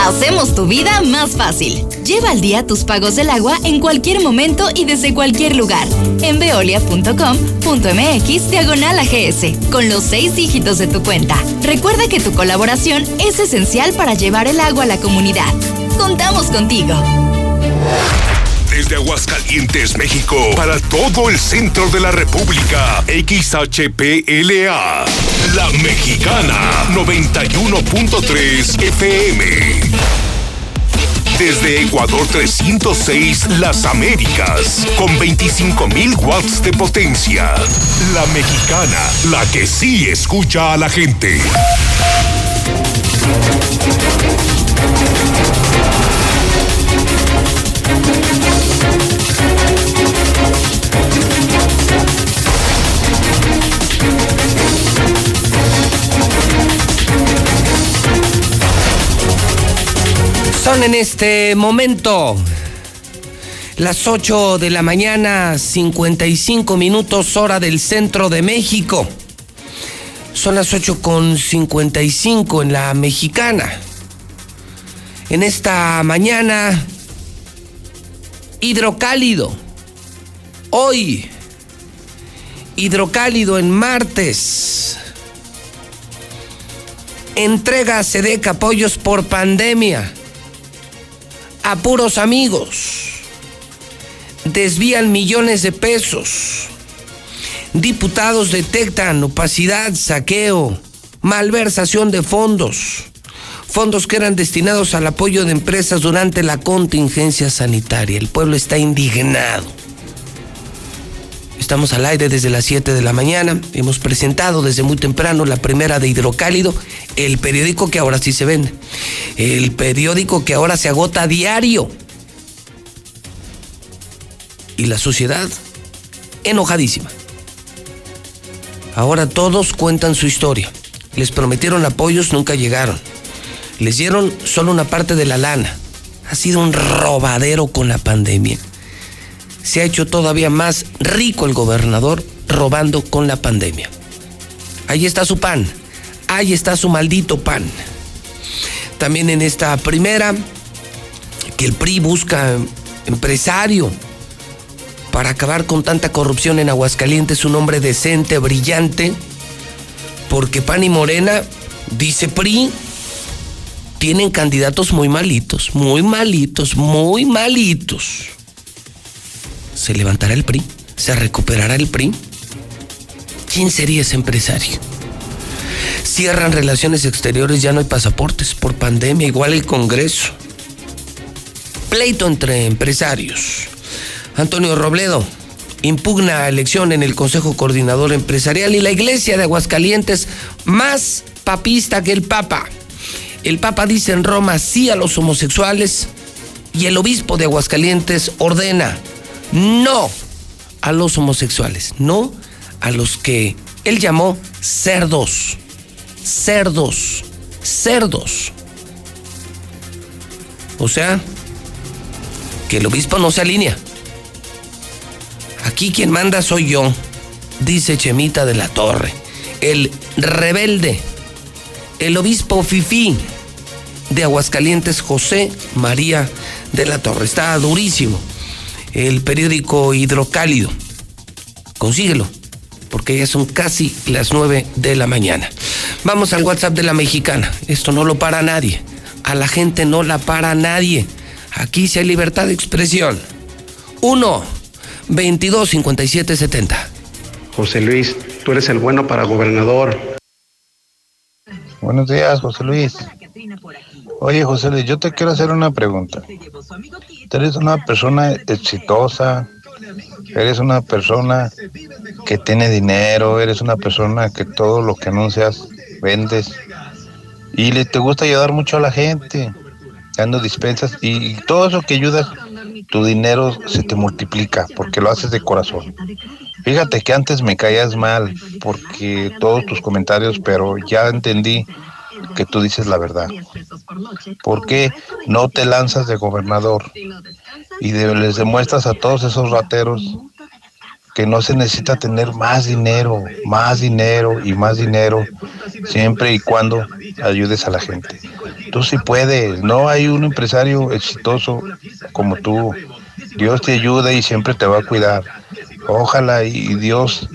Hacemos tu vida más fácil. Lleva al día tus pagos del agua en cualquier momento y desde cualquier lugar. En veolia.com.mx diagonal AGS, con los seis dígitos de tu cuenta. Recuerda que tu colaboración es esencial para llevar el agua a la comunidad. Contamos contigo. Desde Aguascalientes, México, para todo el centro de la República, XHPLA, La Mexicana, 91.3 FM. Desde Ecuador 306, Las Américas, con 25.000 watts de potencia. La Mexicana, la que sí escucha a la gente. Son en este momento las 8 de la mañana, 55 minutos hora del centro de México. Son las 8 con 55 en la mexicana. En esta mañana, hidrocálido. Hoy, hidrocálido en martes. Entrega Sedeca apoyos por pandemia a puros amigos. Desvían millones de pesos. Diputados detectan opacidad, saqueo, malversación de fondos. Fondos que eran destinados al apoyo de empresas durante la contingencia sanitaria. El pueblo está indignado. Estamos al aire desde las 7 de la mañana. Hemos presentado desde muy temprano la primera de Hidrocálido, el periódico que ahora sí se vende. El periódico que ahora se agota a diario. Y la sociedad enojadísima. Ahora todos cuentan su historia. Les prometieron apoyos, nunca llegaron. Les dieron solo una parte de la lana. Ha sido un robadero con la pandemia. Se ha hecho todavía más rico el gobernador robando con la pandemia. Ahí está su pan. Ahí está su maldito pan. También en esta primera, que el PRI busca empresario para acabar con tanta corrupción en Aguascalientes, un hombre decente, brillante, porque PAN y Morena, dice PRI, tienen candidatos muy malitos, muy malitos, muy malitos. ¿Se levantará el PRI? ¿Se recuperará el PRI? ¿Quién sería ese empresario? Cierran relaciones exteriores, ya no hay pasaportes por pandemia, igual el Congreso. Pleito entre empresarios. Antonio Robledo impugna elección en el Consejo Coordinador Empresarial y la Iglesia de Aguascalientes más papista que el Papa. El Papa dice en Roma sí a los homosexuales y el obispo de Aguascalientes ordena no a los homosexuales, no a los que él llamó cerdos, cerdos, cerdos. O sea, que el obispo no se alinea. Aquí quien manda soy yo, dice Chemita de la Torre, el rebelde, el obispo Fifí de Aguascalientes, José María de la Torre. Está durísimo. El periódico Hidrocálido. Consíguelo, porque ya son casi las nueve de la mañana. Vamos al WhatsApp de la mexicana. Esto no lo para nadie. A la gente no la para nadie. Aquí sí hay libertad de expresión. 1 22 57 70. José Luis, tú eres el bueno para gobernador. Buenos días, José Luis. Oye, José Luis, yo te quiero hacer una pregunta. Eres una persona exitosa, eres una persona que tiene dinero, eres una persona que todo lo que anuncias vendes y le te gusta ayudar mucho a la gente, dando dispensas y todo eso que ayudas, tu dinero se te multiplica porque lo haces de corazón. Fíjate que antes me caías mal porque todos tus comentarios, pero ya entendí que tú dices la verdad. ¿Por qué no te lanzas de gobernador y de- les demuestras a todos esos rateros que no se necesita tener más dinero, más dinero y más dinero, siempre y cuando ayudes a la gente? Tú sí puedes, no hay un empresario exitoso como tú. Dios te ayuda y siempre te va a cuidar. Ojalá y Dios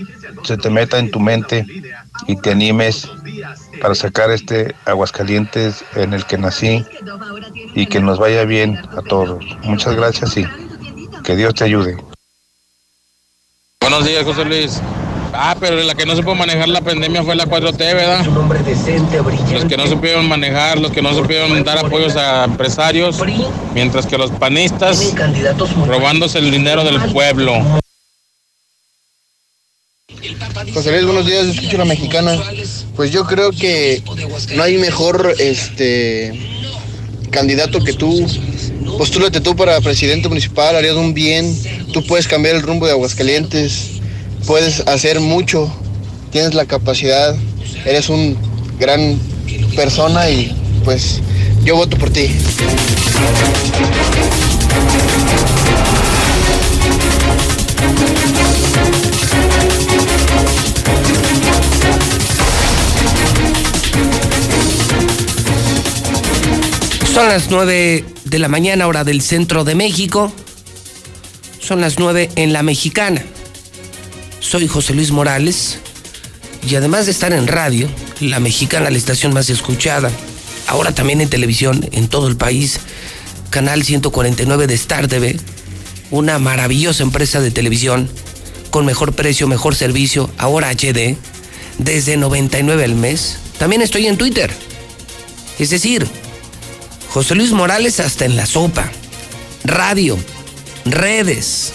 se te meta en tu mente y te animes para sacar este Aguascalientes en el que nací y que nos vaya bien a todos. Muchas gracias y que Dios te ayude. Buenos días, José Luis. Ah, pero la que no supo manejar la pandemia fue la 4T, ¿verdad? Un hombre decente, brillante. Los que no supieron manejar, los que no supieron dar apoyos a empresarios, mientras que los panistas robándose el dinero del pueblo. José Luis, buenos días, escucho la mexicana. Pues yo creo que no hay mejor este candidato que tú. Postúlate tú para presidente municipal, harías un bien, tú puedes cambiar el rumbo de Aguascalientes, puedes hacer mucho, tienes la capacidad, eres un gran persona y pues yo voto por ti. Son las 9 de la mañana, hora del centro de México. Son las 9 en la mexicana. Soy José Luis Morales y además de estar en radio, la mexicana, la estación más escuchada, ahora también en televisión en todo el país, canal 149 de Star TV, una maravillosa empresa de televisión con mejor precio, mejor servicio, ahora HD, desde 99 al mes. También estoy en Twitter. Es decir, José Luis Morales hasta en la sopa. Radio, redes,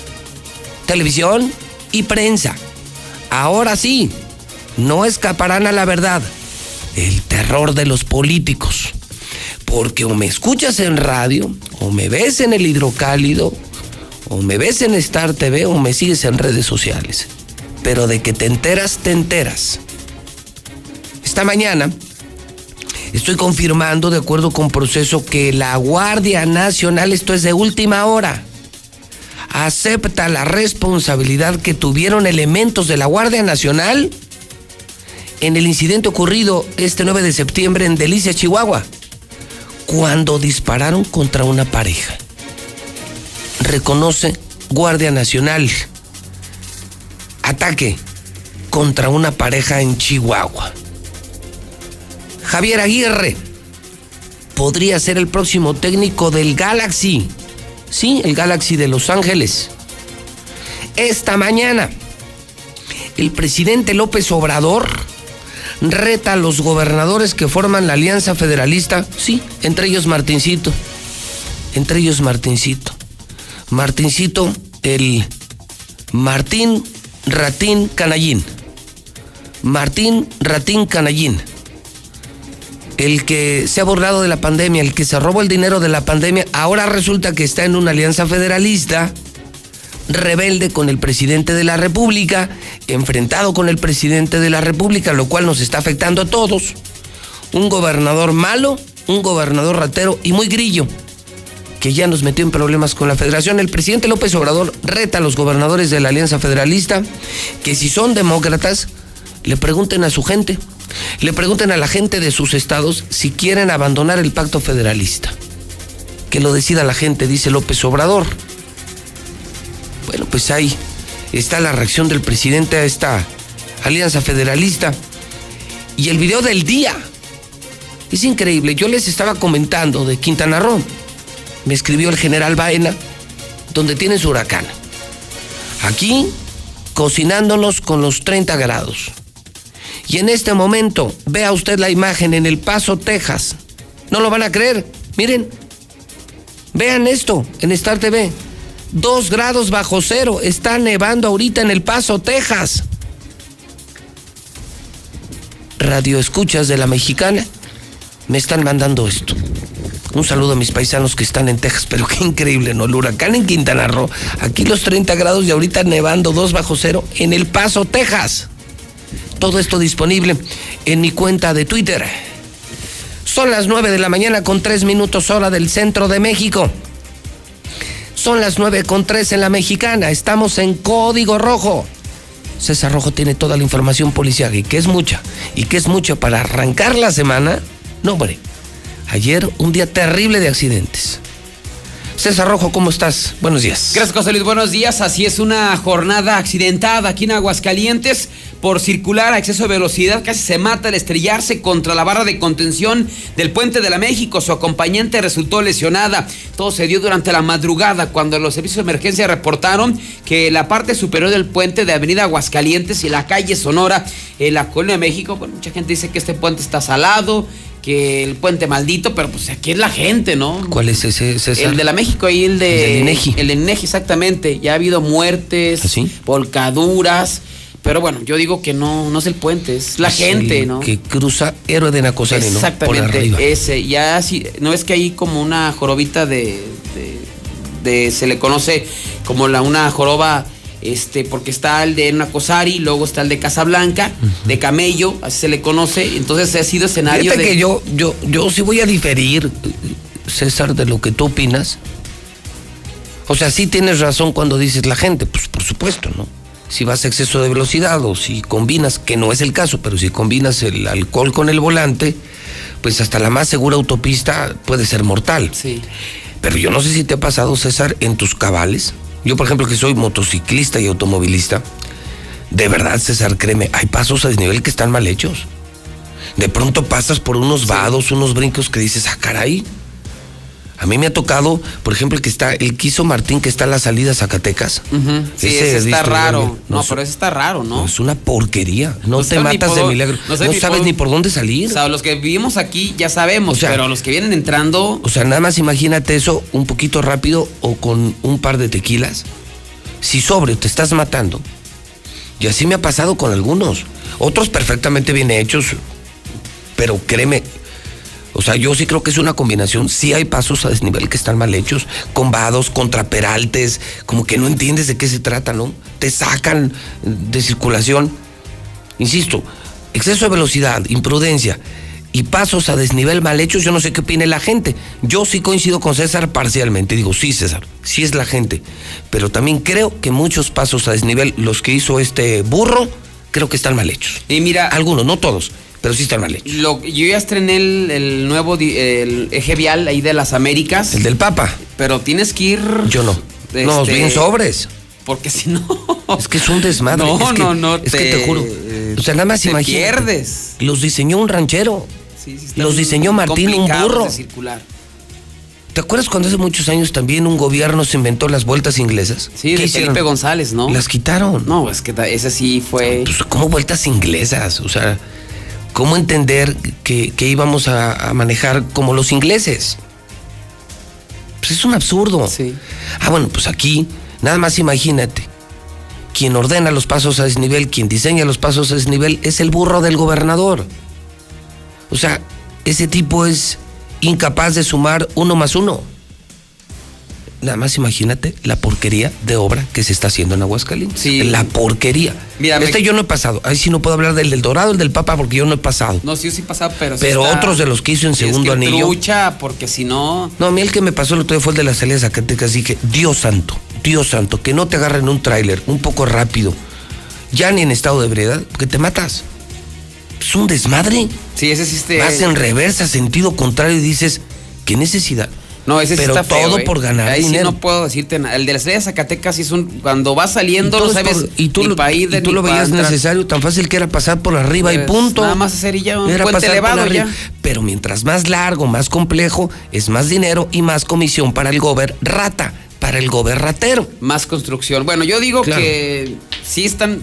televisión y prensa. Ahora sí, no escaparán a la verdad. El terror de los políticos. Porque o me escuchas en radio, o me ves en el hidrocálido, o me ves en Star TV, o me sigues en redes sociales. Pero de que te enteras, te enteras. Esta mañana estoy confirmando, de acuerdo con proceso, que la Guardia Nacional, esto es de última hora, acepta la responsabilidad que tuvieron elementos de la Guardia Nacional en el incidente ocurrido este 9 de septiembre en Delicia, Chihuahua, cuando dispararon contra una pareja. Reconoce Guardia Nacional ataque contra una pareja en Chihuahua. Javier Aguirre podría ser el próximo técnico del Galaxy. Sí, el Galaxy de Los Ángeles. Esta mañana, el presidente López Obrador reta a los gobernadores que forman la Alianza Federalista, sí, entre ellos Martincito, entre ellos Martincito. Martincito, el Martín Ratín Canallín. Martín Ratín Canallín. El que se ha borrado de la pandemia, el que se robó el dinero de la pandemia, ahora resulta que está en una alianza federalista rebelde con el presidente de la República, enfrentado con el presidente de la República, lo cual nos está afectando a todos. Un gobernador malo, un gobernador ratero y muy grillo, que ya nos metió en problemas con la federación. El presidente López Obrador reta a los gobernadores de la Alianza Federalista que si son demócratas, le pregunten a su gente, le pregunten a la gente de sus estados si quieren abandonar el pacto federalista. Que lo decida la gente, dice López Obrador. Bueno, pues ahí está la reacción del presidente a esta alianza federalista. Y el video del día. Es increíble. Yo les estaba comentando de Quintana Roo. Me escribió el general Baena, donde tiene su huracán. Aquí, cocinándonos con los 30 grados. Y en este momento, vea usted la imagen en El Paso, Texas. No lo van a creer. Miren. Vean esto en Star TV. Dos grados bajo cero. Está nevando ahorita en El Paso, Texas. Radio Escuchas de la Mexicana me están mandando esto. Un saludo a mis paisanos que están en Texas, pero [LAUGHS] qué increíble, ¿no? El huracán en Quintana Roo. Aquí los 30 grados y ahorita nevando dos bajo cero en El Paso, Texas. Todo esto disponible en mi cuenta de Twitter. Son las 9 de la mañana con 3 minutos hora del centro de México. Son las 9 con 3 en la mexicana. Estamos en código rojo. César Rojo tiene toda la información policial y que es mucha. Y que es mucha para arrancar la semana. No, hombre. Ayer un día terrible de accidentes. César Rojo, ¿cómo estás? Buenos días. Gracias, José Luis. Buenos días. Así es una jornada accidentada aquí en Aguascalientes por circular a exceso de velocidad. Casi se mata al estrellarse contra la barra de contención del puente de la México. Su acompañante resultó lesionada. Todo se dio durante la madrugada cuando los servicios de emergencia reportaron que la parte superior del puente de Avenida Aguascalientes y la calle Sonora en la Colonia de México, bueno, mucha gente dice que este puente está salado, que el puente maldito, pero pues aquí es la gente, ¿no? ¿Cuál es ese, César? El de la México y el de... El de Inegi. El de Inegi, exactamente. Ya ha habido muertes, ¿Ah, volcaduras. Pero bueno, yo digo que no, no es el puente, es la gente, ¿no? Que cruza héroe de Nacosari, ¿no? Exactamente, ese. Ya sí, no es que hay como una jorobita de, de, de- se le conoce como la una joroba, este, porque está el de Nacosari, luego está el de Casablanca, de Camello, así se le conoce. Entonces ha sido escenario Fíjate de. que yo, yo, yo sí voy a diferir, César, de lo que tú opinas. O sea, sí tienes razón cuando dices la gente, pues por supuesto, ¿no? Si vas a exceso de velocidad o si combinas, que no es el caso, pero si combinas el alcohol con el volante, pues hasta la más segura autopista puede ser mortal. Sí. Pero yo no sé si te ha pasado, César, en tus cabales. Yo, por ejemplo, que soy motociclista y automovilista, de verdad, César, créeme, hay pasos a desnivel que están mal hechos. De pronto pasas por unos vados, unos brincos que dices, ah, caray. A mí me ha tocado, por ejemplo, el que está, el quiso Martín que está en la salida a Zacatecas. Ujú. Sí, Ese ese está raro. No, no, pero ese está raro, ¿no? Es una porquería. No, te matas de milagro. No, sé ni sabes ni por dónde salir. O sea, los que vivimos aquí ya sabemos, O sea, pero los que vienen entrando. O sea, nada más imagínate eso un poquito rápido o con un par de tequilas. Si sobre te estás matando, Y así me ha pasado con algunos. Otros perfectamente bien hechos, pero créeme, o sea, yo sí creo que es una combinación. Sí hay pasos a desnivel que están mal hechos, con vados, contraperaltes, como que no entiendes de qué se trata, ¿no? Te sacan de circulación. Insisto, exceso de velocidad, imprudencia y pasos a desnivel mal hechos, yo no sé qué opine la gente. Yo sí coincido con César parcialmente. Digo, sí, César, sí es la gente. Pero también creo que muchos pasos a desnivel, los que hizo este burro, creo que están mal hechos. Y mira. Algunos, no todos, pero sí están mal hechos. Lo, yo ya estrené el, el nuevo el eje vial ahí de las Américas. El del Papa. Pero tienes que ir. Yo no. No, este, bien sobres. Porque si no. Es que es un desmadre. [LAUGHS] No, es que, no, no, Es que te- te juro. O sea, nada más te imagínate. pierdes. Los diseñó un ranchero. Sí, sí, Los diseñó Martín, un burro. de circular. ¿Te acuerdas cuando hace muchos años también un gobierno se inventó las vueltas inglesas? Sí, ¿Qué de hicieron? Felipe González, ¿no? Las quitaron. No, es que ese sí fue. Pues, ¿cómo vueltas inglesas? O sea, ¿cómo entender que, que íbamos a, a manejar como los ingleses? Pues es un absurdo. Sí. Ah, bueno, pues aquí, nada más imagínate. Quien ordena los pasos a desnivel, quien diseña los pasos a desnivel, es el burro del gobernador. O sea, ese tipo es incapaz de sumar uno más uno. Nada más imagínate la porquería de obra que se está haciendo en Aguascalientes. Sí. La porquería. Mira, me- este yo no he pasado. Ahí sí no puedo hablar del del Dorado, el del Papa, porque yo no he pasado. No, sí, sí pasaba, pero. sí Pero está- otros de los que hizo en sí, es segundo que anillo. Trucha, porque si no. No, a mí el que me pasó el otro día fue el de la salida de Zacatecas. Dije, Dios santo, Dios santo, que no te agarren un tráiler un poco rápido, ya ni en estado de ebriedad, porque te matas. Es un desmadre. Sí, ese sí este- Vas en reversa, sentido contrario, y dices, ¿qué necesidad? No, ese sí Pero está feo, todo ¿eh? por ganar Ahí dinero. sí no puedo decirte nada. El de la estrella de Zacatecas es un. Cuando va saliendo, es sabes. por- y tú, ni lo, pa' ir de y tú ni lo veías necesario, tan fácil que era pasar por arriba y Pues, punto. nada más hacer y ya un Era puente elevado ya. Pero mientras más largo, más complejo, es más dinero y más comisión para el gober rata, para el gober ratero. Más construcción. Bueno, yo digo Claro. que sí están.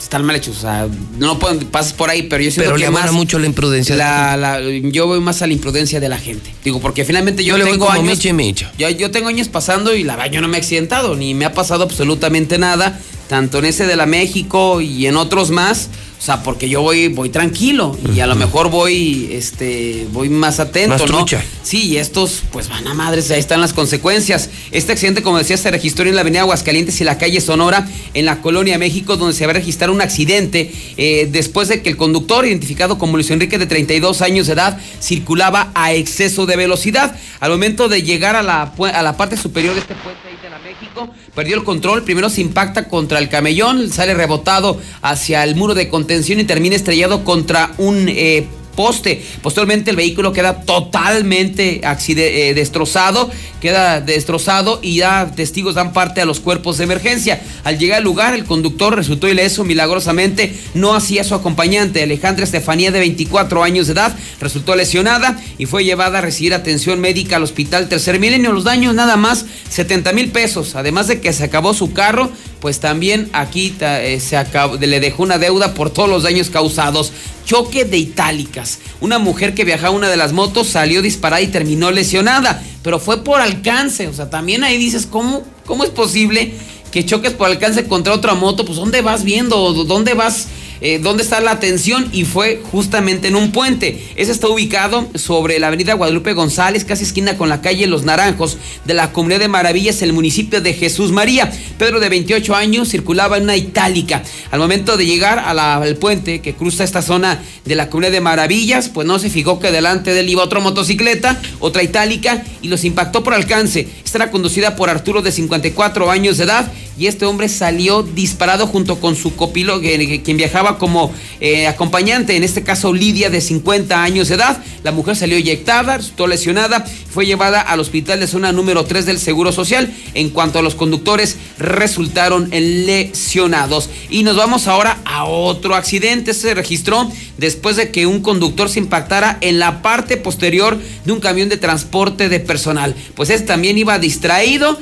Están mal hechos, o sea, no pueden, pasas por ahí, pero yo siento Pero que le más mucho la imprudencia. La, la- yo voy más a la imprudencia de la gente. Digo, porque finalmente yo, Yo tengo años. Micha. Yo, yo tengo años pasando y la verdad yo no me he accidentado, ni me ha pasado absolutamente nada, tanto en ese de la México y en otros más. O sea, porque yo voy, voy tranquilo y a lo mejor voy, este, voy más atento, Más ¿no? trucha. Sí, y estos, pues van a madres, ahí están las consecuencias. Este accidente, como decía, se registró en la avenida Aguascalientes y la calle Sonora, en la colonia México, donde se va a registrar un accidente eh, después de que el conductor, identificado como Luis Enrique de 32 años de edad, circulaba a exceso de velocidad. Al momento de llegar a la, a la parte superior de este puente México, perdió el control, primero se impacta contra el camellón, sale rebotado hacia el muro de contención y termina estrellado contra un... eh, poste. Posteriormente el vehículo queda totalmente eh, destrozado, queda destrozado y ya testigos dan parte a los cuerpos de emergencia. Al llegar al lugar, el conductor resultó ileso milagrosamente, no hacía su acompañante, Alejandra Estefanía de 24 años de edad, resultó lesionada y fue llevada a recibir atención médica al hospital Tercer Milenio. Los daños nada más 70 mil pesos, además de que se acabó su carro, pues también aquí eh, se le dejó una deuda por todos los daños causados. Choque de itálicas. Una mujer que viajaba una de las motos salió disparada y terminó lesionada, pero fue por alcance. O sea, también ahí dices, ¿cómo, cómo es posible que choques por alcance contra otra moto? Pues ¿dónde vas viendo? ¿Dónde vas? Eh, ¿Dónde está la atención? Y fue justamente en un puente. Ese está ubicado sobre la avenida Guadalupe González, casi esquina con la calle Los Naranjos, de la Comunidad de Maravillas, el municipio de Jesús María. Pedro, de 28 años, circulaba en una itálica. Al momento de llegar al puente que cruza esta zona de la Comunidad de Maravillas, pues no se fijó que delante de él iba otra motocicleta, otra itálica, y los impactó por alcance. Esta era conducida por Arturo, de 54 años de edad, y este hombre salió disparado junto con su copiloto, quien viajaba como eh, acompañante, en este caso Lidia, de 50 años de edad. La mujer salió eyectada, resultó lesionada, fue llevada al hospital de zona número 3 del Seguro Social. En cuanto a los conductores, resultaron lesionados. Y nos vamos ahora a otro accidente. Se registró después de que un conductor se impactara en la parte posterior de un camión de transporte de personal. Pues este también iba distraído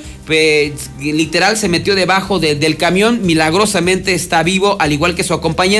literal se metió debajo del camión, milagrosamente está vivo, al igual que su acompañante.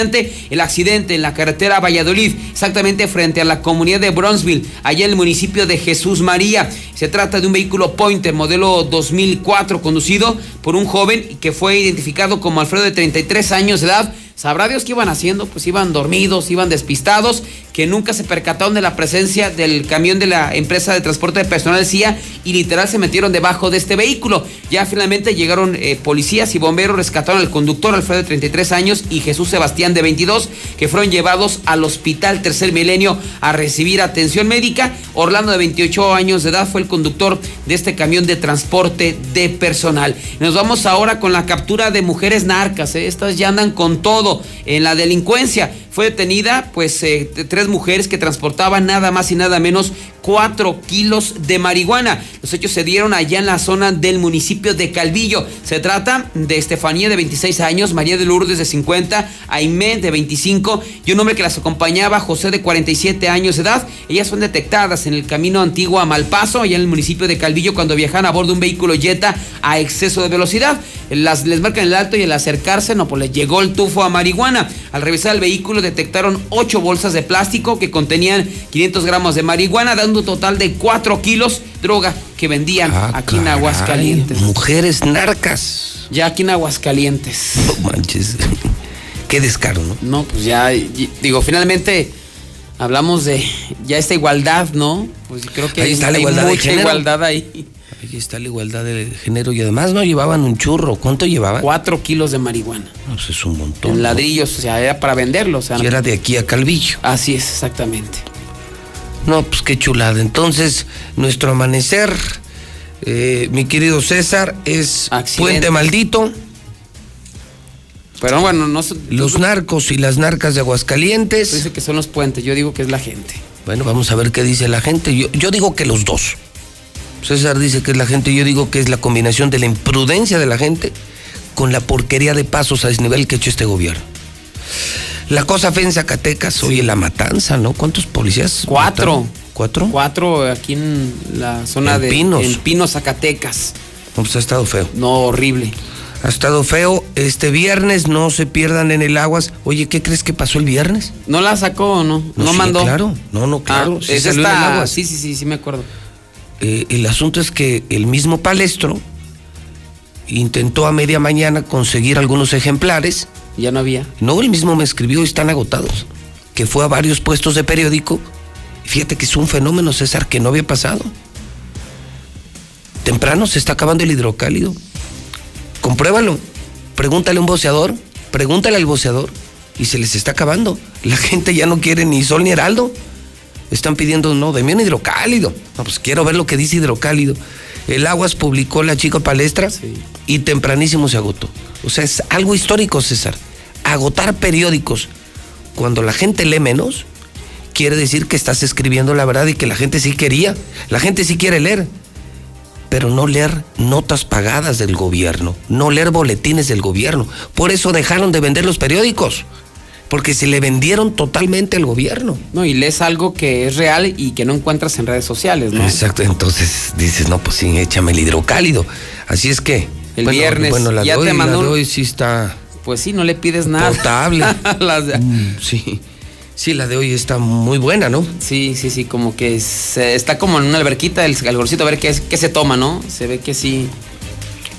El accidente en la carretera Valladolid, exactamente frente a la comunidad de Bronzeville, allá en el municipio de Jesús María. Se trata de un vehículo Pointer modelo 2004 conducido por un joven que fue identificado como Alfredo de 33 años de edad Sabrá Dios qué iban haciendo, pues iban dormidos, iban despistados, que nunca se percataron de la presencia del camión de la empresa de transporte de personal CIA y literal se metieron debajo de este vehículo. Ya finalmente llegaron eh, policías y bomberos, rescataron al conductor Alfredo de 33 años y Jesús Sebastián de 22, que fueron llevados al hospital Tercer Milenio a recibir atención médica. Orlando de 28 años de edad fue el conductor de este camión de transporte de personal. Nos vamos ahora con la captura de mujeres narcas, ¿eh? estas ya andan con todo en la delincuencia. Fue detenida pues eh, tres mujeres que transportaban nada más y nada menos cuatro kilos de marihuana. Los hechos se dieron allá en la zona del municipio de Calvillo. Se trata de Estefanía de 26 años, María de Lourdes de 50, Aimé de 25 y un hombre que las acompañaba, José de 47 años de edad. Ellas son detectadas en el camino antiguo a Malpaso, allá en el municipio de Calvillo, cuando viajan a bordo de un vehículo Jetta a exceso de velocidad. Las, les marcan el alto y al acercarse, no, pues les llegó el tufo a marihuana. Al revisar el vehículo detectaron ocho bolsas de plástico que contenían 500 gramos de marihuana, dando total de 4 kilos droga que vendían ah, aquí en Aguascalientes. Mujeres narcas. Ya aquí en Aguascalientes. No manches. [LAUGHS] Qué descaro, ¿no? No, pues ya, digo, finalmente hablamos de ya esta igualdad, ¿no? Pues creo que ahí está la igualdad mucha igualdad ahí. Ahí está la igualdad de género y además no llevaban un churro. ¿Cuánto llevaban? Cuatro kilos de marihuana. No, pues es un montón. En ladrillos, o sea, era para venderlo. O sea, y era de aquí a Calvillo. Así es, exactamente. No, pues qué chulada. Entonces, nuestro amanecer, eh, mi querido César, es Puente Maldito. Pero bueno, no Los narcos y las narcas de Aguascalientes. Dice que son los puentes, yo digo que es la gente. Bueno, vamos a ver qué dice la gente. Yo, yo digo que los dos. César dice que es la gente, yo digo que es la combinación de la imprudencia de la gente con la porquería de pasos a desnivel que ha hecho este gobierno. La cosa fue en Zacatecas, oye, la matanza, ¿no? ¿Cuántos policías? Cuatro. ¿Cuatro? Cuatro aquí en la zona de Pinos. En Pinos, Zacatecas. No, pues ha estado feo. No, horrible. Ha estado feo. Este viernes no se pierdan en el aguas. Oye, ¿qué crees que pasó el viernes? ¿No la sacó o no? No, sí, mandó. Claro, no, no, claro. Ah, es esta... Sí, sí, sí, sí, me acuerdo. Eh, el asunto es que el mismo palestro intentó a media mañana conseguir algunos ejemplares ya no había. No, él mismo me escribió, están agotados. Que fue a varios puestos de periódico. Fíjate que es un fenómeno, César, que no había pasado. Temprano se está acabando el hidrocálido. Compruébalo. Pregúntale a un boceador, pregúntale al boceador y se les está acabando. La [LAUGHS] gente ya no quiere ni sol ni heraldo. Están pidiendo, no, de mí un hidrocálido. No, pues quiero ver lo que dice hidrocálido. El Aguas publicó la chica palestra y tempranísimo se agotó. O sea, es algo histórico, César agotar periódicos cuando la gente lee menos, quiere decir que estás escribiendo la verdad y que la gente sí quería. La gente sí quiere leer, pero no leer notas pagadas del gobierno, no leer boletines del gobierno. Por eso dejaron de vender los periódicos. Porque se le vendieron totalmente al gobierno. No, y lees algo que es real y que no encuentras en redes sociales, ¿no? Exacto, entonces dices, no, pues sí, échame el hidrocálido. Así es que. El viernes bueno, la ya te mandó. La sí está pues sí, no le pides nada. Potable. [LAUGHS] Mm, sí. Sí, la de hoy está muy buena, ¿no? Sí, sí, sí, como que se, está como en una alberquita el calorcito, a ver qué, qué se toma, ¿no? Se ve que sí.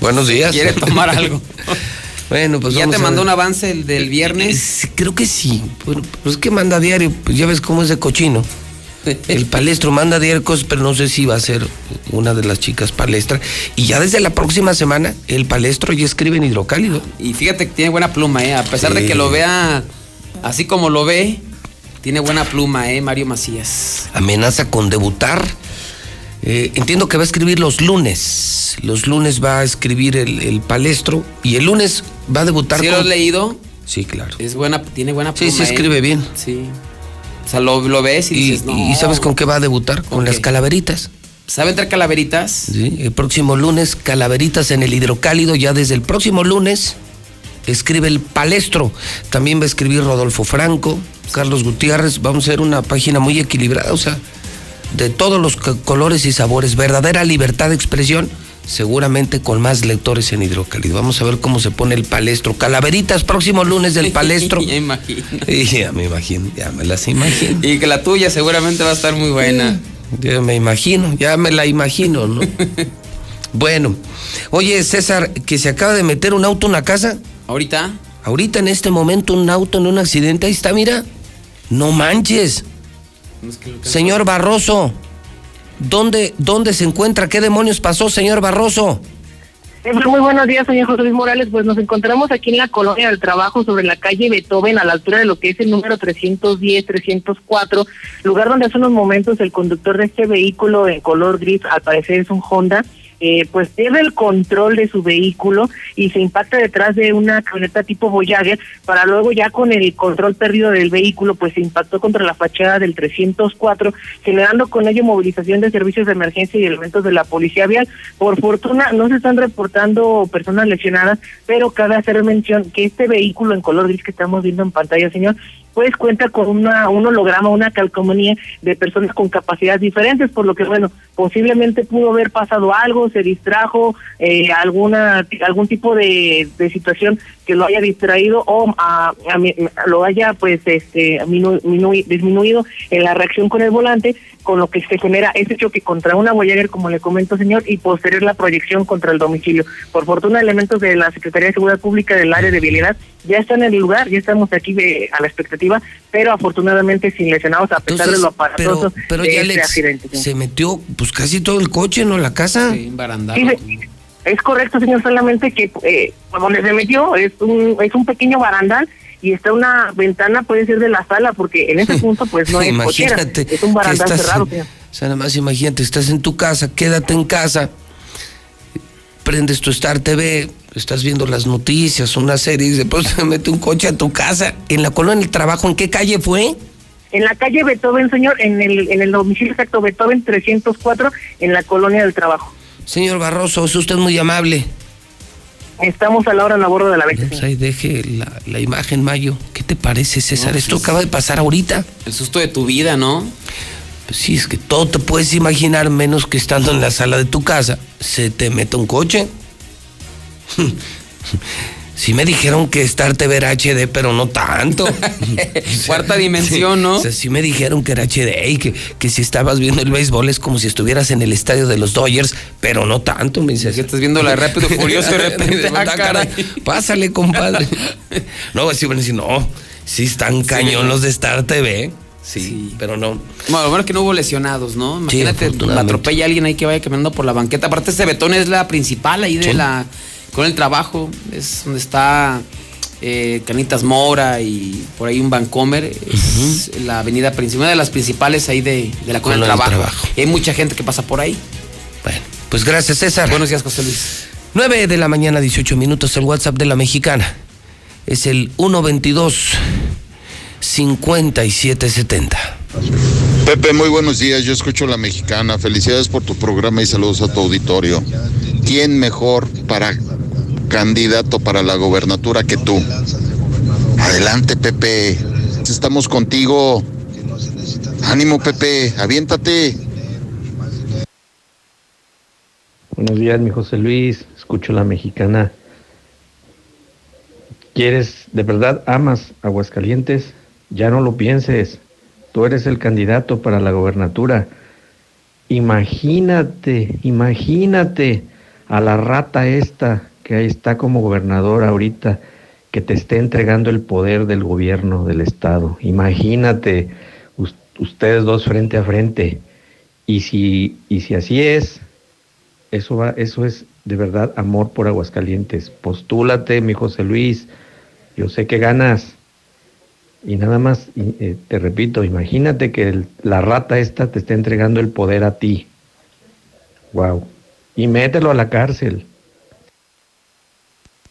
Buenos días. Quiere tomar [LAUGHS] algo. [LAUGHS] bueno, pues ¿Ya te mandó un avance el del viernes? Creo que sí. Pues que manda diario, pues ya ves cómo es de cochino. [LAUGHS] El palestro manda diario cosas, pero no sé si va a ser una de las chicas palestra. Y ya desde la próxima semana, el palestro ya escribe en hidrocálido. Y fíjate que tiene buena pluma, ¿eh? A pesar de que lo vea así como lo ve, tiene buena pluma, ¿eh? Mario Macías. Amenaza con debutar. Eh, entiendo que va a escribir los lunes. Los lunes va a escribir el, palestro y el lunes va a debutar. ¿Sí lo has leído? Sí, claro. Es buena, tiene buena pluma. Sí, sí, escribe ¿eh? bien. Sí. O sea, lo, ves y, dices, no. ¿Y sabes con qué va a debutar? Con las calaveritas. ¿Sabe entrar calaveritas? Sí, el próximo lunes, calaveritas en el hidrocálido, ya desde el próximo lunes, escribe el palestro. También va a escribir Rodolfo Franco, Carlos Gutiérrez. Vamos a ser una página muy equilibrada, o sea, de todos los colores y sabores. Verdadera libertad de expresión seguramente con más lectores en hidrocálido. Vamos a ver cómo se pone el palestro. Calaveritas, próximo lunes del [LAUGHS] palestro. ya imagino. [LAUGHS] ya me imagino, ya me las imagino. Y que la tuya seguramente va a estar muy buena. Ya me imagino, ya me la imagino, ¿no? [LAUGHS] bueno, oye César, que se acaba de meter un auto en la casa. ¿Ahorita? Ahorita en este momento un auto en un accidente, ahí está, mira. No manches. Señor Barroso. ¿Dónde, ¿Dónde se encuentra? ¿Qué demonios pasó, señor Barroso? Muy buenos días, señor José Luis Morales. Pues nos encontramos aquí en la colonia del trabajo sobre la calle Beethoven, a la altura de lo que es el número 310-304, lugar donde hace unos momentos el conductor de este vehículo en color gris, al parecer es un Honda, eh, pues pierde el control de su vehículo y se impacta detrás de una camioneta tipo Voyager para luego ya con el control perdido del vehículo pues se impactó contra la fachada del 304 generando con ello movilización de servicios de emergencia y elementos de la policía vial. Por fortuna no se están reportando personas lesionadas, pero cabe hacer mención que este vehículo en color gris que estamos viendo en pantalla, señor, pues cuenta con una, un holograma, una calcomanía de personas con capacidades diferentes, por lo que, bueno, posiblemente pudo haber pasado algo, se distrajo, eh, alguna algún tipo de, situación que lo haya distraído o a, lo haya pues este disminuido en la reacción con el volante, con lo que se genera ese choque contra una Voyager, como le comento señor, y posterior la proyección contra el domicilio. Por fortuna, elementos de la Secretaría de Seguridad Pública del área de vialidad ya están en el lugar, ya estamos aquí a la expectativa, pero afortunadamente sin lesionados a pesar de lo aparatoso pero, de este accidente. Se metió pues casi todo el coche, ¿no? La casa. Sí, es correcto, señor, solamente que eh, donde se metió es un, es un pequeño barandal y está una ventana, puede ser de la sala, porque en ese [LAUGHS] punto pues no es imagínate es un barandal cerrado. Señor. O sea, nada más imagínate, estás en tu casa, quédate en casa, prendes tu Star TV, estás viendo las noticias, una serie, y después se [LAUGHS] mete un coche a tu casa, en la colonia del trabajo, ¿en qué calle fue? En la calle Beethoven, señor, en el, en el domicilio exacto Beethoven 304, en la colonia del trabajo. Señor Barroso, es usted muy amable. Estamos a la hora en la borda de la vez. Pues ahí deje la, imagen, Mayo. ¿Qué te parece, César? Esto pues, acaba de pasar ahorita. El susto de tu vida, ¿no? Pues sí, es que todo te puedes imaginar menos que estando en la sala de tu casa. Se te mete un coche. [LAUGHS] Sí me dijeron que Star TV era HD, pero no tanto. [LAUGHS] Cuarta dimensión, ¿no? O sea, sí me dijeron que era HD y que, que si estabas viendo el béisbol es como si estuvieras en el estadio de los Dodgers, pero no tanto, me dices. Que estás viendo la Rápido Furioso [LAUGHS] de repente. ah, Pásale, compadre. no, así van a decir, no, sí están cañón los de Star TV. Sí, pero no. Bueno, lo bueno que no hubo lesionados, ¿no? Imagínate, atropella a alguien ahí que vaya caminando por la banqueta. Aparte, ese betón es la principal ahí de la con el trabajo, es donde está eh, Canitas Mora y por ahí un Vancomer, es la avenida principal, una de las principales ahí de, la Con el trabajo. hay mucha gente que pasa por ahí. Bueno, pues gracias César. Buenos días, José Luis. 9 de la mañana, 18 minutos, el WhatsApp de la mexicana. Es el 122 5770. Pepe, muy buenos días. Yo escucho la mexicana. Felicidades por tu programa y saludos a tu auditorio. ¿Quién mejor para candidato para la gobernatura que tú? Adelante, Pepe. Estamos contigo. Ánimo, Pepe. Aviéntate. Buenos días, mi José Luis. Escucho la mexicana. ¿Quieres, de verdad, amas Aguascalientes? Ya no lo pienses. Tú eres el candidato para la gobernatura. Imagínate, imagínate a la rata esta que ahí está como gobernador ahorita, que te esté entregando el poder del gobierno del estado. Imagínate ustedes dos frente a frente. Y si, y si así es, eso va, eso es de verdad amor por Aguascalientes. Postúlate, mi José Luis. Yo sé que ganas. Y nada más, eh, te repito, imagínate que la rata esta te está entregando el poder a ti. Wow. Y mételo a la cárcel.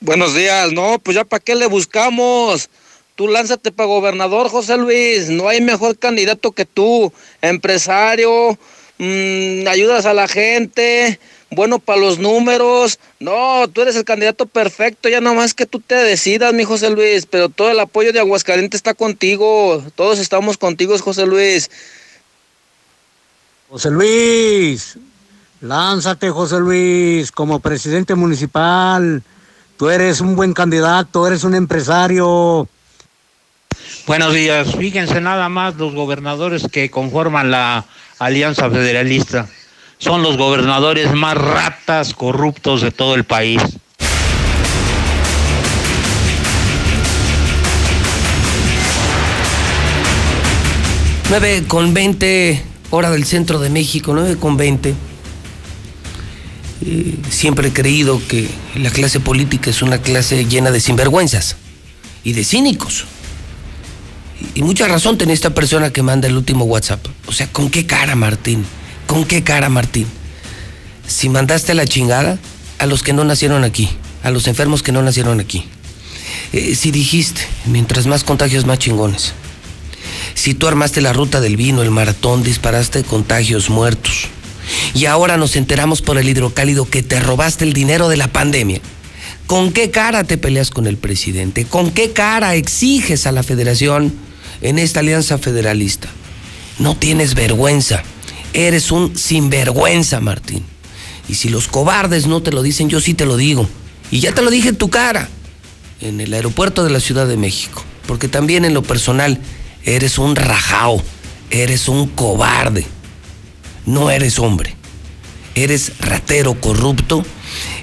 Buenos días, no, pues ya para qué le buscamos. Tú lánzate para gobernador, José Luis. No hay mejor candidato que tú. Empresario, mm, ayudas a la gente, bueno para los números. No, tú eres el candidato perfecto, ya nomás que tú te decidas, mi José Luis, pero todo el apoyo de Aguascalientes está contigo. Todos estamos contigo, José Luis. José Luis, lánzate, José Luis, como presidente municipal. Tú eres un buen candidato, eres un empresario. Buenos días. Fíjense nada más los gobernadores que conforman la Alianza Federalista. Son los gobernadores más ratas, corruptos de todo el país. Nueve con 20, hora del centro de México, 9 con 20. Eh, siempre he creído que la clase política es una clase llena de sinvergüenzas y de cínicos. Y mucha razón tiene esta persona que manda el último WhatsApp. O sea, ¿con qué cara, Martín? ¿Con qué cara, Martín? Si mandaste la chingada a los que no nacieron aquí, a los enfermos que no nacieron aquí. Eh, si dijiste, mientras más contagios, más chingones. Si tú armaste la ruta del vino, el maratón, disparaste contagios muertos. Y ahora nos enteramos por el hidrocálido que te robaste el dinero de la pandemia. ¿Con qué cara te peleas con el presidente? ¿Con qué cara exiges a la federación en esta alianza federalista? No tienes vergüenza. Eres un sinvergüenza, Martín. Y si los cobardes no te lo dicen, yo sí te lo digo. Y ya te lo dije en tu cara, en el aeropuerto de la Ciudad de México. Porque también en lo personal, eres un rajao, eres un cobarde. No eres hombre. Eres ratero corrupto,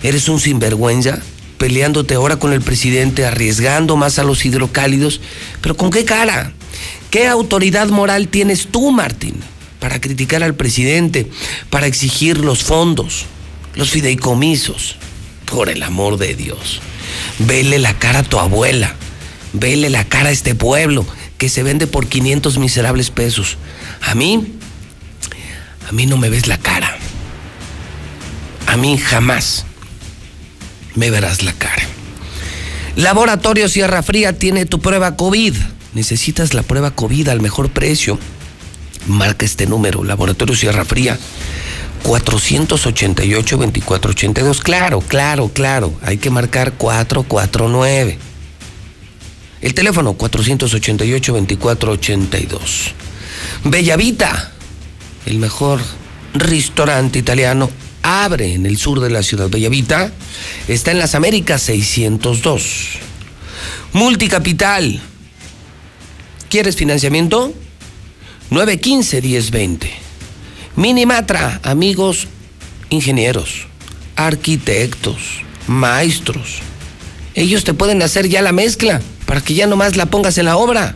eres un sinvergüenza, peleándote ahora con el presidente, arriesgando más a los hidrocálidos. Pero ¿con qué cara? ¿Qué autoridad moral tienes tú, Martín, para criticar al presidente, para exigir los fondos, los fideicomisos? Por el amor de Dios. Vele la cara a tu abuela. Vele la cara a este pueblo que se vende por 500 miserables pesos. A mí, a mí no me ves la cara. A mí jamás me verás la cara. Laboratorio Sierra Fría tiene tu prueba COVID. Necesitas la prueba COVID al mejor precio. Marca este número, Laboratorio Sierra Fría. 488-2482. Claro, claro, claro. Hay que marcar 449. El teléfono 488-2482. Bellavita, el mejor restaurante italiano abre en el sur de la ciudad Bellavita. Está en las Américas 602. Multicapital. ¿Quieres financiamiento? 915-1020. Minimatra, amigos ingenieros, arquitectos, maestros. Ellos te pueden hacer ya la mezcla para que ya nomás la pongas en la obra.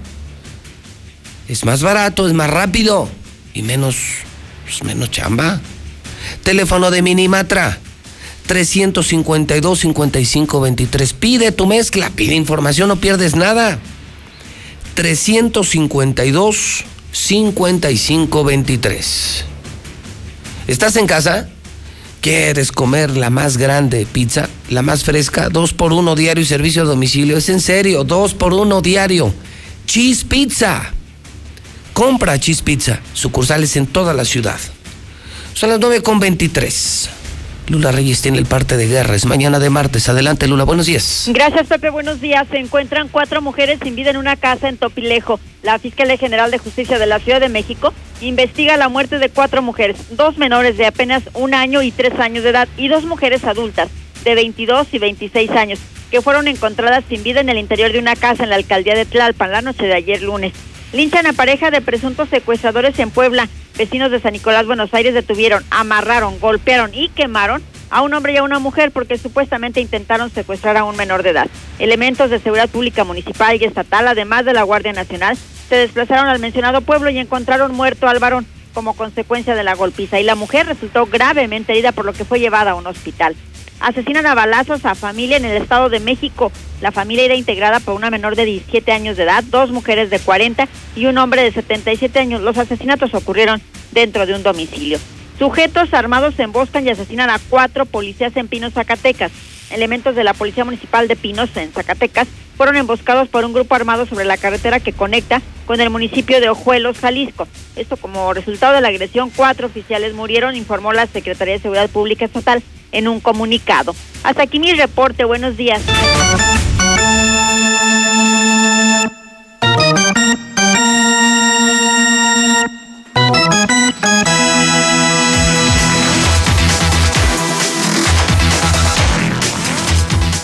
Es más barato, es más rápido y menos, pues menos chamba. Teléfono de Minimatra. 352-5523. Pide tu mezcla, pide información, no pierdes nada. 352-5523. ¿Estás en casa? ¿Quieres comer la más grande pizza? La más fresca, dos por uno diario y servicio a domicilio. Es en serio, dos por uno diario. Cheese Pizza. Compra Cheese Pizza. Sucursales en toda la ciudad. Son las 9 con 23. Lula Reyes tiene el parte de guerra. Es mañana de martes. Adelante, Lula. Buenos días. Gracias, Pepe. Buenos días. Se encuentran cuatro mujeres sin vida en una casa en Topilejo. La Fiscalía General de Justicia de la Ciudad de México investiga la muerte de cuatro mujeres, dos menores de apenas un año y tres años de edad y dos mujeres adultas de 22 y 26 años que fueron encontradas sin vida en el interior de una casa en la alcaldía de Tlalpan la noche de ayer lunes. Linchan a pareja de presuntos secuestradores en Puebla. Vecinos de San Nicolás, Buenos Aires detuvieron, amarraron, golpearon y quemaron a un hombre y a una mujer porque supuestamente intentaron secuestrar a un menor de edad. Elementos de seguridad pública municipal y estatal, además de la Guardia Nacional, se desplazaron al mencionado pueblo y encontraron muerto al varón como consecuencia de la golpiza y la mujer resultó gravemente herida por lo que fue llevada a un hospital. Asesinan a balazos a familia en el Estado de México. La familia era integrada por una menor de 17 años de edad, dos mujeres de 40 y un hombre de 77 años. Los asesinatos ocurrieron dentro de un domicilio. Sujetos armados se emboscan y asesinan a cuatro policías en Pinos, Zacatecas. Elementos de la Policía Municipal de Pinos, en Zacatecas, fueron emboscados por un grupo armado sobre la carretera que conecta con el municipio de Ojuelos, Jalisco. Esto como resultado de la agresión, cuatro oficiales murieron, informó la Secretaría de Seguridad Pública Estatal en un comunicado. Hasta aquí mi reporte. Buenos días.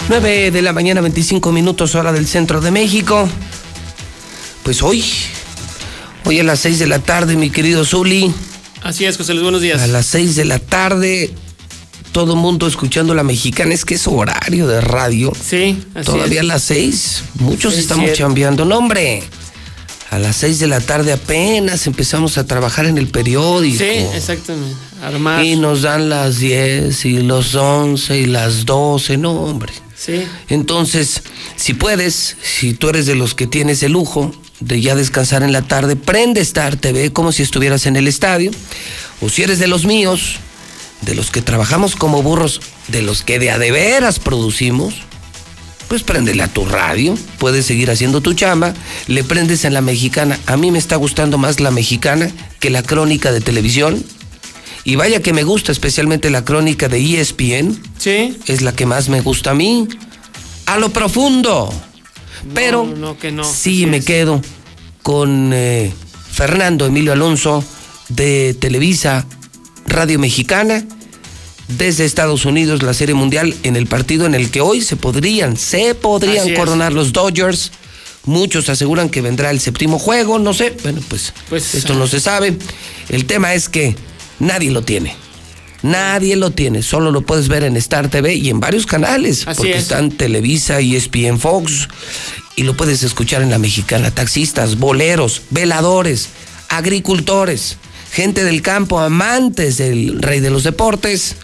9 de la mañana, 25 minutos, hora del centro de México. Pues hoy, hoy a las 6 de la tarde, mi querido Zuli. Así es, José Luis, buenos días. A las 6 de la tarde, todo mundo escuchando la mexicana. Es que es horario de radio. Sí, así Todavía es. a las 6, muchos Es estamos cierto. chambeando. No, hombre. A las 6 de la tarde apenas empezamos a trabajar en el periódico. Sí, exactamente. Armar. Y nos dan las 10 y los 11 y las 12, no, hombre. Sí. Entonces, si puedes, si tú eres de los que tienes el lujo de ya descansar en la tarde, prende Star TV como si estuvieras en el estadio. O si eres de los míos, de los que trabajamos como burros, de los que de a de veras producimos, pues préndele a tu radio, puedes seguir haciendo tu chamba, le prendes en la mexicana. A mí me está gustando más la mexicana que la crónica de televisión. Y vaya que me gusta especialmente la crónica de ESPN. Sí. Es la que más me gusta a mí. A lo profundo. Pero no, que no. sí me quedo con eh, Fernando Emilio Alonso de Televisa Radio Mexicana desde Estados Unidos la Serie Mundial en el partido en el que hoy se podrían, se podrían Así es. coronar los Dodgers. Muchos aseguran que vendrá el séptimo juego, no sé, bueno, pues, esto no se sabe. El tema es que nadie lo tiene. Nadie lo tiene, solo lo puedes ver en Star TV y en varios canales, Así porque es. están Televisa y ESPN Fox y lo puedes escuchar en la mexicana. Taxistas, boleros, veladores, agricultores, gente del campo, amantes del rey de los deportes.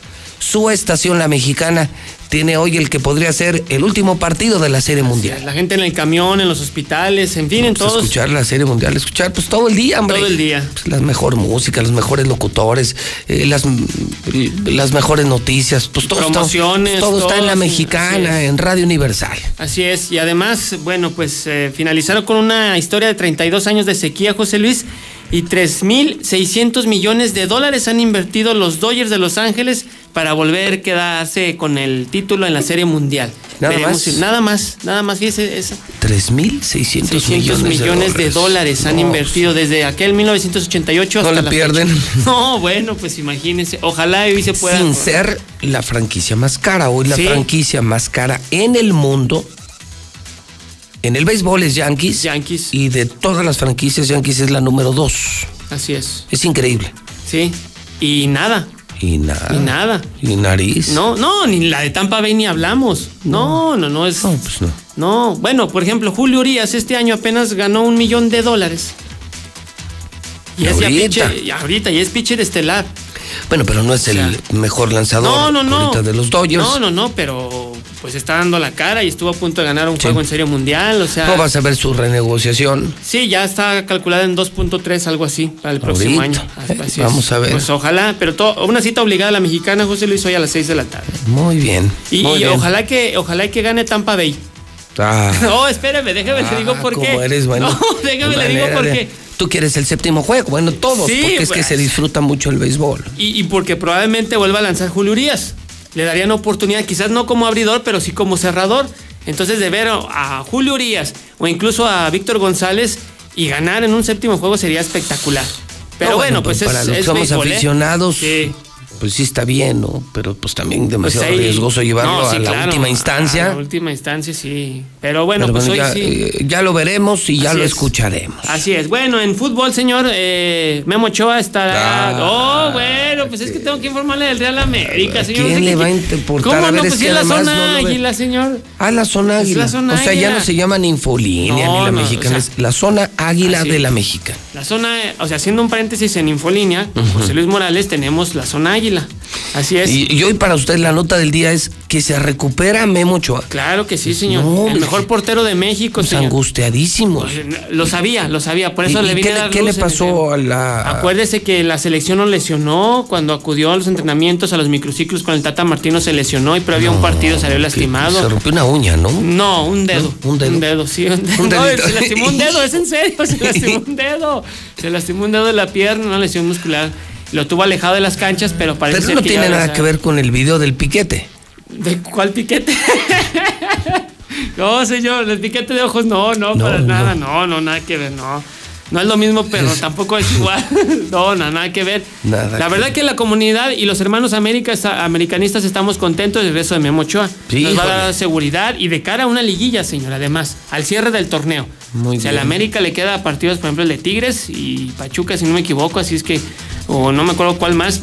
Su estación, la mexicana, tiene hoy el que podría ser el último partido de la Serie Mundial. La gente en el camión, en los hospitales, en fin, en Pues todos. escuchar la Serie Mundial, escuchar pues todo el día, hombre. Todo el día. Pues, la mejor música, los mejores locutores, eh, las, las mejores noticias, pues todo, está- Promociones, todo está en la todo, mexicana, en Radio Universal. Así es, y además, bueno, pues eh, finalizaron con una historia de 32 años de sequía, José Luis, y 3.600 millones de dólares han invertido los Dodgers de Los Ángeles para volver a quedarse con el título en la Serie Mundial. Nada Veremos más. si- nada más, nada más, fíjese, esa. 3.600 600 millones, millones de dólares han No, invertido desde aquel 1988 No hasta le la pierden. fecha. [LAUGHS] No, bueno, pues imagínense. Ojalá hoy se pueda. Sin ser la franquicia más cara, hoy la Sí. franquicia más cara en el mundo. En el béisbol es Yankees. Yankees. Y de todas las franquicias, Yankees es la número dos. Así es. Es increíble. Sí. Y nada. Y nada. Y nada. Y nariz. No, no, ni la de Tampa Bay ni hablamos. No, no, no es. No, pues no. No, bueno, por ejemplo, Julio Urias este año apenas ganó un millón de dólares. Y es Ahorita. pitcher, y ahorita, y es pitcher estelar. Bueno, pero no es el mejor lanzador No, no, no. ahorita de los Dodgers. No, no, no, pero pues está dando la cara y estuvo a punto de ganar un Sí. juego en serie mundial, o sea. ¿Cómo vas a ver su renegociación? Sí, ya está calculada en 2.3, algo así, para el próximo año. Eh, vamos a ver. Pues ojalá, pero to- una cita obligada a la mexicana, José Luis, hoy a las 6 de la tarde. Muy bien. Y, muy y bien. ojalá que ojalá que gane Tampa Bay. Ah, No, [LAUGHS] espéreme, déjeme le digo por qué. ¿Cómo eres bueno? [LAUGHS] No, déjeme le digo por qué. Tú quieres el séptimo juego, bueno, todos, Sí, porque es que pues. se disfruta mucho el béisbol. Y, y porque probablemente vuelva a lanzar Julio Urias. Le darían oportunidad, quizás no como abridor, pero sí como cerrador. Entonces, de ver a Julio Urias o incluso a Víctor González y ganar en un séptimo juego sería espectacular. Pero No, bueno, pues es, para los que es somos béisbol, ¿eh? aficionados, Sí. Pues sí está bien, ¿no? Pero pues también Pues demasiado ahí- riesgoso llevarlo No, sí, a la claro, última A instancia. la última instancia, sí. Pero bueno, Pero pues bueno, hoy ya, sí. eh, ya lo veremos y ya lo es. escucharemos. Así es. Bueno, en fútbol, señor, eh, Memo Ochoa estará. Ah. oh, bueno, pues es que tengo que informarle del Real América, señor. ¿Quién No sé le qué- va a importar? ¿Cómo A ver, no? es Pues que es la además zona águila, señor. Ah, la zona águila. la zona o sea, ya no se llama ni infolínea No, ni la mexicana, o sea, es la zona águila de la mexicana. La zona, o sea, haciendo un paréntesis en Infolínea, José Luis Morales, tenemos la zona águila. Así es. Y, y hoy para usted la nota del día es que se recupera Memo Ochoa. Claro que sí, señor. No, el mejor portero de México, Pues señor. angustiadísimos. Lo sabía, lo sabía. Por eso ¿Y- le vine qué a dar qué le pasó a la- Acuérdese que la selección lo lesionó cuando acudió a los entrenamientos, a los microciclos con el Tata Martino se lesionó y previo a un partido salió lastimado. Se rompió una uña, ¿no? No, un dedo. Un dedo. sí. Un dedo. [LAUGHS] Un No, dedito. se lastimó un dedo, es en serio. Se [LAUGHS] lastimó un dedo. Se lastimó un dedo de la pierna, una lesión muscular. Lo tuvo alejado de las canchas, pero parece Pero ser no que tiene nada a- que ver con el video del piquete. ¿De cuál piquete? [LAUGHS] no, señor, el piquete de ojos no, no, para nada, no, no, nada que ver, no. No es lo mismo, pero tampoco es igual. [LAUGHS] no, no, nada que ver. Nada la que verdad que la comunidad y los hermanos América, americanistas estamos contentos del regreso de Memo Ochoa. Sí, Nos va a dar seguridad y de cara a una liguilla, señor, además, al cierre del torneo. Muy o sea, bien. a la América le queda partidos, por ejemplo, el de Tigres y Pachuca, si no me equivoco, así es que, o no me acuerdo cuál más.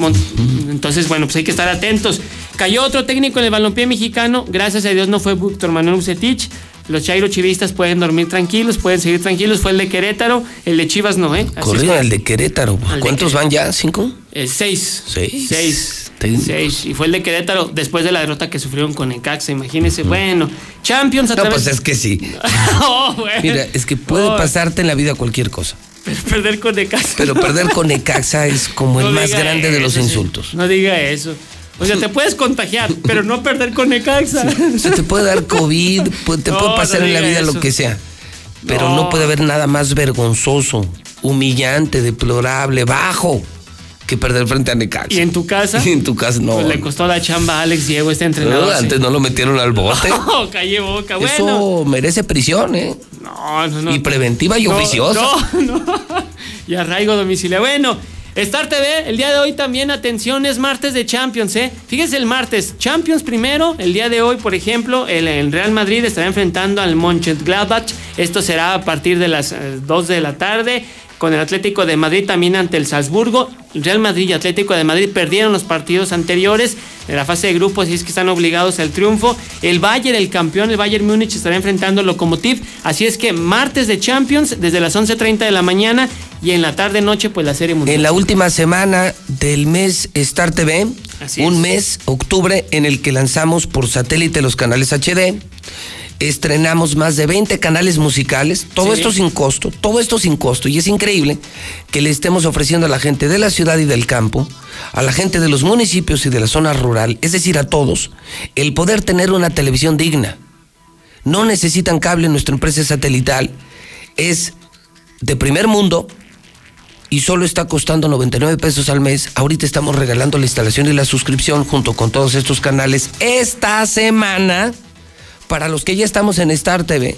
Entonces, bueno, pues hay que estar atentos. Cayó otro técnico en el balompié mexicano, gracias a Dios no fue Víctor Manuel Bucetich. Los Chairo Chivistas pueden dormir tranquilos, pueden seguir tranquilos. Fue el de Querétaro, el de Chivas no, ¿eh? Así el de Querétaro. Al de ¿Cuántos van ya? ¿Cinco? Eh, seis. Seis. Seis. Seis. Y fue el de Querétaro después de la derrota que sufrieron con Necaxa, imagínense. Bueno, Champions a No, través... pues es que sí. [LAUGHS] Oh, bueno. Mira, es que puede Oh, pasarte en la vida cualquier cosa. Pero [LAUGHS] perder con Necaxa. Pero perder con Necaxa es como el más grande de los sí. insultos. No diga eso. O sea, te puedes contagiar, pero no perder con Necaxa. Se te puede dar COVID, te [LAUGHS] No, puede no pasar en la vida eso. lo que sea. Pero No. puede haber nada más vergonzoso, humillante, deplorable, bajo que perder frente a Necaxa. ¿Y en tu casa? [LAUGHS] Y en tu casa no. Pues le costó la chamba a Alex Diego, este entrenador. No, sí. antes no lo metieron al bote. No, calle boca. Bueno. Eso merece prisión, ¿eh? No, no, no. Y preventiva y No, oficiosa. No, [LAUGHS] no. Y arraigo domiciliario. Bueno, Star TV, el día de hoy también, atención, es martes de Champions, ¿eh? Fíjese el martes, Champions primero, el día de hoy, por ejemplo, el, el Real Madrid estará enfrentando al Mönchengladbach. Esto será a partir de las eh, 2 de la tarde. Con el Atlético de Madrid también ante el Salzburgo. Real Madrid y Atlético de Madrid perdieron los partidos anteriores en la fase de grupos y es que están obligados al triunfo. El Bayern, el campeón, el Bayern Múnich estará enfrentando al Lokomotiv. Así es que martes de Champions desde las 11.30 de la mañana y en la tarde noche pues la Serie Mundial. En la última semana del mes Star TV, Así un es. mes, octubre, en el que lanzamos por satélite los canales HD, estrenamos más de 20 canales musicales, todo Sí. esto sin costo, todo esto sin costo, y es increíble que le estemos ofreciendo a la gente de la ciudad y del campo, a la gente de los municipios y de la zona rural, es decir, a todos, el poder tener una televisión digna. No necesitan cable, nuestra empresa es satelital, es de primer mundo, y solo está costando 99 pesos al mes. Ahorita estamos regalando la instalación y la suscripción junto con todos estos canales esta semana. Para los que ya estamos en Star TV,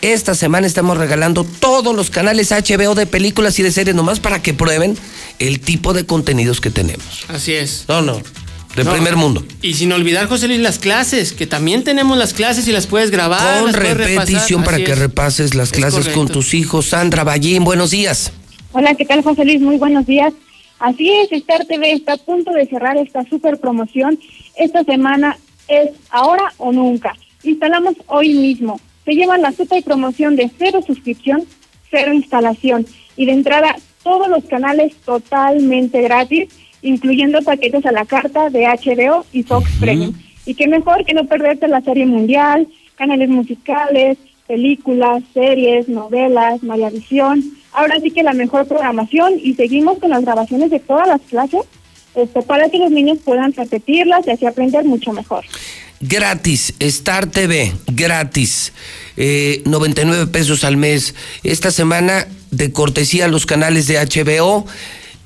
esta semana estamos regalando todos los canales HBO de películas y de series nomás para que prueben el tipo de contenidos que tenemos. Así es. No, no, de No. primer mundo. Y sin olvidar, José Luis, las clases, que también tenemos las clases y las puedes grabar. Con repetición para que es. repases las Es clases con tus hijos. Sandra Ballín, buenos días. Hola, ¿qué tal, José Luis? Muy buenos días. Así es, Star TV está a punto de cerrar esta super promoción. Esta semana es ahora o nunca. Instalamos hoy mismo. Se lleva la super promoción de cero suscripción, cero instalación. Y de entrada, todos los canales totalmente gratis, incluyendo paquetes a la carta de HBO y Fox Premium. Y qué mejor que no perderte la serie mundial, canales musicales, películas, series, novelas, Maravisión. Ahora sí que la mejor programación y seguimos con las grabaciones de todas las clases este, para que los niños puedan repetirlas y así aprender mucho mejor. Gratis, Star TV, gratis, eh, 99 pesos al mes. Esta semana de cortesía a los canales de HBO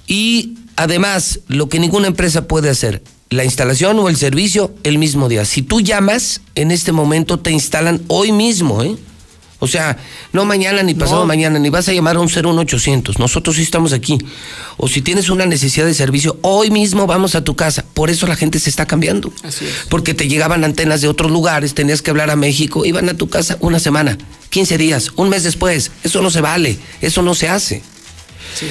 y además lo que ninguna empresa puede hacer, la instalación o el servicio el mismo día. Si tú llamas, en este momento te instalan hoy mismo, ¿eh? O sea, no mañana ni pasado No. mañana, ni vas a llamar a un 01800. Nosotros sí estamos aquí. O si tienes una necesidad de servicio, hoy mismo vamos a tu casa. Por eso la gente se está cambiando. Así es. Porque te llegaban antenas de otros lugares, tenías que hablar a México, iban a tu casa una semana, 15 días, un mes después. Eso no se vale, eso no se hace.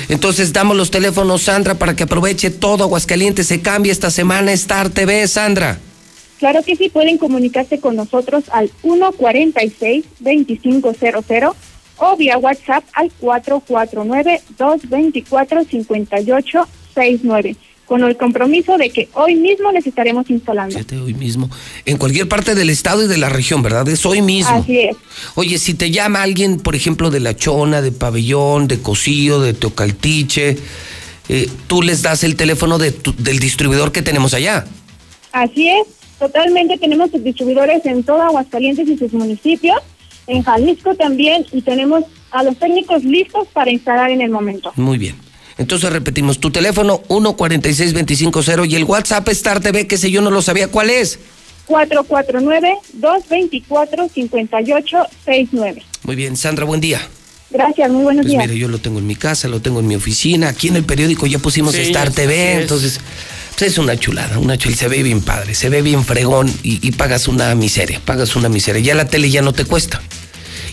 Entonces damos los teléfonos, Sandra, para que aproveche todo Aguascalientes. Se cambia esta semana Star TV, Sandra. Claro que sí, pueden comunicarse con nosotros al 146-2500 o vía WhatsApp al 449-224-5869. con el compromiso de que hoy mismo les estaremos instalando. Fíjate, hoy mismo. En cualquier parte del estado y de la región, ¿verdad? Es hoy mismo. Así es. Oye, si te llama alguien, por ejemplo, de La Chona, de Pabellón, de Cocío, de Teocaltiche, eh, tú les das el teléfono de tu- del distribuidor que tenemos allá. Así es, totalmente tenemos distribuidores en todo Aguascalientes y sus municipios, en Jalisco también, y tenemos a los técnicos listos para instalar en el momento. Muy bien. Entonces repetimos, tu teléfono 146-250 y el WhatsApp Star TV, que sé yo no lo sabía, ¿cuál es? 449-224-5869. Muy bien, Sandra, buen día. Gracias, muy buenos Pues días. mire, yo lo tengo en mi casa, lo tengo en mi oficina, aquí en el periódico ya pusimos Sí, Star TV, es. Pues es una chulada, una chulada, se ve bien padre, se ve bien fregón y, y pagas una miseria, pagas una miseria. Ya la tele ya no te cuesta.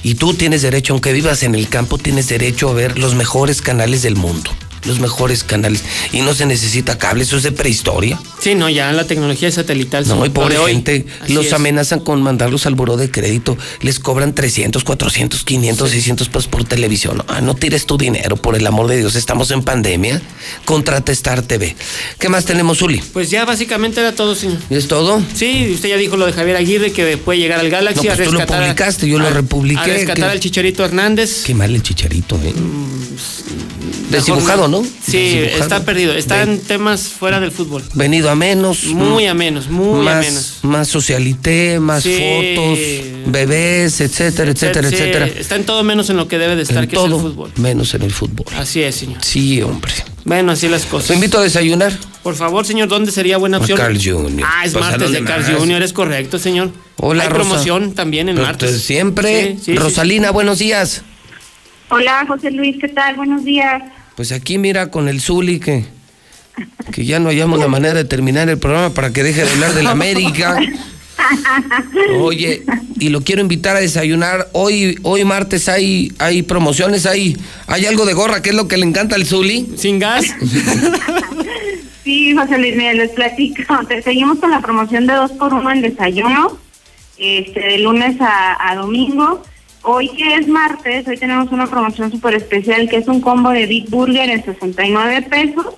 Y tú tienes derecho, aunque vivas en el campo, tienes derecho a ver los mejores canales del mundo. Los mejores canales. Y no se necesita cable, eso es de prehistoria. Sí, no, ya la tecnología satelital. No, y pobre hoy. gente, Así los es. amenazan con mandarlos al buró de crédito. Les cobran 300, 400, 500, 600 pesos por televisión. Ah, no tires tu dinero, por el amor de Dios. Estamos en pandemia. Contrata Star TV. ¿Qué más tenemos, Uli? Pues ya básicamente era todo, señor. ¿Y es todo? Sí, usted ya dijo lo de Javier Aguirre que puede llegar al Galaxy No, a pues tú lo rescatar. publicaste, yo lo republiqué, A rescatar que- al Chicharito Hernández. Qué mal el chicharito, ¿eh? Mejor Desdibujado, ¿no? Sí, está perdido. Está Ven- en temas fuera del fútbol. Venido a menos. Muy a menos, muy más, a menos. Más socialité, más Sí. fotos, bebés, etcétera, etcétera, Sí, etcétera. Está en todo menos en lo que debe de estar, En que es el todo, fútbol. menos en el fútbol. Así es, señor. Sí, hombre. Bueno, así las cosas. Te invito a desayunar. Por favor, señor, ¿dónde sería buena A opción? Carl Jr. Ah, es Pues, ¿a martes de Carl más? Jr., es correcto, señor. Hola, Hay Rosa. promoción también en Pues, martes. pues, siempre. Sí, sí, sí. Rosalina, buenos días. Hola, José Luis, ¿qué tal? Buenos días. Pues aquí mira con el Zuli que, que ya no hallamos la manera de terminar el programa para que deje de hablar de la América. Oye, y lo quiero invitar a desayunar. Hoy, hoy martes hay, hay promociones, hay, hay algo de gorra, que es lo que le encanta al Zuli. Sin gas. Sí, José Luis, mira, les platico. Te- Seguimos con la promoción de dos por uno en desayuno, este, de lunes a, a domingo. Hoy que es martes, hoy tenemos una promoción súper especial que es un combo de Big Burger en 69 pesos.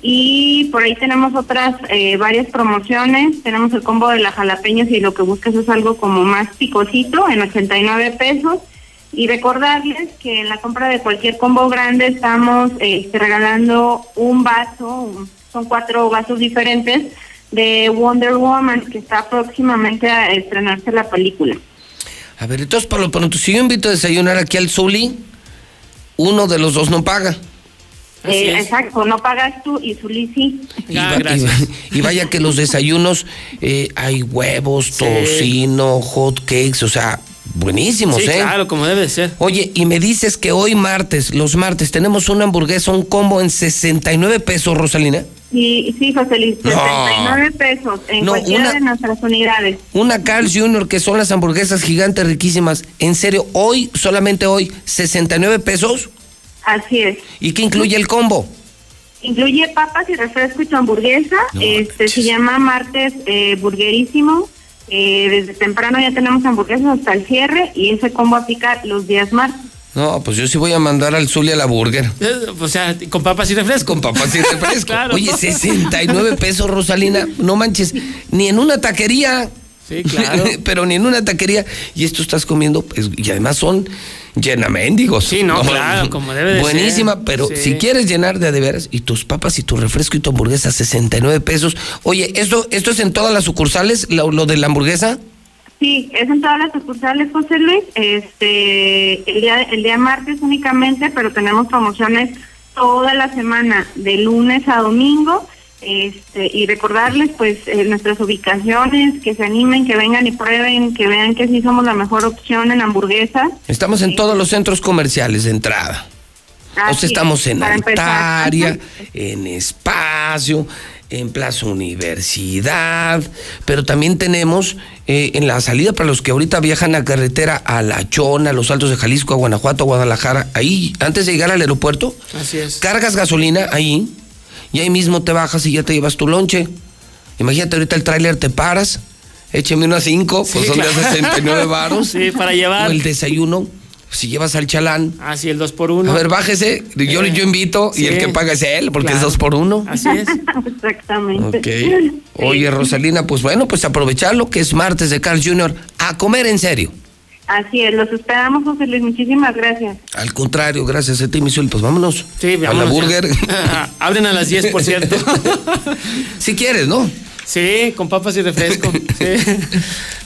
Y por ahí tenemos otras eh, varias promociones. Tenemos el combo de la jalapeños y lo que buscas es algo como más picosito en 89 pesos. Y recordarles que en la compra de cualquier combo grande estamos eh, regalando un vaso, son cuatro vasos diferentes de Wonder Woman que está próximamente a estrenarse la película. A ver, entonces por lo pronto, si yo invito a desayunar aquí al Zuli, uno de los dos no paga. Eh, exacto, no pagas tú y Zuli sí. Y, va- y va- y vaya que los desayunos eh, hay huevos, tocino, hot cakes, o sea, buenísimos, Sí, ¿eh? claro, como debe de ser. Oye, y me dices que hoy martes, los martes, tenemos una hamburguesa, un combo en 69 pesos, Rosalina. Y sí, José Luis, 69 pesos en No, cualquiera una- de nuestras unidades. Una Carl's Jr., que son las hamburguesas gigantes riquísimas. En serio, hoy, solamente hoy, 69 pesos. Así es. ¿Y qué incluye el combo? Incluye papas y refresco y tu hamburguesa. este se llama martes eh, burguerísimo. Eh, desde temprano ya tenemos hamburguesas hasta el cierre y ese combo aplica los días martes. No, pues yo sí voy a mandar al Zuli a la burger. Eh, O sea, con papas y refresco. Con papas y refresco. [LAUGHS] Claro. Oye, 69 pesos, Rosalina. No manches, ni en una taquería. Sí, claro. [LAUGHS] Pero ni en una taquería. Y esto estás comiendo, pues, y además son llenamendigos. Sí, no, [LAUGHS] claro, como debe de Buenísima, ser. pero Sí. si quieres llenar de veras, y tus papas y tu refresco y tu hamburguesa, 69 pesos. Oye, ¿esto, esto es en todas las sucursales, lo, lo de la hamburguesa? Sí, es en todas las sucursales, José Luis. Este, el día, el día martes únicamente, pero tenemos promociones toda la semana, de lunes a domingo. Este, y recordarles, pues, eh, nuestras ubicaciones, que se animen, que vengan y prueben, que vean que sí somos la mejor opción en hamburguesas. Estamos en todos los centros comerciales de entrada. O Así sea, estamos es, en. Altaria, en Espacio, en Plaza Universidad, pero también tenemos eh, en la salida para los que ahorita viajan a carretera a La Chona, a los Altos de Jalisco, a Guanajuato, a Guadalajara, ahí, antes de llegar al aeropuerto, Así es. cargas gasolina ahí y ahí mismo te bajas y ya te llevas tu lonche. Imagínate ahorita el tráiler te paras, écheme unas cinco, pues Sí, son de claro. 69 varos. [LAUGHS] Sí, para llevar. O el desayuno. Si llevas al chalán. Ah, sí, el 2 por 1 A ver, bájese. Yo, yo invito y el que paga es él, porque es 2 por 1 Así es. [LAUGHS] Exactamente. Ok. Oye, Rosalina, pues bueno, pues aprovecharlo que es martes de Carl Jr. a comer en serio. Así es, los esperamos, José Luis. Muchísimas gracias. Al contrario, gracias a ti, Misul. Pues vámonos. Sí, A la vámonos burger. [LAUGHS] Abren a las 10, por cierto. [LAUGHS] si quieres, ¿no? Sí, con papas y refresco. Sí.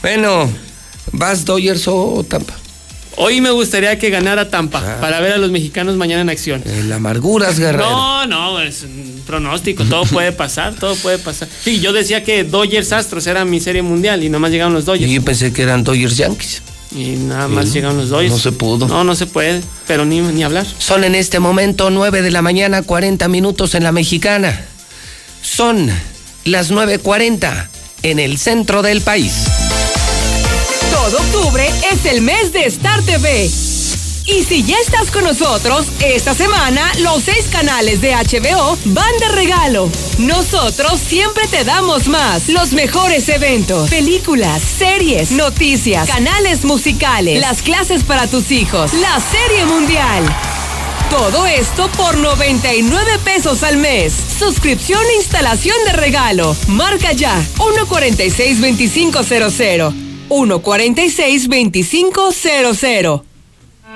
Bueno, ¿vas Dodgers o Tampa? Hoy me gustaría que ganara Tampa para ver a los mexicanos mañana en acción. El amarguras, Guerrero. No, no, es un pronóstico, todo puede pasar, todo puede pasar. Sí, yo decía que Dodgers Astros era mi serie mundial y nomás llegaron los Dodgers. Y yo pensé que eran Dodgers Yankees. Y nada más Sí, llegaron los Dodgers. no se pudo. No, no se puede, pero ni, ni hablar. Son en este momento 9 de la mañana, 40 minutos en la mexicana. Son las 9.40 en el centro del país. Todo octubre es el mes de Star TV. Y si ya estás con nosotros, esta semana los seis canales de HBO van de regalo. Nosotros siempre te damos más. Los mejores eventos, películas, series, noticias, canales musicales, las clases para tus hijos, la serie mundial. Todo esto por 99 pesos al mes. Suscripción e instalación de regalo. Marca ya 146-2500. 146-2500.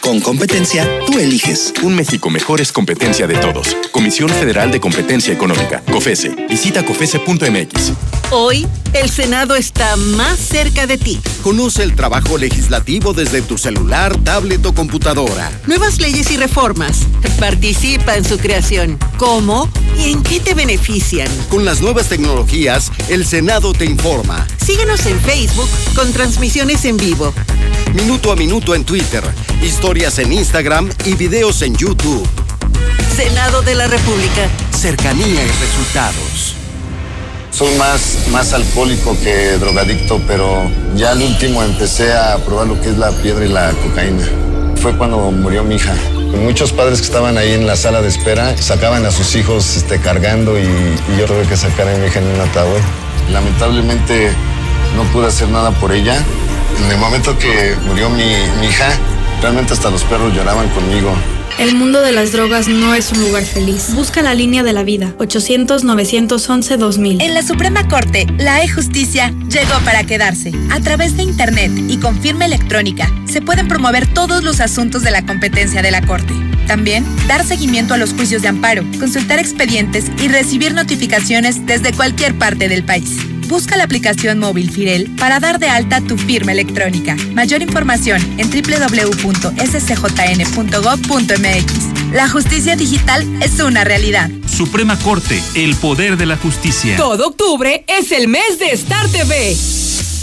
Con competencia, tú eliges. Un México mejor es competencia de todos. Comisión Federal de Competencia Económica, COFESE. Visita COFESE.mx. Hoy, el Senado está más cerca de ti. Conoce el trabajo legislativo desde tu celular, tablet o computadora. Nuevas leyes y reformas. Participa en su creación. ¿Cómo y en qué te benefician? Con las nuevas tecnologías, el Senado te informa. Síguenos en Facebook con transmisiones en vivo. Minuto a minuto en Twitter, historias en Instagram y videos en YouTube. Senado de la República. Cercanía y resultados. Soy más, más alcohólico que drogadicto, pero ya al último empecé a probar lo que es la piedra y la cocaína. Fue cuando murió mi hija. Muchos padres que estaban ahí en la sala de espera sacaban a sus hijos este, cargando y, y yo tuve que sacar a mi hija en un ataúd. Lamentablemente no pude hacer nada por ella. En el momento que murió mi, mi hija, realmente hasta los perros lloraban conmigo. El mundo de las drogas no es un lugar feliz. Busca la línea de la vida. 800-911-2000. En la Suprema Corte, la e-justicia llegó para quedarse. A través de Internet y con firma electrónica, se pueden promover todos los asuntos de la competencia de la Corte. También, dar seguimiento a los juicios de amparo, consultar expedientes y recibir notificaciones desde cualquier parte del país. Busca la aplicación móvil Firel para dar de alta tu firma electrónica. Mayor información en www.scjn.gov.mx. La justicia digital es una realidad. Suprema Corte, el poder de la justicia. Todo octubre es el mes de Star TV.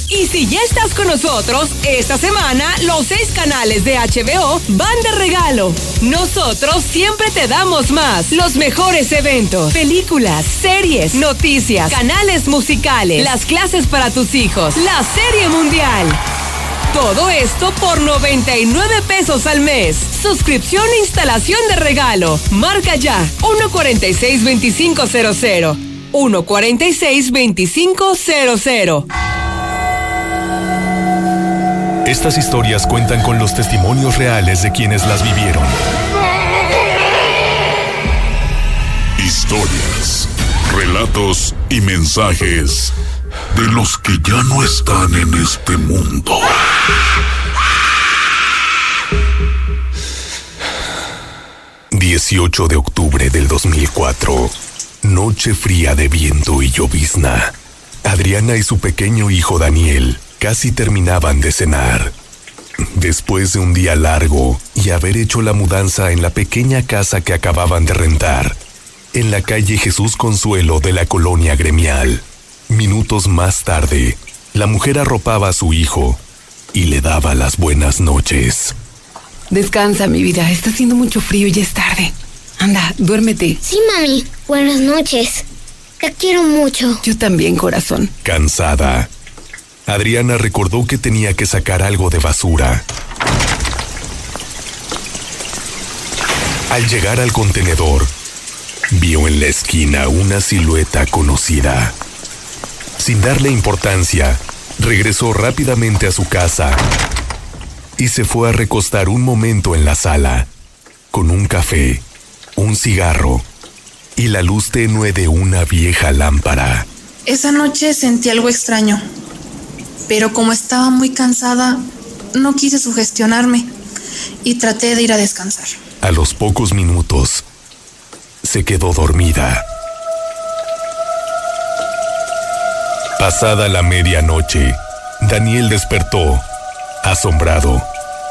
Y si ya estás con nosotros, esta semana los seis canales de HBO van de regalo. Nosotros siempre te damos más. Los mejores eventos, películas, series, noticias, canales musicales, las clases para tus hijos, la serie mundial. Todo esto por 99 pesos al mes. Suscripción e instalación de regalo. Marca ya 146-2500. 146-2500. Estas historias cuentan con los testimonios reales de quienes las vivieron. Historias, relatos y mensajes de los que ya no están en este mundo. ...18 de octubre del 2004... ...noche fría de viento y llovizna... Adriana y su pequeño hijo Daniel casi terminaban de cenar. Después de un día largo y haber hecho la mudanza en la pequeña casa que acababan de rentar, en la calle Jesús Consuelo de la colonia gremial, minutos más tarde, la mujer arropaba a su hijo y le daba las buenas noches. Descansa, mi vida. Está haciendo mucho frío y ya es tarde. Anda, duérmete. Sí, mami. Buenas noches. Te quiero mucho. Yo también, corazón. Cansada, Adriana recordó que tenía que sacar algo de basura. Al llegar al contenedor, vio en la esquina una silueta conocida. Sin darle importancia, regresó rápidamente a su casa y se fue a recostar un momento en la sala, con un café, un cigarro y la luz tenue de una vieja lámpara. Esa noche sentí algo extraño pero como estaba muy cansada, no quise sugestionarme y traté de ir a descansar. A los pocos minutos, se quedó dormida. Pasada la medianoche, Daniel despertó, asombrado.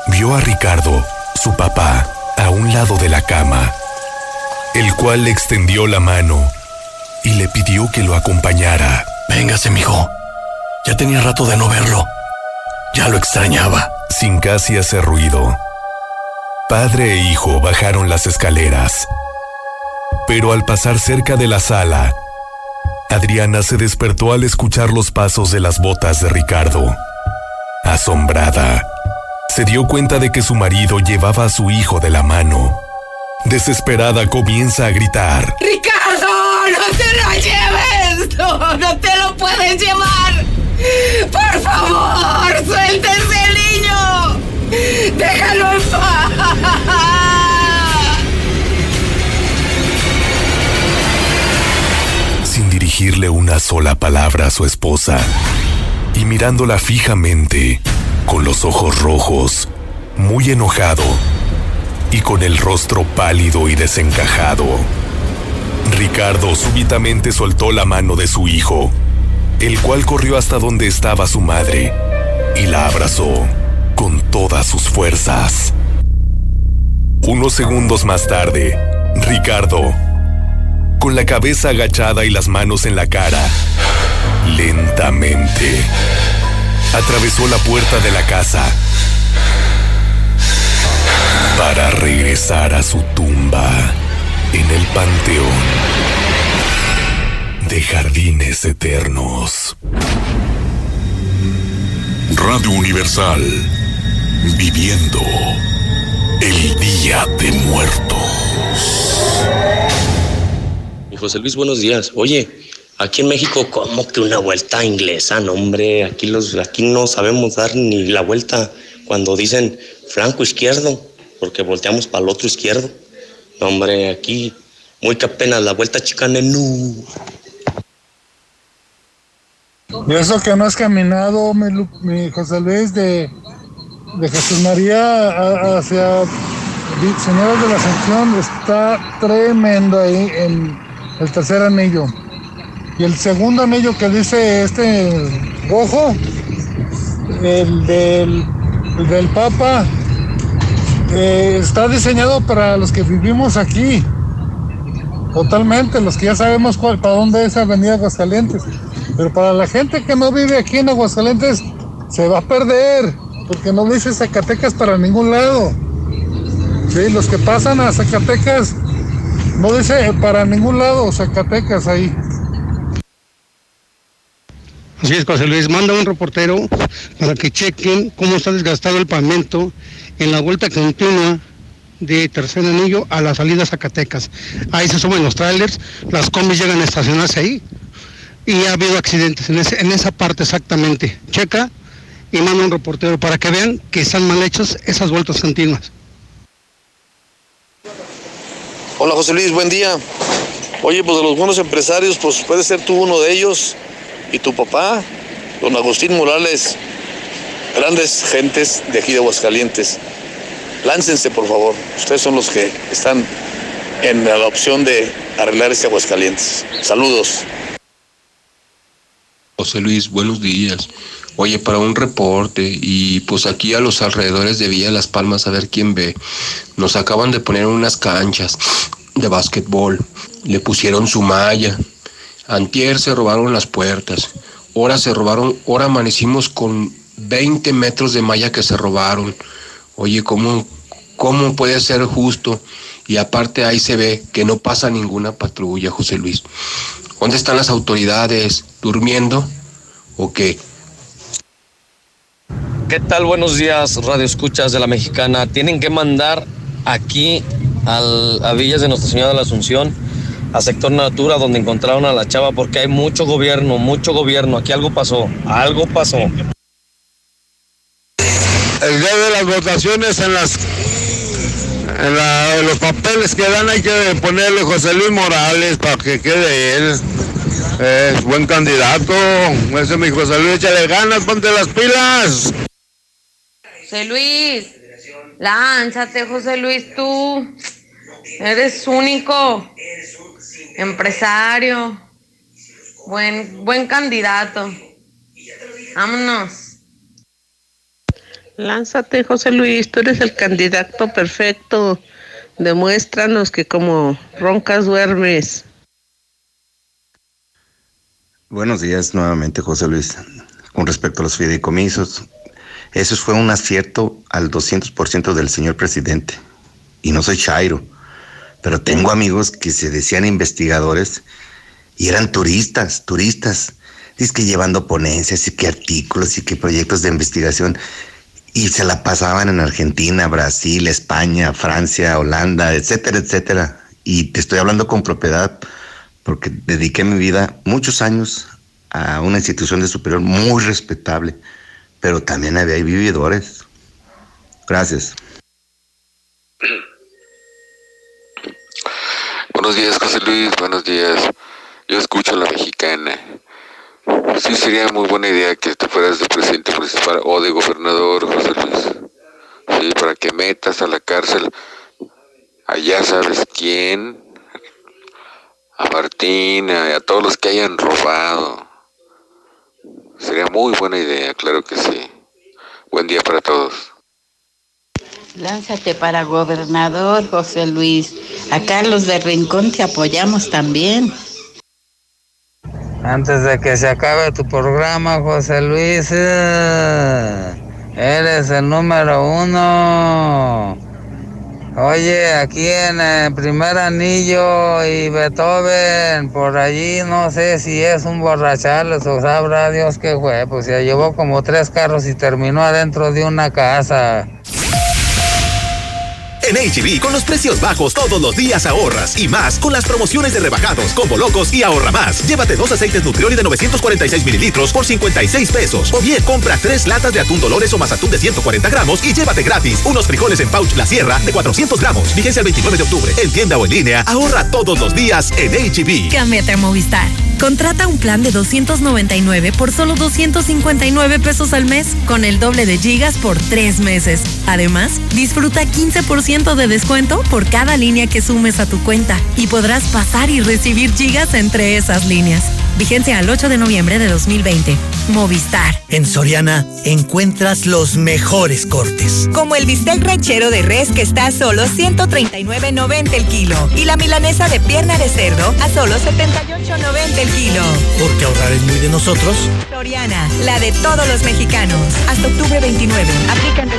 Vio a Ricardo, su papá, a un lado de la cama, el cual le extendió la mano y le pidió que lo acompañara. Véngase, mijo. Ya tenía rato de no verlo. Ya lo extrañaba. Sin casi hacer ruido, padre e hijo bajaron las escaleras. Pero al pasar cerca de la sala, Adriana se despertó al escuchar los pasos de las botas de Ricardo. Asombrada, se dio cuenta de que su marido llevaba a su hijo de la mano. Desesperada comienza a gritar. ¡Ricardo! ¡No te lo lleves! ¡No, no te lo puedes llevar! ¡Por favor! ¡Suéltese el niño! ¡Déjalo en paz! Sin dirigirle una sola palabra a su esposa y mirándola fijamente, con los ojos rojos, muy enojado y con el rostro pálido y desencajado. Ricardo súbitamente soltó la mano de su hijo el cual corrió hasta donde estaba su madre y la abrazó con todas sus fuerzas. Unos segundos más tarde, Ricardo, con la cabeza agachada y las manos en la cara, lentamente atravesó la puerta de la casa para regresar a su tumba en el panteón de jardines eternos. Radio Universal, viviendo el Día de Muertos. Y José Luis, buenos días. Oye, aquí en México, ¿cómo que una vuelta inglesa? No, hombre, aquí, los, aquí no sabemos dar ni la vuelta cuando dicen flanco izquierdo, porque volteamos para el otro izquierdo. Hombre, aquí muy que apenas la vuelta chicana, no. Y eso que no has caminado, mi, José Luis, de, de Jesús María hacia Señores de la Ascensión, está tremendo ahí en el tercer anillo. Y el segundo anillo que dice este rojo, el del, del Papa, eh, está diseñado para los que vivimos aquí. Totalmente, los que ya sabemos cuál, para dónde es Avenida Aguascalientes. Pero para la gente que no vive aquí en Aguascalientes, se va a perder, porque no dice Zacatecas para ningún lado. Sí, los que pasan a Zacatecas, no dice para ningún lado Zacatecas ahí. Así es, José Luis, manda un reportero para que chequen cómo está desgastado el pavimento en la vuelta continua de Tercer Anillo a la salida Zacatecas. Ahí se suben los trailers, las combis llegan a estacionarse ahí y ha habido accidentes en, en esa parte exactamente. Checa y manda un reportero para que vean que están mal hechos esas vueltas continuas. Hola José Luis, buen día. Oye, pues de los buenos empresarios, pues puede ser tú uno de ellos y tu papá, don Agustín Morales, grandes gentes de aquí de Aguascalientes. Láncense, por favor. Ustedes son los que están en la opción de arreglar este Aguascalientes. Saludos. José Luis, buenos días. Oye, para un reporte y pues aquí a los alrededores de Villa Las Palmas a ver quién ve. Nos acaban de poner unas canchas de básquetbol. Le pusieron su malla. Antier se robaron las puertas. Ahora se robaron, ahora amanecimos con 20 metros de malla que se robaron. Oye, ¿cómo, cómo puede ser justo? Y aparte ahí se ve que no pasa ninguna patrulla, José Luis. ¿Dónde están las autoridades? ¿Durmiendo? ¿O qué? ¿Qué tal? Buenos días, Radio Escuchas de la Mexicana. Tienen que mandar aquí al, a Villas de Nuestra Señora de la Asunción, a Sector Natura, donde encontraron a la chava, porque hay mucho gobierno, mucho gobierno. Aquí algo pasó, algo pasó. El día de las votaciones en las en, los papeles que dan hay que ponerle José Luis Morales para que quede él. Es buen candidato. Ese es mi José Luis, échale ganas, ponte las pilas. José Luis, lánzate, José Luis, tú. Eres único. Empresario. Buen, buen candidato. Vámonos. Lánzate, José Luis, tú eres el candidato perfecto. Demuéstranos que como roncas duermes. Buenos días nuevamente, José Luis. Con respecto a los fideicomisos, eso fue un acierto al 200% del señor presidente. Y no soy Chairo, pero tengo amigos que se decían investigadores y eran turistas, turistas. Dice que llevando ponencias y que artículos y que proyectos de investigación. Y se la pasaban en Argentina, Brasil, España, Francia, Holanda, etcétera, etcétera. Y te estoy hablando con propiedad porque dediqué mi vida muchos años a una institución de superior muy respetable, pero también había vividores. Gracias. Buenos días, José Luis, buenos días. Yo escucho a la mexicana. Sí, sería muy buena idea que te fueras de presidente municipal o de gobernador, José Luis. Sí, para que metas a la cárcel allá sabes quién, a Martina a todos los que hayan robado. Sería muy buena idea, claro que sí. Buen día para todos. Lánzate para gobernador, José Luis. Acá los de Rincón te apoyamos también. Antes de que se acabe tu programa, José Luis, eh, eres el número uno. Oye, aquí en el primer anillo y Beethoven, por allí no sé si es un borrachales o sabrá Dios qué fue, pues se llevó como tres carros y terminó adentro de una casa. En HB, con los precios bajos todos los días ahorras y más con las promociones de rebajados, combo locos y ahorra más. Llévate dos aceites Nutrioli de 946 mililitros por 56 pesos. O bien, compra tres latas de atún Dolores o más atún de 140 gramos y llévate gratis unos frijoles en pouch La Sierra de 400 gramos. Vigencia el 29 de octubre. En tienda o en línea, ahorra todos los días en HB. Cámbiate a Movistar. Contrata un plan de 299 por solo 259 pesos al mes, con el doble de gigas por tres meses. Además, disfruta 15% de descuento por cada línea que sumes a tu cuenta y podrás pasar y recibir gigas entre esas líneas. Vigencia al 8 de noviembre de 2020. Movistar. En Soriana encuentras los mejores cortes. Como el bistec ranchero de res que está a solo 139.90 el kilo y la milanesa de pierna de cerdo a solo 78.90 el kilo. Porque ahorrar es muy de nosotros. Soriana, la de todos los mexicanos. Hasta octubre 29. Aplican.